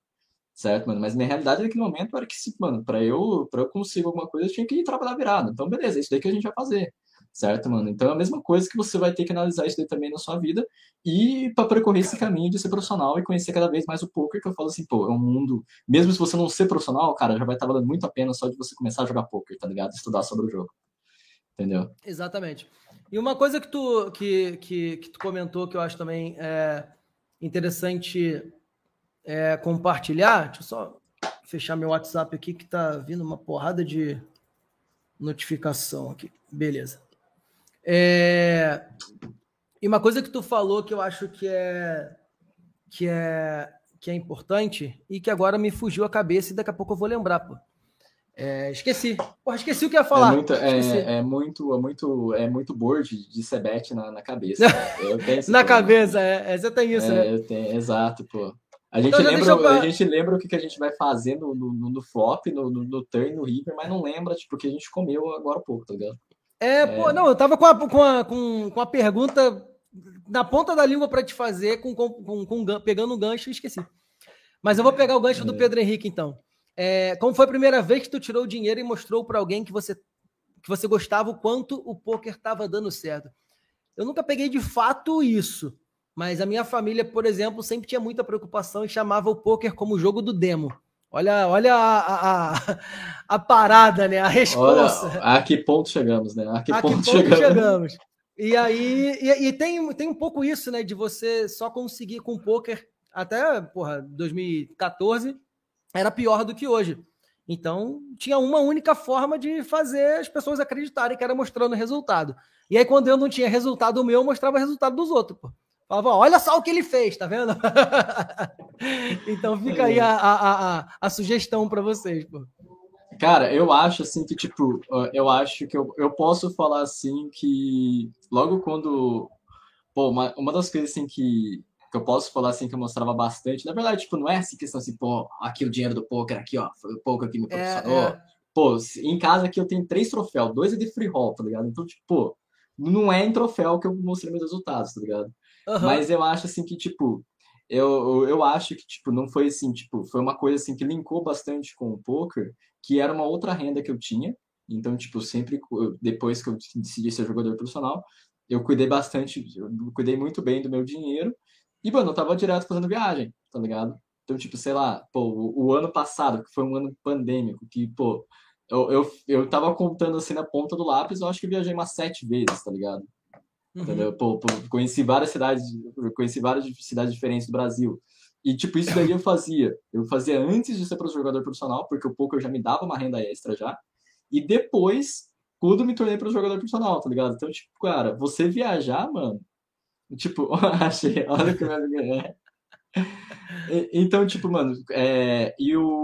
certo, mano? Mas minha realidade naquele momento era que, mano, pra eu, pra eu conseguir alguma coisa, eu tinha que ir trabalhar virado. Então, beleza, é isso daí que a gente vai fazer certo, mano? Então é a mesma coisa que você vai ter que analisar isso daí também na sua vida e para percorrer esse caminho de ser profissional e conhecer cada vez mais o poker, que eu falo assim, pô, é um mundo, mesmo se você não ser profissional, cara, já vai estar valendo muito a pena só de você começar a jogar poker, tá ligado? Estudar sobre o jogo. Entendeu? Exatamente. E uma coisa que tu, que, que, que tu comentou que eu acho também é interessante é, compartilhar, deixa eu só fechar meu WhatsApp aqui que tá vindo uma porrada de notificação aqui. Beleza. É... E uma coisa que tu falou que eu acho que é que é que é importante e que agora me fugiu a cabeça e daqui a pouco eu vou lembrar, pô. É, esqueci. Porra, esqueci o que ia falar. É muito, é, é, muito, é muito, é muito board de Sebet na, na cabeça. [laughs] na cabeça, é, você tem isso, é, né? Tenho, exato, pô. A gente, então, lembra, eu... a gente lembra o que, que a gente vai fazer no, no, no flop, no, no, no turn, no river, mas não lembra, tipo, o que a gente comeu agora há pouco, tá ligado? É, pô, é. não, eu tava com a, com a, com, com a pergunta na ponta da língua para te fazer, com, com, com, pegando o gancho e esqueci. Mas eu vou pegar o gancho do é. Pedro Henrique, então. É, como foi a primeira vez que tu tirou o dinheiro e mostrou para alguém que você, que você gostava o quanto o poker estava dando certo? Eu nunca peguei de fato isso, mas a minha família, por exemplo, sempre tinha muita preocupação e chamava o poker como jogo do demo. Olha, olha a, a, a, parada, né? A resposta. Olha, a que ponto chegamos, né? A que, a ponto, que ponto chegamos? chegamos? E aí, e, e, tem, tem um pouco isso, né? De você só conseguir com o poker até, porra, 2014 era pior do que hoje. Então, tinha uma única forma de fazer as pessoas acreditarem que era mostrando resultado. E aí, quando eu não tinha resultado meu, eu mostrava resultado dos outros, pô. Olha só o que ele fez, tá vendo? [laughs] então fica aí a, a, a, a sugestão para vocês, pô. Cara, eu acho assim que, tipo, eu acho que eu, eu posso falar assim que logo quando. Pô, uma, uma das coisas assim que, que eu posso falar assim que eu mostrava bastante, na verdade, tipo, não é assim questão assim, pô, aqui o dinheiro do poker, aqui, ó, foi o poker aqui me proporcionou. É, é. Pô, em casa aqui eu tenho três troféus, dois é de free roll, tá ligado? Então, tipo, pô, não é em troféu que eu mostrei meus resultados, tá ligado? Uhum. Mas eu acho assim que, tipo, eu, eu acho que, tipo, não foi assim, tipo, foi uma coisa assim que linkou bastante com o poker, que era uma outra renda que eu tinha. Então, tipo, sempre, depois que eu decidi ser jogador profissional, eu cuidei bastante, eu cuidei muito bem do meu dinheiro. E, mano, eu tava direto fazendo viagem, tá ligado? Então, tipo, sei lá, pô, o, o ano passado, que foi um ano pandêmico, que, pô, eu, eu, eu tava contando assim na ponta do lápis, eu acho que viajei umas sete vezes, tá ligado? Uhum. Entendeu? Pô, pô, conheci várias cidades, conheci várias cidades diferentes do Brasil. E, tipo, isso daí eu fazia. Eu fazia antes de ser jogador profissional, porque o poker já me dava uma renda extra já. E depois, quando me tornei para jogador profissional, tá ligado? Então, tipo, cara, você viajar, mano. Tipo, [laughs] achei, olha o que eu é. Então, tipo, mano, é, e o,